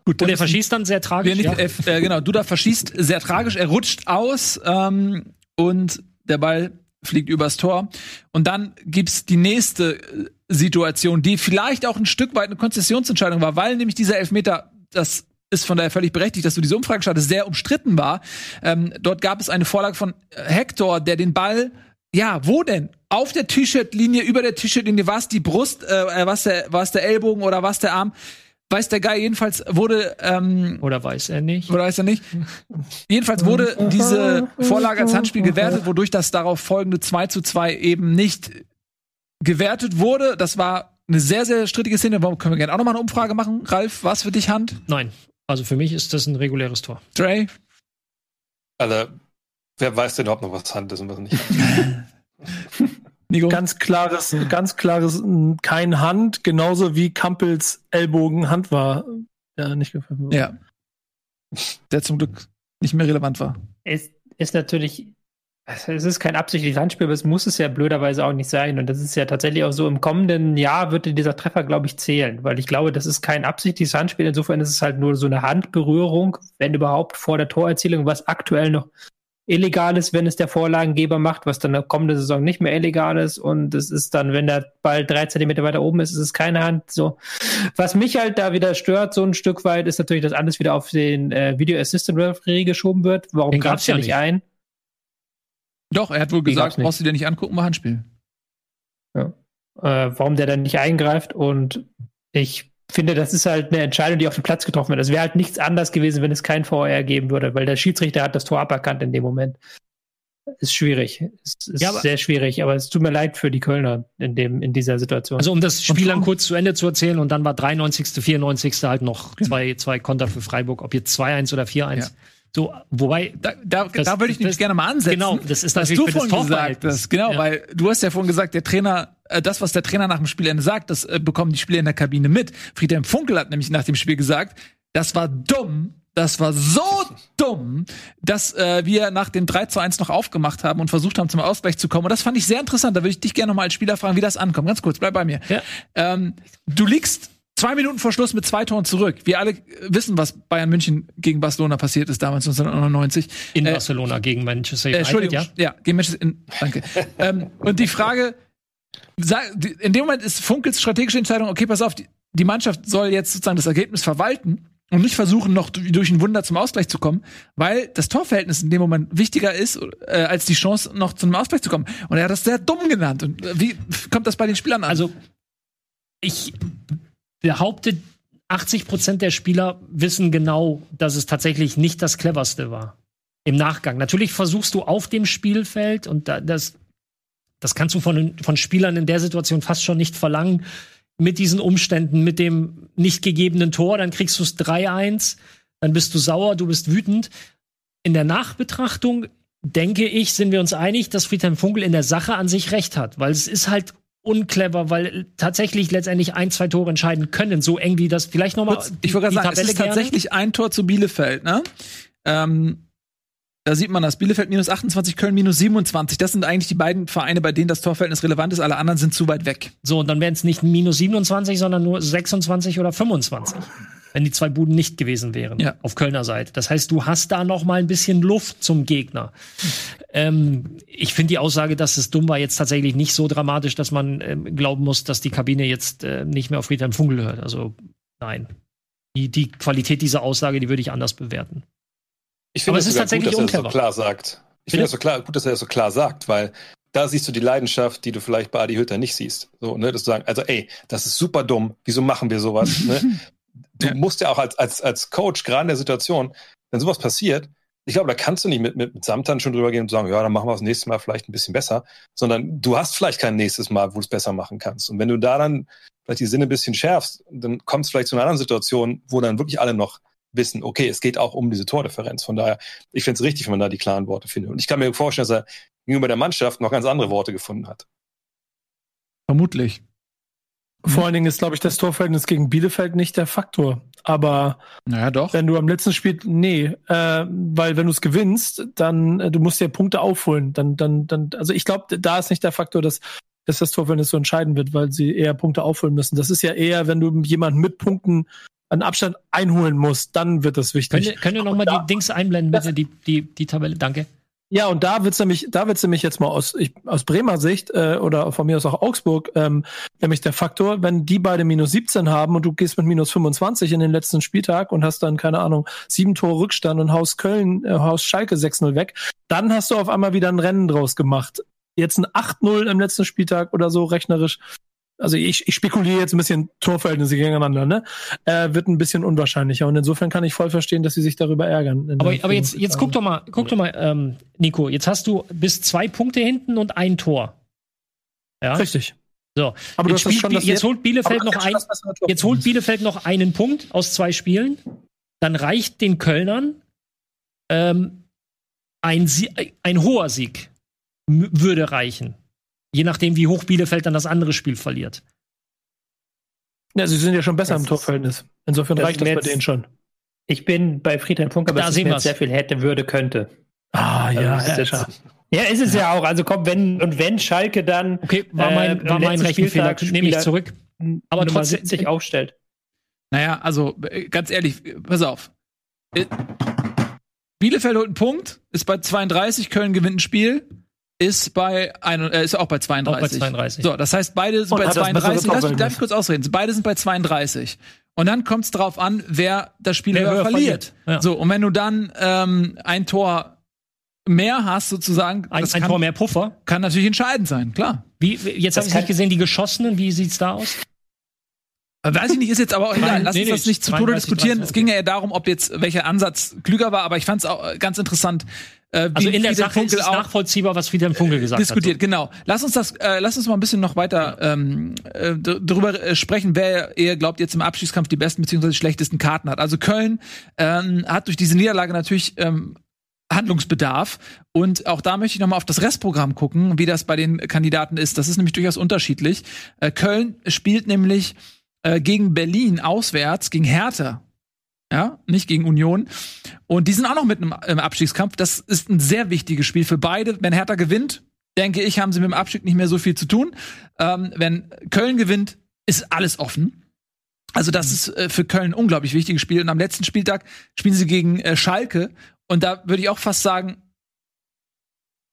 Gut, und er verschießt dann sehr tragisch. Nicht, ja. äh, genau, Duda verschießt sehr tragisch. Er rutscht aus ähm, und der Ball fliegt übers Tor. Und dann gibt's die nächste äh, Situation, die vielleicht auch ein Stück weit eine Konzessionsentscheidung war, weil nämlich dieser Elfmeter, das ist von daher völlig berechtigt, dass du diese Umfrage startest, sehr umstritten war. Ähm, dort gab es eine Vorlage von Hector, der den Ball ja, wo denn? Auf der T-Shirt-Linie, über der T-Shirt-Linie, war es die Brust, äh, was der, was der Ellbogen oder was der Arm? Weiß der Guy jedenfalls wurde ähm, oder weiß er nicht oder weiß er nicht jedenfalls wurde diese Vorlage als Handspiel gewertet wodurch das darauf folgende 2 zu 2 eben nicht gewertet wurde das war eine sehr, sehr strittige Szene. Warum können wir gerne auch nochmal eine Umfrage machen? Ralf, was für dich Hand? Nein. Also für mich ist das ein reguläres Tor. Dre? Also, wer weiß denn überhaupt noch, was Hand ist und was nicht? Nico? Ganz klares, ganz klares, kein Hand, genauso wie Kampels Ellbogen Hand war. Ja, nicht gefallen. Ja. Der zum Glück nicht mehr relevant war. Es ist natürlich, es ist kein absichtliches Handspiel, aber es muss es ja blöderweise auch nicht sein. Und das ist ja tatsächlich auch so, im kommenden Jahr wird dieser Treffer, glaube ich, zählen, weil ich glaube, das ist kein absichtliches Handspiel. Insofern ist es halt nur so eine Handberührung, wenn überhaupt vor der Torerzielung, was aktuell noch illegal ist, wenn es der Vorlagengeber macht, was dann kommenden Saison nicht mehr illegal ist. Und es ist dann, wenn der Ball drei Zentimeter weiter oben ist, ist es keine Hand. So. Was mich halt da wieder stört, so ein Stück weit, ist natürlich, dass alles wieder auf den äh, Video Assistant Referee geschoben wird. Warum gab es ja nicht ein? Doch, er hat wohl gesagt, brauchst du dir nicht angucken, war Handspiel. Ja. Äh, warum der dann nicht eingreift und ich finde, das ist halt eine Entscheidung, die auf dem Platz getroffen wird. Es wäre halt nichts anders gewesen, wenn es kein VR geben würde, weil der Schiedsrichter hat das Tor aberkannt in dem Moment. Ist schwierig. Ist, ist ja, sehr schwierig, aber es tut mir leid für die Kölner in dem, in dieser Situation. Also um das Spiel dann kurz zu Ende zu erzählen und dann war 93., 94. halt noch genau. zwei, zwei Konter für Freiburg, ob jetzt 2-1 oder 4-1. Ja. So, wobei, da, da, das, da würde ich nämlich gerne mal ansetzen. Genau, das ist natürlich was du vorhin gesagt hast. Genau, ja. weil du hast ja vorhin gesagt, der Trainer, äh, das, was der Trainer nach dem Spielende sagt, das äh, bekommen die Spieler in der Kabine mit. Friedhelm Funkel hat nämlich nach dem Spiel gesagt, das war dumm, das war so dumm, dass äh, wir nach dem 3 zu 1 noch aufgemacht haben und versucht haben, zum Ausgleich zu kommen. Und das fand ich sehr interessant. Da würde ich dich gerne nochmal als Spieler fragen, wie das ankommt. Ganz kurz, bleib bei mir. Ja. Ähm, du liegst Zwei Minuten vor Schluss mit zwei Toren zurück. Wir alle wissen, was Bayern München gegen Barcelona passiert ist damals 1999. In äh, Barcelona gegen Manchester United. Äh, Entschuldigung, ja? ja, gegen Manchester. In, danke. ähm, und die Frage, in dem Moment ist Funkels strategische Entscheidung, okay, pass auf, die, Mannschaft soll jetzt sozusagen das Ergebnis verwalten und nicht versuchen, noch durch ein Wunder zum Ausgleich zu kommen, weil das Torverhältnis in dem Moment wichtiger ist, äh, als die Chance, noch zum Ausgleich zu kommen. Und er hat das sehr dumm genannt. Und äh, wie kommt das bei den Spielern an? Also, ich behauptet, 80 Prozent der Spieler wissen genau, dass es tatsächlich nicht das cleverste war. Im Nachgang. Natürlich versuchst du auf dem Spielfeld und das, das kannst du von, von Spielern in der Situation fast schon nicht verlangen. Mit diesen Umständen, mit dem nicht gegebenen Tor, dann kriegst du es 3-1, dann bist du sauer, du bist wütend. In der Nachbetrachtung denke ich, sind wir uns einig, dass Friedhelm Funkel in der Sache an sich recht hat, weil es ist halt unclever, weil tatsächlich letztendlich ein, zwei Tore entscheiden können, so eng wie das vielleicht nochmal. Ich wollte gerade sagen, Tabelle es ist gerne. tatsächlich ein Tor zu Bielefeld, ne? Ähm, da sieht man das. Bielefeld minus 28, Köln minus 27. Das sind eigentlich die beiden Vereine, bei denen das Torverhältnis relevant ist. Alle anderen sind zu weit weg. So, und dann wären es nicht minus 27, sondern nur 26 oder 25 wenn die zwei Buden nicht gewesen wären ja. auf Kölner Seite. Das heißt, du hast da noch mal ein bisschen Luft zum Gegner. Ähm, ich finde die Aussage, dass es dumm war, jetzt tatsächlich nicht so dramatisch, dass man ähm, glauben muss, dass die Kabine jetzt äh, nicht mehr auf Friedhelm Funkel hört. Also nein. Die, die Qualität dieser Aussage, die würde ich anders bewerten. Ich finde es ist tatsächlich gut, dass er das so klar sagt. Ich finde es so klar, gut, dass er das so klar sagt, weil da siehst du die Leidenschaft, die du vielleicht bei Adi Hütter nicht siehst. So, ne, dass du sagen, also ey, das ist super dumm, wieso machen wir sowas? ne? du ja. musst ja auch als, als, als Coach, gerade in der Situation, wenn sowas passiert, ich glaube, da kannst du nicht mit, mit, mit Samtern schon drüber gehen und sagen, ja, dann machen wir das nächste Mal vielleicht ein bisschen besser, sondern du hast vielleicht kein nächstes Mal, wo du es besser machen kannst. Und wenn du da dann vielleicht die Sinne ein bisschen schärfst, dann kommt es vielleicht zu einer anderen Situation, wo dann wirklich alle noch wissen, okay, es geht auch um diese Tordifferenz. Von daher, ich finde es richtig, wenn man da die klaren Worte findet. Und ich kann mir vorstellen, dass er gegenüber der Mannschaft noch ganz andere Worte gefunden hat. Vermutlich. Vor allen Dingen ist, glaube ich, das Torverhältnis gegen Bielefeld nicht der Faktor. Aber naja, doch. wenn du am letzten Spiel, nee, äh, weil wenn du es gewinnst, dann äh, du musst ja Punkte aufholen. Dann, dann, dann, also ich glaube, da ist nicht der Faktor, dass, dass das Torverhältnis so entscheiden wird, weil sie eher Punkte aufholen müssen. Das ist ja eher, wenn du jemanden mit Punkten an Abstand einholen musst, dann wird das wichtig. Könnt ihr, könnt ihr nochmal die Dings einblenden, bitte, die, die, die Tabelle? Danke. Ja, und da wird's nämlich, da wird's nämlich jetzt mal aus, ich, aus Bremer Sicht äh, oder von mir aus auch Augsburg, ähm, nämlich der Faktor, wenn die beide minus 17 haben und du gehst mit minus 25 in den letzten Spieltag und hast dann, keine Ahnung, sieben Tore Rückstand und haust Köln, äh, haust Schalke 6-0 weg, dann hast du auf einmal wieder ein Rennen draus gemacht. Jetzt ein 8-0 im letzten Spieltag oder so rechnerisch also ich, ich spekuliere jetzt ein bisschen Torverhältnisse gegeneinander, ne? Äh, wird ein bisschen unwahrscheinlicher. Und insofern kann ich voll verstehen, dass sie sich darüber ärgern. Aber, aber jetzt, jetzt guck doch mal, guck doch mal, ähm, Nico, jetzt hast du bis zwei Punkte hinten und ein Tor. Ja? Richtig. So, aber jetzt, spielt, schon, jetzt holt Bielefeld noch ein, jetzt holt Bielefeld noch einen Punkt aus zwei Spielen. Dann reicht den Kölnern ähm, ein, ein hoher Sieg würde reichen. Je nachdem, wie hoch Bielefeld dann das andere Spiel verliert. Ja, sie sind ja schon besser das im Torverhältnis. Insofern reicht das bei denen schon. Ich bin bei Friedhelm Funke, aber da es ist mir sehr viel hätte, würde, könnte. Ah, ja, also, ja, ja, ist es ja. ja. auch. Also komm, wenn und wenn Schalke dann okay, war mein, äh, war mein Rechenfehler, nehme ich zurück. Aber trotzdem sich aufstellt. Naja, also ganz ehrlich, pass auf. Äh, Bielefeld holt einen Punkt, ist bei 32, Köln gewinnt ein Spiel ist bei ein, äh, ist auch bei 32. Auch bei 32. So, das heißt, beide sind Und bei 32. Lass, darf ich kurz ausreden? Beide sind bei 32. Und dann kommt es darauf an, wer das Spiel wer höher, verliert. verliert. Ja. So, und wenn du dann ähm, ein Tor mehr hast, sozusagen, ein, ein kann, Tor mehr Puffer, kann natürlich entscheidend sein, klar. Wie, jetzt habe ich nicht gesehen, die geschossenen, wie sieht's da aus? Äh, weiß ich nicht, ist jetzt aber auch egal. Lass nee, uns das nicht zu Tode diskutieren. Es ging ja eher darum, ob jetzt welcher Ansatz klüger war, aber ich fand es auch ganz interessant, äh, also in der Sache Funkel ist es nachvollziehbar, was Friedhelm Funkel gesagt diskutiert, hat. Diskutiert, genau. Lass uns das, äh, lass uns mal ein bisschen noch weiter ähm, äh, darüber äh, sprechen, wer ihr glaubt jetzt im Abschiedskampf die besten bzw. schlechtesten Karten hat. Also Köln ähm, hat durch diese Niederlage natürlich ähm, Handlungsbedarf. Und auch da möchte ich nochmal auf das Restprogramm gucken, wie das bei den Kandidaten ist. Das ist nämlich durchaus unterschiedlich. Äh, Köln spielt nämlich äh, gegen Berlin auswärts, gegen Hertha ja, nicht gegen Union. Und die sind auch noch mit im, im Abstiegskampf. Das ist ein sehr wichtiges Spiel für beide. Wenn Hertha gewinnt, denke ich, haben sie mit dem Abstieg nicht mehr so viel zu tun. Ähm, wenn Köln gewinnt, ist alles offen. Also das ist äh, für Köln ein unglaublich wichtiges Spiel. Und am letzten Spieltag spielen sie gegen äh, Schalke. Und da würde ich auch fast sagen,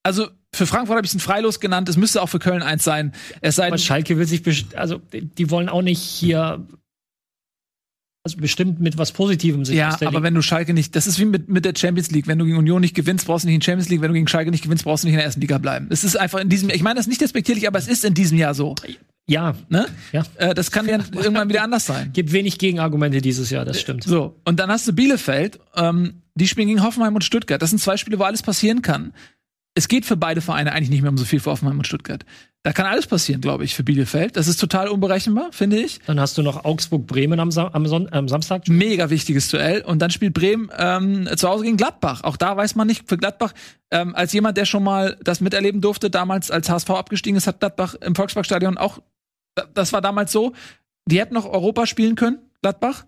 also für Frankfurt habe ich es ein Freilos genannt. Es müsste auch für Köln eins sein. Es sei Aber Schalke will sich, also die wollen auch nicht hier also bestimmt mit was Positivem sich Ja, aber wenn du Schalke nicht, das ist wie mit, mit der Champions League. Wenn du gegen Union nicht gewinnst, brauchst du nicht in Champions League. Wenn du gegen Schalke nicht gewinnst, brauchst du nicht in der ersten Liga bleiben. Es ist einfach in diesem, ich meine das nicht respektierlich, aber es ist in diesem Jahr so. Ja, ne? Ja. Äh, das kann ja irgendwann wieder anders sein. Gibt wenig Gegenargumente dieses Jahr, das stimmt. So, und dann hast du Bielefeld, ähm, die spielen gegen Hoffenheim und Stuttgart. Das sind zwei Spiele, wo alles passieren kann es geht für beide Vereine eigentlich nicht mehr um so viel für Offenheim und Stuttgart. Da kann alles passieren, glaube ich, für Bielefeld. Das ist total unberechenbar, finde ich. Dann hast du noch Augsburg-Bremen am, Sam am, am Samstag. Mega wichtiges Duell. Und dann spielt Bremen ähm, zu Hause gegen Gladbach. Auch da weiß man nicht, für Gladbach, ähm, als jemand, der schon mal das miterleben durfte, damals als HSV abgestiegen ist, hat Gladbach im Volksparkstadion auch, das war damals so, die hätten noch Europa spielen können, Gladbach.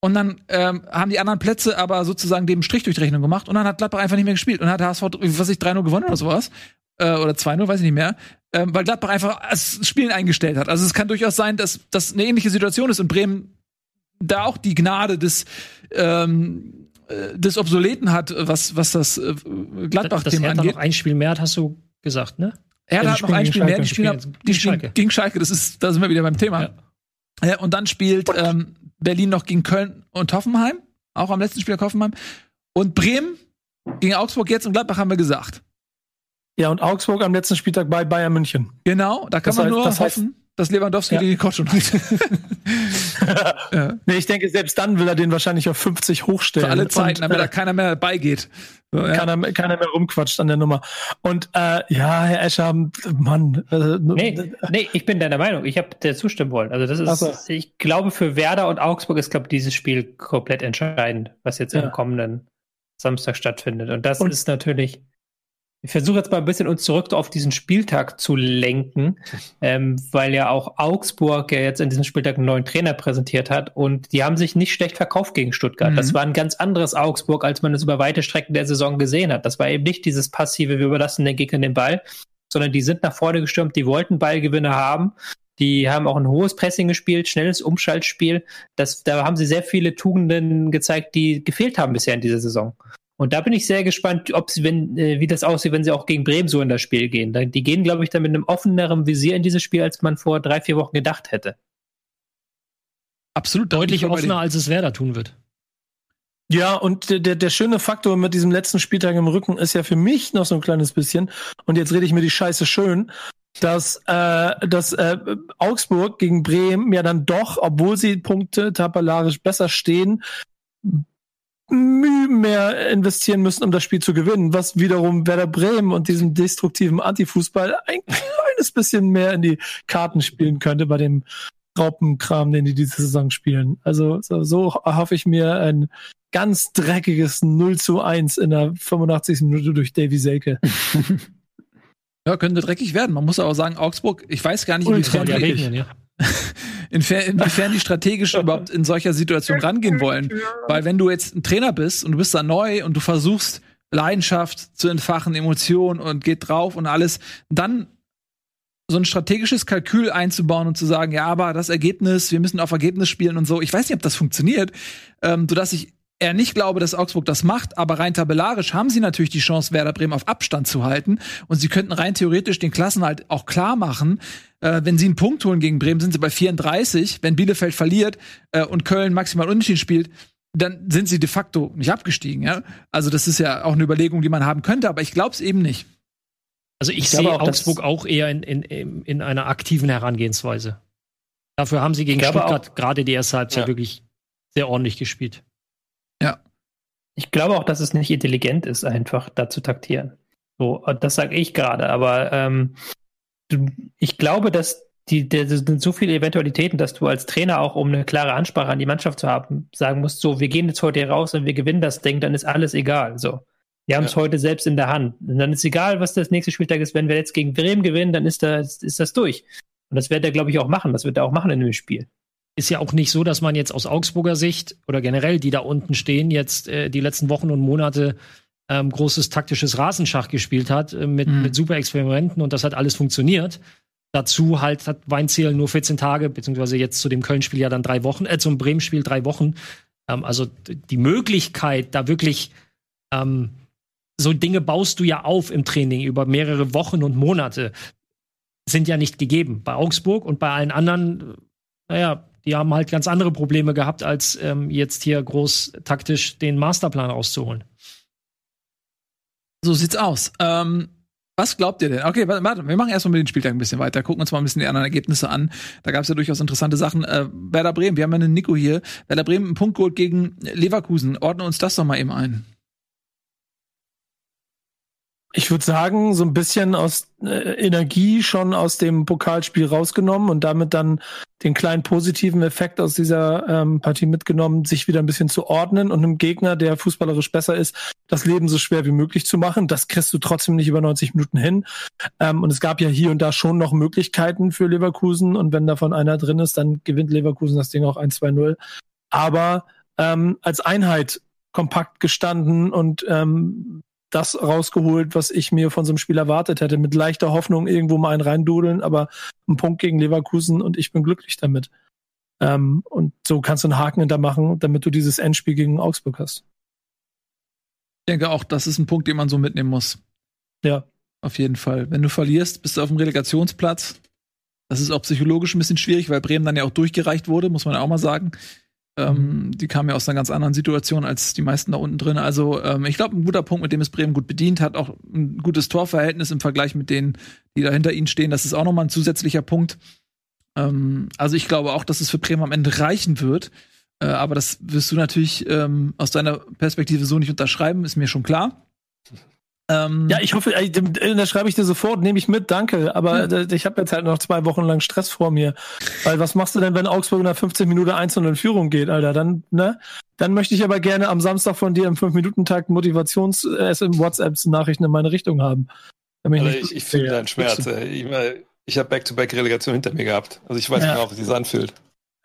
Und dann ähm, haben die anderen Plätze aber sozusagen dem Strich durch die Rechnung gemacht. Und dann hat Gladbach einfach nicht mehr gespielt. Und dann hat HSV, was ich, 3-0 gewonnen oder sowas. Äh, oder 2-0, weiß ich nicht mehr. Ähm, weil Gladbach einfach das Spielen eingestellt hat. Also es kann durchaus sein, dass das eine ähnliche Situation ist und Bremen da auch die Gnade des ähm, äh, des Obsoleten hat, was was das äh, Gladbach-Thema angeht. noch ein Spiel mehr hat, hast du gesagt, ne? Er ja, hat noch ein Spiel mehr, die spielen, die spielen, gegen Schalke. Gegen Schalke. Das ist, da sind wir wieder beim Thema. Ja. Ja, und dann spielt ähm, Berlin noch gegen Köln und Hoffenheim, auch am letzten Spiel Hoffenheim. Und Bremen gegen Augsburg jetzt und Gladbach haben wir gesagt. Ja, und Augsburg am letzten Spieltag bei Bayern München. Genau, da kann das man heißt, nur das heißt, hoffen, dass Lewandowski ja. die Coach hat. ja. Nee, ich denke, selbst dann will er den wahrscheinlich auf 50 hochstellen. Für alle Zeiten, damit äh, da keiner mehr beigeht. So, ja. keiner, keiner mehr rumquatscht an der Nummer. Und äh, ja, Herr Escher, Mann. Äh, nee, nee, ich bin deiner Meinung. Ich habe der zustimmen wollen. Also das ist, so. ich glaube, für Werder und Augsburg ist, glaube ich, dieses Spiel komplett entscheidend, was jetzt ja. im kommenden Samstag stattfindet. Und das und ist natürlich ich versuche jetzt mal ein bisschen uns zurück auf diesen Spieltag zu lenken, ähm, weil ja auch Augsburg ja jetzt in diesem Spieltag einen neuen Trainer präsentiert hat und die haben sich nicht schlecht verkauft gegen Stuttgart. Mhm. Das war ein ganz anderes Augsburg, als man es über weite Strecken der Saison gesehen hat. Das war eben nicht dieses passive, wir überlassen den Gegner den Ball, sondern die sind nach vorne gestürmt, die wollten Ballgewinne haben. Die haben auch ein hohes Pressing gespielt, schnelles Umschaltspiel. Das, da haben sie sehr viele Tugenden gezeigt, die gefehlt haben bisher in dieser Saison. Und da bin ich sehr gespannt, ob sie, wenn, äh, wie das aussieht, wenn sie auch gegen Bremen so in das Spiel gehen. Die gehen, glaube ich, dann mit einem offeneren Visier in dieses Spiel, als man vor drei, vier Wochen gedacht hätte. Absolut deutlich offener, als es Werder tun wird. Ja, und der, der schöne Faktor mit diesem letzten Spieltag im Rücken ist ja für mich noch so ein kleines bisschen, und jetzt rede ich mir die Scheiße schön, dass, äh, dass äh, Augsburg gegen Bremen ja dann doch, obwohl sie Punkte tabellarisch besser stehen, Mühe mehr investieren müssen, um das Spiel zu gewinnen, was wiederum Werder Bremen und diesem destruktiven Antifußball ein kleines bisschen mehr in die Karten spielen könnte bei dem Raupenkram, den die diese Saison spielen. Also so, so hoffe ich mir ein ganz dreckiges 0 zu 1 in der 85. Minute durch Davy Selke. Ja, könnte dreckig werden. Man muss aber auch sagen, Augsburg, ich weiß gar nicht, inwiefern, die, regnen, ja. inwiefern die strategisch überhaupt in solcher Situation rangehen wollen. Weil wenn du jetzt ein Trainer bist und du bist da neu und du versuchst, Leidenschaft zu entfachen, Emotionen und geht drauf und alles, dann so ein strategisches Kalkül einzubauen und zu sagen, ja, aber das Ergebnis, wir müssen auf Ergebnis spielen und so. Ich weiß nicht, ob das funktioniert, ähm, sodass ich eher nicht glaube, dass Augsburg das macht, aber rein tabellarisch haben sie natürlich die Chance, Werder Bremen auf Abstand zu halten und sie könnten rein theoretisch den Klassen halt auch klar machen, äh, wenn sie einen Punkt holen gegen Bremen, sind sie bei 34, wenn Bielefeld verliert äh, und Köln maximal unentschieden spielt, dann sind sie de facto nicht abgestiegen, ja? Also das ist ja auch eine Überlegung, die man haben könnte, aber ich glaube es eben nicht. Also ich, ich sehe auch, Augsburg auch eher in, in, in einer aktiven Herangehensweise. Dafür haben sie gegen Stuttgart gerade die erste Halbzeit ja. wirklich sehr ordentlich gespielt. Ich glaube auch, dass es nicht intelligent ist, einfach da zu taktieren. So, das sage ich gerade, aber ähm, ich glaube, dass die, der, sind so viele Eventualitäten, dass du als Trainer auch, um eine klare Ansprache an die Mannschaft zu haben, sagen musst, so, wir gehen jetzt heute hier raus und wir gewinnen das Ding, dann ist alles egal. So. Wir haben es ja. heute selbst in der Hand. Und dann ist egal, was das nächste Spieltag ist. Wenn wir jetzt gegen Bremen gewinnen, dann ist das, ist das durch. Und das wird er, glaube ich, auch machen. Das wird er auch machen in dem Spiel. Ist ja auch nicht so, dass man jetzt aus Augsburger Sicht oder generell, die da unten stehen, jetzt äh, die letzten Wochen und Monate ähm, großes taktisches Rasenschach gespielt hat äh, mit, mhm. mit super Experimenten und das hat alles funktioniert. Dazu halt hat Weinziel nur 14 Tage, beziehungsweise jetzt zu dem Köln-Spiel ja dann drei Wochen, äh, zum Bremen-Spiel drei Wochen. Ähm, also die Möglichkeit, da wirklich ähm, so Dinge baust du ja auf im Training über mehrere Wochen und Monate. Sind ja nicht gegeben. Bei Augsburg und bei allen anderen, naja, die haben halt ganz andere Probleme gehabt, als ähm, jetzt hier groß taktisch den Masterplan rauszuholen. So sieht's aus. Ähm, was glaubt ihr denn? Okay, warte, wir machen erstmal mit den Spieltagen ein bisschen weiter, gucken uns mal ein bisschen die anderen Ergebnisse an. Da gab es ja durchaus interessante Sachen. Äh, Werder Bremen, wir haben ja einen Nico hier. Werder Bremen, ein Punkt geholt gegen Leverkusen. Ordne uns das doch mal eben ein. Ich würde sagen, so ein bisschen aus äh, Energie schon aus dem Pokalspiel rausgenommen und damit dann den kleinen positiven Effekt aus dieser ähm, Partie mitgenommen, sich wieder ein bisschen zu ordnen und einem Gegner, der fußballerisch besser ist, das Leben so schwer wie möglich zu machen. Das kriegst du trotzdem nicht über 90 Minuten hin. Ähm, und es gab ja hier und da schon noch Möglichkeiten für Leverkusen und wenn davon einer drin ist, dann gewinnt Leverkusen das Ding auch 1-2-0. Aber ähm, als Einheit kompakt gestanden und ähm, das rausgeholt, was ich mir von so einem Spiel erwartet hätte. Mit leichter Hoffnung irgendwo mal einen reindudeln, aber ein Punkt gegen Leverkusen und ich bin glücklich damit. Ähm, und so kannst du einen Haken hintermachen, damit du dieses Endspiel gegen Augsburg hast. Ich denke auch, das ist ein Punkt, den man so mitnehmen muss. Ja. Auf jeden Fall. Wenn du verlierst, bist du auf dem Relegationsplatz. Das ist auch psychologisch ein bisschen schwierig, weil Bremen dann ja auch durchgereicht wurde, muss man auch mal sagen. Ähm, mhm. die kamen ja aus einer ganz anderen Situation als die meisten da unten drin. Also ähm, ich glaube, ein guter Punkt, mit dem es Bremen gut bedient hat, auch ein gutes Torverhältnis im Vergleich mit denen, die da hinter ihnen stehen. Das ist auch nochmal ein zusätzlicher Punkt. Ähm, also ich glaube auch, dass es für Bremen am Ende reichen wird. Äh, aber das wirst du natürlich ähm, aus deiner Perspektive so nicht unterschreiben, ist mir schon klar. Ähm, ja, ich hoffe, äh, da schreibe ich dir sofort, nehme ich mit, danke. Aber ja. ich habe jetzt halt noch zwei Wochen lang Stress vor mir. Weil was machst du denn, wenn Augsburg nach 15 Minuten einzeln in Führung geht, Alter? Dann, ne? Dann möchte ich aber gerne am Samstag von dir im 5-Minuten-Tag Motivations- äh, WhatsApps-Nachrichten in meine Richtung haben. Ich, also ich, ich fühle deinen Schmerz. Ich, ich habe Back-to-Back-Relegation hinter mir gehabt. Also ich weiß ja. genau, wie es anfühlt.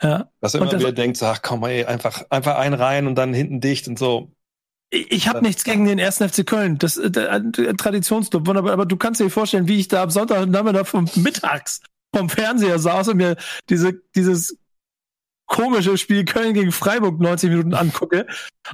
Ja. Dass immer wieder denkt, ach komm, ey, einfach, einfach ein rein und dann hinten dicht und so. Ich habe nichts gegen den ersten FC Köln. Das äh, ein Traditionsclub, wunderbar. Aber du kannst dir vorstellen, wie ich da am Sonntag Nachmittag vom mittags vom Fernseher saß und mir diese, dieses komische Spiel Köln gegen Freiburg 90 Minuten angucke.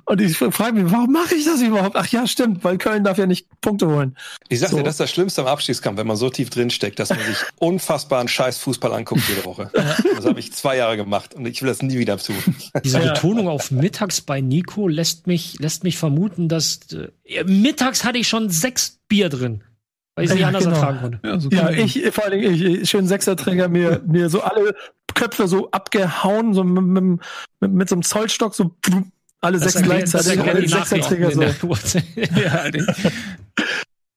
Und ich frage mich, warum mache ich das überhaupt? Ach ja, stimmt, weil Köln darf ja nicht Punkte holen. Ich sag so. dir, das ist das Schlimmste am Abstiegskampf, wenn man so tief drin steckt, dass man sich unfassbaren Scheiß Fußball anguckt jede Woche. das habe ich zwei Jahre gemacht und ich will das nie wieder tun. Diese Betonung auf mittags bei Nico lässt mich, lässt mich vermuten, dass äh, mittags hatte ich schon sechs Bier drin. Weil ich es nicht anders genau. ertragen konnte. Ja, so ja ich, vor allem ich, schön Sechserträger, mir, mir so alle Köpfe so abgehauen, so mit, mit, mit, so einem Zollstock, so alle das sechs gleichzeitig. Alle Sechserträger so. ja,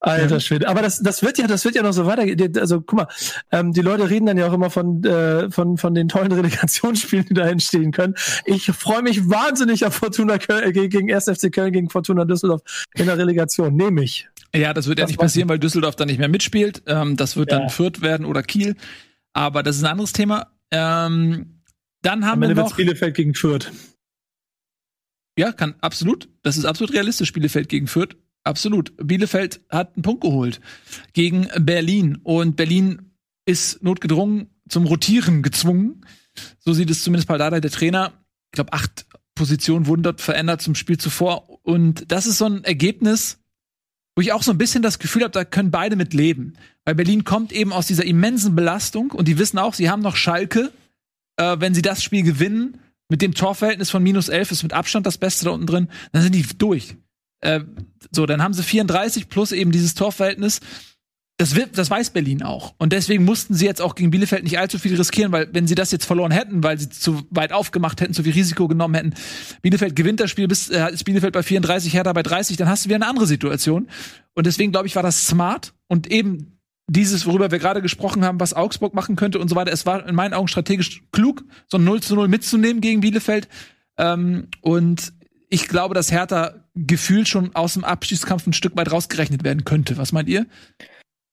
Alter Schwede. Aber das, das wird ja, das wird ja noch so weitergehen. Also guck mal, ähm, die Leute reden dann ja auch immer von, äh, von, von den tollen Relegationsspielen, die da entstehen können. Ich freue mich wahnsinnig auf Fortuna Köln, äh, gegen 1. FC Köln gegen Fortuna Düsseldorf in der Relegation. Nehme ich. Ja, das wird ja nicht passieren, weil Düsseldorf dann nicht mehr mitspielt. Ähm, das wird ja. dann Fürth werden oder Kiel. Aber das ist ein anderes Thema. Ähm, dann haben Am Ende wir noch Bielefeld gegen Fürth. Ja, kann absolut. Das ist absolut realistisch. Bielefeld gegen Fürth. Absolut. Bielefeld hat einen Punkt geholt gegen Berlin und Berlin ist notgedrungen zum Rotieren gezwungen. So sieht es zumindest Paldada, der Trainer. Ich glaube, acht Positionen wurden dort verändert zum Spiel zuvor. Und das ist so ein Ergebnis, wo ich auch so ein bisschen das Gefühl habe, da können beide mit leben. Weil Berlin kommt eben aus dieser immensen Belastung und die wissen auch, sie haben noch Schalke. Äh, wenn sie das Spiel gewinnen, mit dem Torverhältnis von minus 11 ist mit Abstand das Beste da unten drin, dann sind die durch. Äh, so, dann haben sie 34 plus eben dieses Torverhältnis. Das, wird, das weiß Berlin auch. Und deswegen mussten sie jetzt auch gegen Bielefeld nicht allzu viel riskieren, weil wenn sie das jetzt verloren hätten, weil sie zu weit aufgemacht hätten, zu viel Risiko genommen hätten, Bielefeld gewinnt das Spiel, bis äh, ist Bielefeld bei 34, Hertha bei 30, dann hast du wieder eine andere Situation. Und deswegen glaube ich, war das smart und eben dieses, worüber wir gerade gesprochen haben, was Augsburg machen könnte und so weiter. Es war in meinen Augen strategisch klug, so ein 0 zu 0 mitzunehmen gegen Bielefeld. Ähm, und ich glaube, dass Hertha gefühlt schon aus dem Abschiedskampf ein Stück weit rausgerechnet werden könnte. Was meint ihr?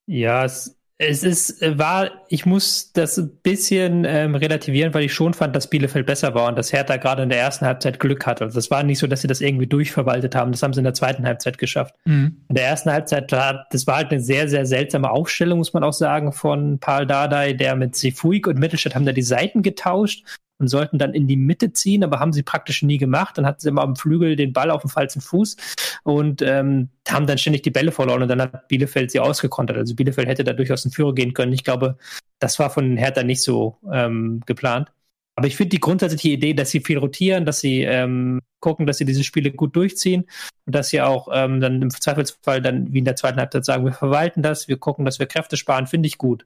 Ja, es, es ist, äh, war, ich muss das ein bisschen ähm, relativieren, weil ich schon fand, dass Bielefeld besser war und dass Hertha gerade in der ersten Halbzeit Glück hatte. Also das war nicht so, dass sie das irgendwie durchverwaltet haben. Das haben sie in der zweiten Halbzeit geschafft. Mhm. In der ersten Halbzeit, das war halt eine sehr, sehr seltsame Aufstellung, muss man auch sagen, von Paul Dardai, der mit Sefuig und Mittelstadt haben da die Seiten getauscht und sollten dann in die Mitte ziehen, aber haben sie praktisch nie gemacht. Dann hatten sie immer am Flügel den Ball auf dem falschen Fuß und ähm, haben dann ständig die Bälle verloren und dann hat Bielefeld sie ausgekontert. Also Bielefeld hätte da durchaus in Führer gehen können. Ich glaube, das war von Hertha nicht so ähm, geplant. Aber ich finde die grundsätzliche Idee, dass sie viel rotieren, dass sie ähm, gucken, dass sie diese Spiele gut durchziehen und dass sie auch ähm, dann im Zweifelsfall dann wie in der zweiten Halbzeit sagen, wir verwalten das, wir gucken, dass wir Kräfte sparen, finde ich gut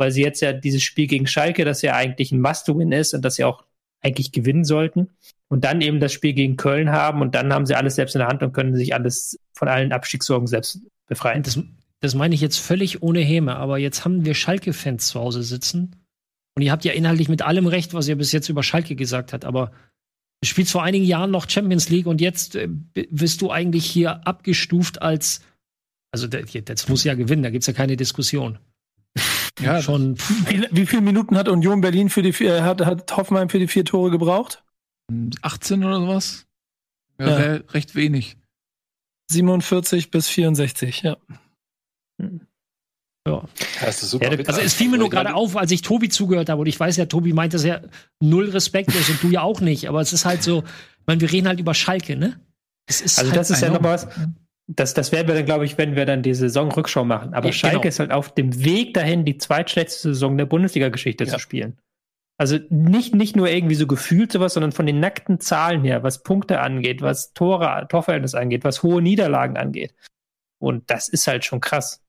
weil sie jetzt ja dieses Spiel gegen Schalke, das ja eigentlich ein Must-Win ist und das sie auch eigentlich gewinnen sollten. Und dann eben das Spiel gegen Köln haben und dann haben sie alles selbst in der Hand und können sich alles von allen Abstiegssorgen selbst befreien. Das, das meine ich jetzt völlig ohne Häme, aber jetzt haben wir Schalke-Fans zu Hause sitzen. Und ihr habt ja inhaltlich mit allem recht, was ihr bis jetzt über Schalke gesagt habt, aber du spielst vor einigen Jahren noch Champions League und jetzt äh, wirst du eigentlich hier abgestuft als, also jetzt muss ja gewinnen, da gibt es ja keine Diskussion. Ja, schon. Wie, wie viele Minuten hat Union Berlin für die äh, hat, hat Hoffenheim für die vier Tore gebraucht? 18 oder sowas? Ja, ja. recht wenig. 47 bis 64, ja. Ja. Das ist super. Ja, also es fiel mir nur gerade auf, als ich Tobi zugehört habe. Und ich weiß ja, Tobi meint das ja null respektlos und du ja auch nicht. Aber es ist halt so, ich meine, wir reden halt über Schalke, ne? also halt das ist ja noch was, das, das werden wir dann, glaube ich, wenn wir dann die Saisonrückschau machen. Aber ja, Schalke genau. ist halt auf dem Weg dahin, die zweitschlechteste Saison der Bundesliga-Geschichte ja. zu spielen. Also nicht, nicht nur irgendwie so gefühlt sowas, sondern von den nackten Zahlen her, was Punkte angeht, was Tore, Torverhältnis angeht, was hohe Niederlagen angeht. Und das ist halt schon krass.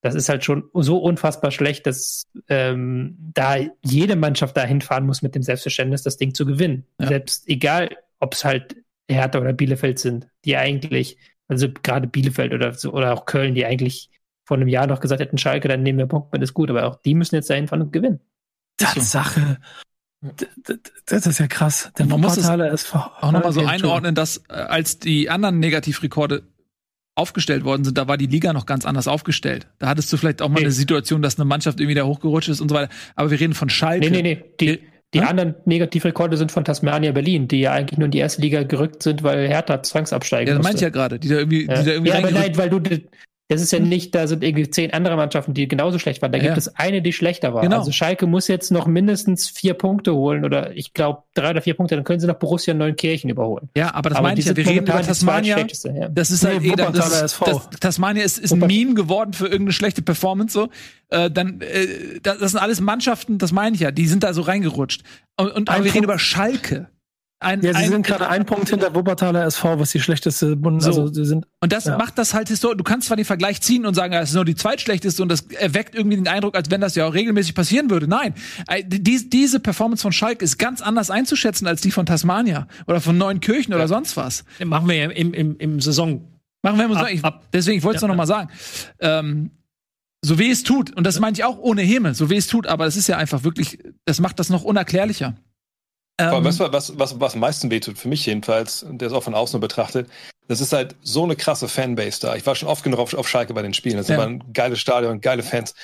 Das ist halt schon so unfassbar schlecht, dass ähm, da jede Mannschaft dahin fahren muss mit dem Selbstverständnis, das Ding zu gewinnen. Ja. Selbst egal, ob es halt Hertha oder Bielefeld sind, die eigentlich also gerade Bielefeld oder so, oder auch Köln, die eigentlich vor einem Jahr noch gesagt hätten, Schalke, dann nehmen wir Punkt, ist gut, aber auch die müssen jetzt dahin fahren und gewinnen. Tatsache. Das ist ja krass. Der Man muss es auch nochmal so einordnen, dass äh, als die anderen Negativrekorde aufgestellt worden sind, da war die Liga noch ganz anders aufgestellt. Da hattest du vielleicht auch mal nee. eine Situation, dass eine Mannschaft irgendwie da hochgerutscht ist und so weiter. Aber wir reden von Schalke. Nee, nee, nee. Die, die hm? anderen Negativrekorde sind von Tasmania Berlin, die ja eigentlich nur in die erste Liga gerückt sind, weil Hertha zwangsabsteigen Ja, das meinte ich ja gerade, die da irgendwie, ja. die da irgendwie Ja, aber nein, weil du, das ist ja nicht, da sind irgendwie zehn andere Mannschaften, die genauso schlecht waren. Da ja. gibt es eine, die schlechter war. Genau. Also Schalke muss jetzt noch mindestens vier Punkte holen oder ich glaube drei oder vier Punkte, dann können sie noch Borussia Neunkirchen überholen. Ja, aber das meine ich ja. Wir reden über Tasmania. Ja. Das ist halt nee, eh, das, das, Tasmania ist, ist ein Meme geworden für irgendeine schlechte Performance so. Äh, dann, äh, das sind alles Mannschaften, das meine ich ja, die sind da so reingerutscht. Und, und aber wir reden über Schalke. Ein, ja, sie ein, sind gerade ein Punkt hinter Wuppertaler SV, was die schlechteste Bund so. also sie sind. Und das ja. macht das halt historisch. Du kannst zwar den Vergleich ziehen und sagen, es ist nur die zweitschlechteste und das erweckt irgendwie den Eindruck, als wenn das ja auch regelmäßig passieren würde. Nein, äh, die, diese Performance von Schalke ist ganz anders einzuschätzen als die von Tasmania oder von Neunkirchen ja. oder sonst was. Den machen wir ja im, im, im Saison Machen wir uns ab, ab. Deswegen, ich wollte es ja, noch mal sagen. Ähm, so weh es tut, und das meine ich auch ohne Häme, so weh es tut, aber es ist ja einfach wirklich, das macht das noch unerklärlicher. Ähm, weißt du, was, was, was am meisten wehtut, für mich jedenfalls, der es auch von außen betrachtet, das ist halt so eine krasse Fanbase da. Ich war schon oft genug auf, auf Schalke bei den Spielen. Das ja. waren geile Stadion, geile Fans.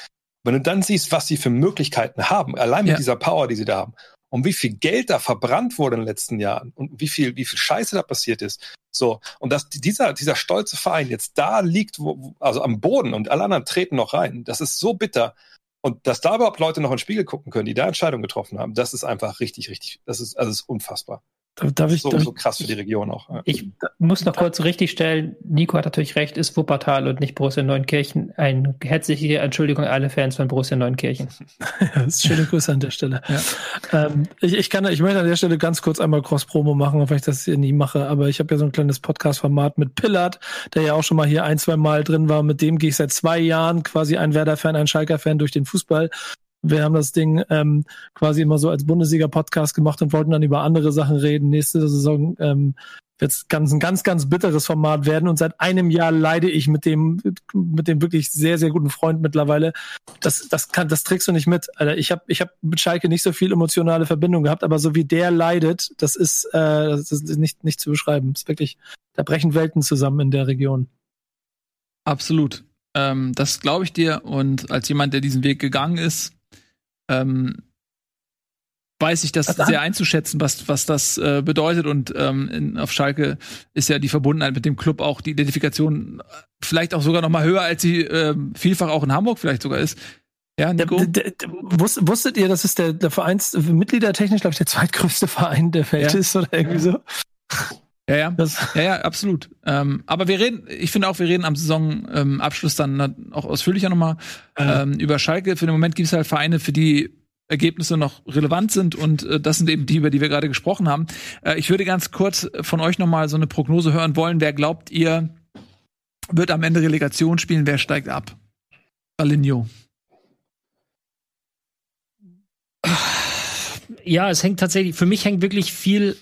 Wenn du dann siehst, was sie für Möglichkeiten haben, allein mit ja. dieser Power, die sie da haben, und wie viel Geld da verbrannt wurde in den letzten Jahren und wie viel, wie viel Scheiße da passiert ist. So. Und dass dieser, dieser stolze Verein jetzt da liegt, wo, also am Boden und alle anderen treten noch rein, das ist so bitter. Und dass da überhaupt Leute noch in den Spiegel gucken können, die da Entscheidungen getroffen haben, das ist einfach richtig, richtig, das ist, also ist unfassbar. Darf ich, so, darf so krass für die Region auch. Ja. Ich muss noch kurz richtigstellen, Nico hat natürlich recht, ist Wuppertal und nicht Borussia Neunkirchen. Eine herzliche Entschuldigung an alle Fans von Borussia Neunkirchen. ja, schöne Grüße an der Stelle. Ja. Ähm, ich, ich, kann, ich möchte an der Stelle ganz kurz einmal Cross-Promo machen, wenn ich das hier nie mache, aber ich habe ja so ein kleines Podcast-Format mit Pillard, der ja auch schon mal hier ein, zwei Mal drin war. Mit dem gehe ich seit zwei Jahren quasi ein Werder-Fan, ein Schalker-Fan durch den Fußball wir haben das Ding ähm, quasi immer so als Bundesliga-Podcast gemacht und wollten dann über andere Sachen reden. Nächste Saison ähm, wird es ganz, ein ganz, ganz bitteres Format werden. Und seit einem Jahr leide ich mit dem, mit dem wirklich sehr, sehr guten Freund mittlerweile. Das, das kann, das trägst du nicht mit. Alter. Ich habe ich hab mit Schalke nicht so viel emotionale Verbindung gehabt, aber so wie der leidet, das ist, äh, das ist nicht, nicht zu beschreiben. Das ist wirklich, da brechen Welten zusammen in der Region. Absolut. Ähm, das glaube ich dir. Und als jemand, der diesen Weg gegangen ist, ähm, weiß ich das was sehr einzuschätzen, was, was das äh, bedeutet. Und ähm, in, auf Schalke ist ja die Verbundenheit mit dem Club auch die Identifikation vielleicht auch sogar noch mal höher, als sie äh, vielfach auch in Hamburg vielleicht sogar ist. Ja, Nico? Der, wusstet ihr, dass es der, der Vereins, Mitgliedertechnisch, glaube ich, der zweitgrößte Verein der Welt ja. ist oder irgendwie so? Ja, ja, ja, ja, absolut. Ähm, aber wir reden, ich finde auch, wir reden am Saisonabschluss ähm, dann auch ausführlicher nochmal äh. ähm, über Schalke. Für den Moment gibt es halt Vereine, für die Ergebnisse noch relevant sind und äh, das sind eben die, über die wir gerade gesprochen haben. Äh, ich würde ganz kurz von euch nochmal so eine Prognose hören wollen. Wer glaubt ihr, wird am Ende Relegation spielen? Wer steigt ab? Alinho. Ja, es hängt tatsächlich, für mich hängt wirklich viel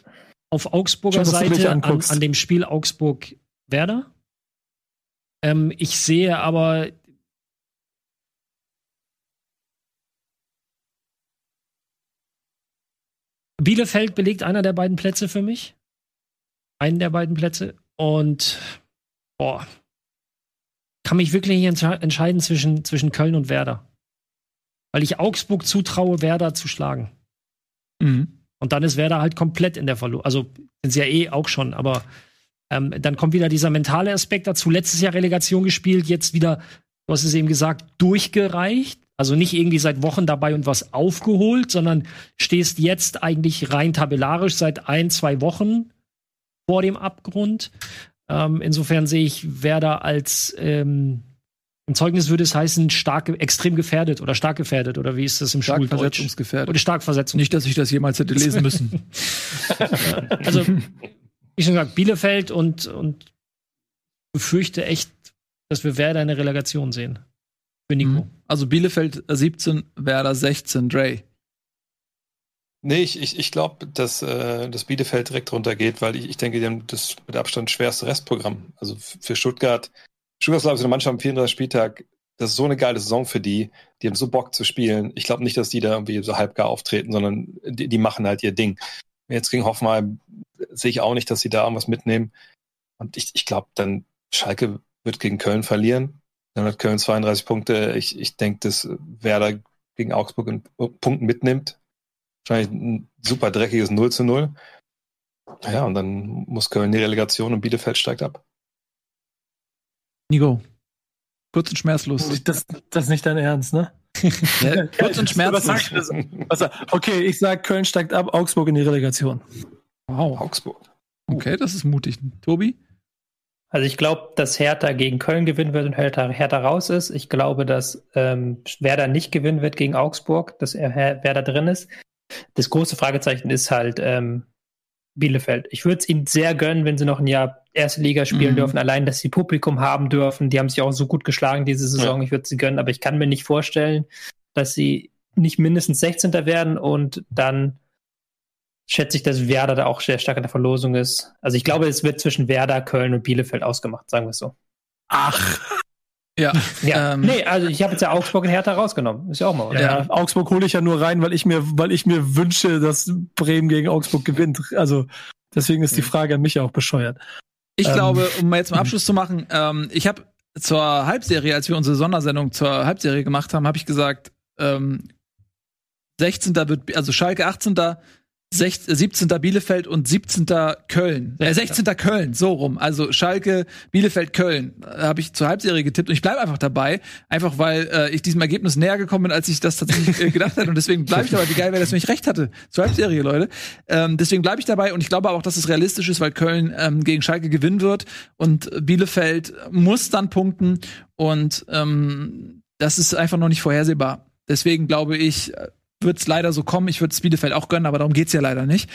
auf Augsburger Schau, Seite an, an, dem Spiel Augsburg-Werder. Ähm, ich sehe aber Bielefeld belegt einer der beiden Plätze für mich. Einen der beiden Plätze. Und boah, kann mich wirklich nicht entscheiden zwischen, zwischen Köln und Werder. Weil ich Augsburg zutraue, Werder zu schlagen. Mhm. Und dann ist Werder halt komplett in der Verlust. Also sind sie ja eh auch schon, aber ähm, dann kommt wieder dieser mentale Aspekt dazu. Letztes Jahr Relegation gespielt, jetzt wieder, du hast es eben gesagt, durchgereicht. Also nicht irgendwie seit Wochen dabei und was aufgeholt, sondern stehst jetzt eigentlich rein tabellarisch seit ein, zwei Wochen vor dem Abgrund. Ähm, insofern sehe ich Werder als ähm, im Zeugnis würde es heißen, stark, extrem gefährdet oder stark gefährdet oder wie ist das im stark Schuldeutsch? Versetzungsgefährdet. Oder stark versetzungsgefährdet. Nicht, dass ich das jemals hätte lesen müssen. also, wie schon gesagt, Bielefeld und, und befürchte echt, dass wir Werder eine Relegation sehen. Für Nico. Mhm. Also Bielefeld 17, Werder 16, Dre. Nee, ich, ich, ich glaube, dass, äh, dass Bielefeld direkt runtergeht, weil ich, ich denke, die haben das mit Abstand schwerste Restprogramm. Also für Stuttgart Stuttgart ist eine Mannschaft am 34. Spieltag. Das ist so eine geile Saison für die. Die haben so Bock zu spielen. Ich glaube nicht, dass die da irgendwie so halbgar auftreten, sondern die, die machen halt ihr Ding. Jetzt gegen Hoffenheim sehe ich auch nicht, dass sie da irgendwas mitnehmen. Und ich, ich glaube, dann Schalke wird gegen Köln verlieren. Dann hat Köln 32 Punkte. Ich, ich denke, dass Werder gegen Augsburg in Punkten mitnimmt. Wahrscheinlich ein super dreckiges 0 zu 0. Ja, und dann muss Köln die Relegation und Bielefeld steigt ab. Nico, kurz und schmerzlos. Das, das ist nicht dein Ernst, ne? ja, kurz und schmerzlos. Was, okay, ich sag, Köln steigt ab, Augsburg in die Relegation. Wow. Augsburg. Okay, das ist mutig. Tobi? Also ich glaube, dass Hertha gegen Köln gewinnen wird und Hertha, Hertha raus ist. Ich glaube, dass ähm, Werder nicht gewinnen wird gegen Augsburg, dass er Werder drin ist. Das große Fragezeichen ist halt, ähm, Bielefeld. Ich würde es ihnen sehr gönnen, wenn sie noch ein Jahr erste Liga spielen mhm. dürfen, allein, dass sie Publikum haben dürfen. Die haben sich auch so gut geschlagen diese Saison. Ja. Ich würde sie gönnen, aber ich kann mir nicht vorstellen, dass sie nicht mindestens 16. werden und dann schätze ich, dass Werder da auch sehr stark in der Verlosung ist. Also ich glaube, es wird zwischen Werder, Köln und Bielefeld ausgemacht, sagen wir es so. Ach. Ja. ja. Ähm, nee, also ich habe jetzt ja Augsburg und Hertha rausgenommen. Ist ja auch mal. Oder? Ja, Augsburg hole ich ja nur rein, weil ich mir, weil ich mir wünsche, dass Bremen gegen Augsburg gewinnt. Also deswegen ist die Frage an mich auch bescheuert. Ich ähm, glaube, um mal jetzt mal Abschluss zu machen, ähm, ich habe zur Halbserie, als wir unsere Sondersendung zur Halbserie gemacht haben, habe ich gesagt, ähm, 16. wird, also Schalke 18. 17. Bielefeld und 17. Köln. Äh, 16. Köln, so rum. Also Schalke, Bielefeld, Köln. Äh, Habe ich zur Halbserie getippt und ich bleibe einfach dabei. Einfach weil äh, ich diesem Ergebnis näher gekommen bin, als ich das tatsächlich äh, gedacht hätte. Und deswegen bleibe ich dabei. Wie geil wäre das, wenn ich recht hatte. Zur Halbserie, Leute. Ähm, deswegen bleibe ich dabei und ich glaube auch, dass es realistisch ist, weil Köln ähm, gegen Schalke gewinnen wird und Bielefeld muss dann punkten. Und ähm, das ist einfach noch nicht vorhersehbar. Deswegen glaube ich, äh, wird es leider so kommen. Ich würde es Bielefeld auch gönnen, aber darum geht's ja leider nicht.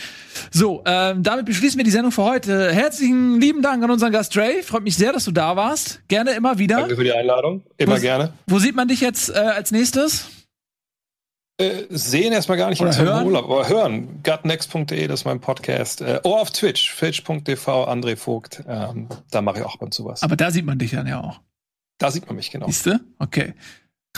So, ähm, damit beschließen wir die Sendung für heute. Herzlichen lieben Dank an unseren Gast Dre. Freut mich sehr, dass du da warst. Gerne immer wieder. Danke für die Einladung. Immer wo, gerne. Wo sieht man dich jetzt äh, als nächstes? Äh, sehen erstmal gar nicht Oder hören? Urlaub, aber hören. Gutnext.de, das ist mein Podcast. Äh, oh, auf Twitch, twitch.tv, André Vogt. Ähm, da mache ich auch ab und zu was. Aber da sieht man dich dann ja auch. Da sieht man mich, genau. Siehste? Okay.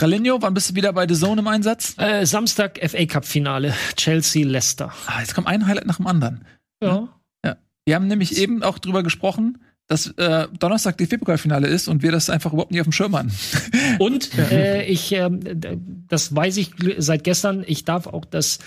Ralinho, wann bist du wieder bei The Zone im Einsatz? Äh, Samstag FA Cup Finale, Chelsea Leicester. Ah, jetzt kommt ein Highlight nach dem anderen. Ja. ja. Wir haben nämlich eben auch drüber gesprochen, dass äh, Donnerstag die Pokalfinale ist und wir das einfach überhaupt nicht auf dem Schirm hatten. Und äh, ich, äh, das weiß ich seit gestern, ich darf auch das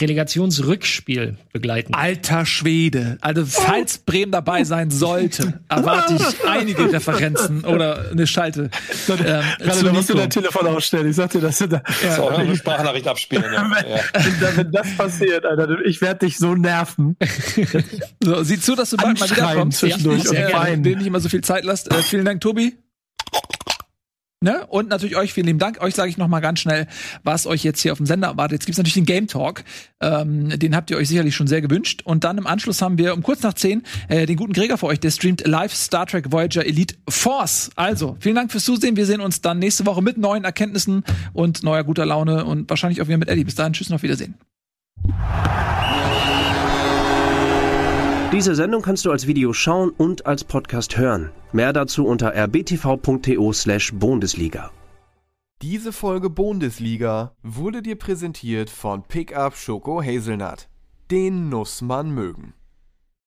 Relegationsrückspiel begleiten. Alter Schwede. Also, falls Bremen dabei sein sollte, erwarte ich einige Referenzen oder eine Schalte. Ähm, Gerade da musst du dein Telefon ausstellen. Ich sag dir, dass du da. Ja. So, eine Sprachnachricht abspielen. Ja. wenn, wenn, das passiert, Alter, ich werde dich so nerven. so, sieh zu, dass du bald mal wiederkommst. Zwischendurch ja, und weinen. Dem nicht immer so viel Zeit lasst. Äh, vielen Dank, Tobi. Ne? Und natürlich euch vielen lieben Dank. Euch sage ich noch mal ganz schnell, was euch jetzt hier auf dem Sender erwartet. Jetzt gibt's natürlich den Game Talk. Ähm, den habt ihr euch sicherlich schon sehr gewünscht. Und dann im Anschluss haben wir um kurz nach zehn äh, den guten Gregor für euch. Der streamt live Star Trek Voyager Elite Force. Also, vielen Dank fürs Zusehen. Wir sehen uns dann nächste Woche mit neuen Erkenntnissen und neuer guter Laune und wahrscheinlich auch wieder mit Eddie. Bis dahin, tschüss und auf Wiedersehen. Diese Sendung kannst du als Video schauen und als Podcast hören. Mehr dazu unter rbtv.to/bundesliga. Diese Folge Bundesliga wurde dir präsentiert von Pickup Schoko Hazelnut. Den muss man mögen.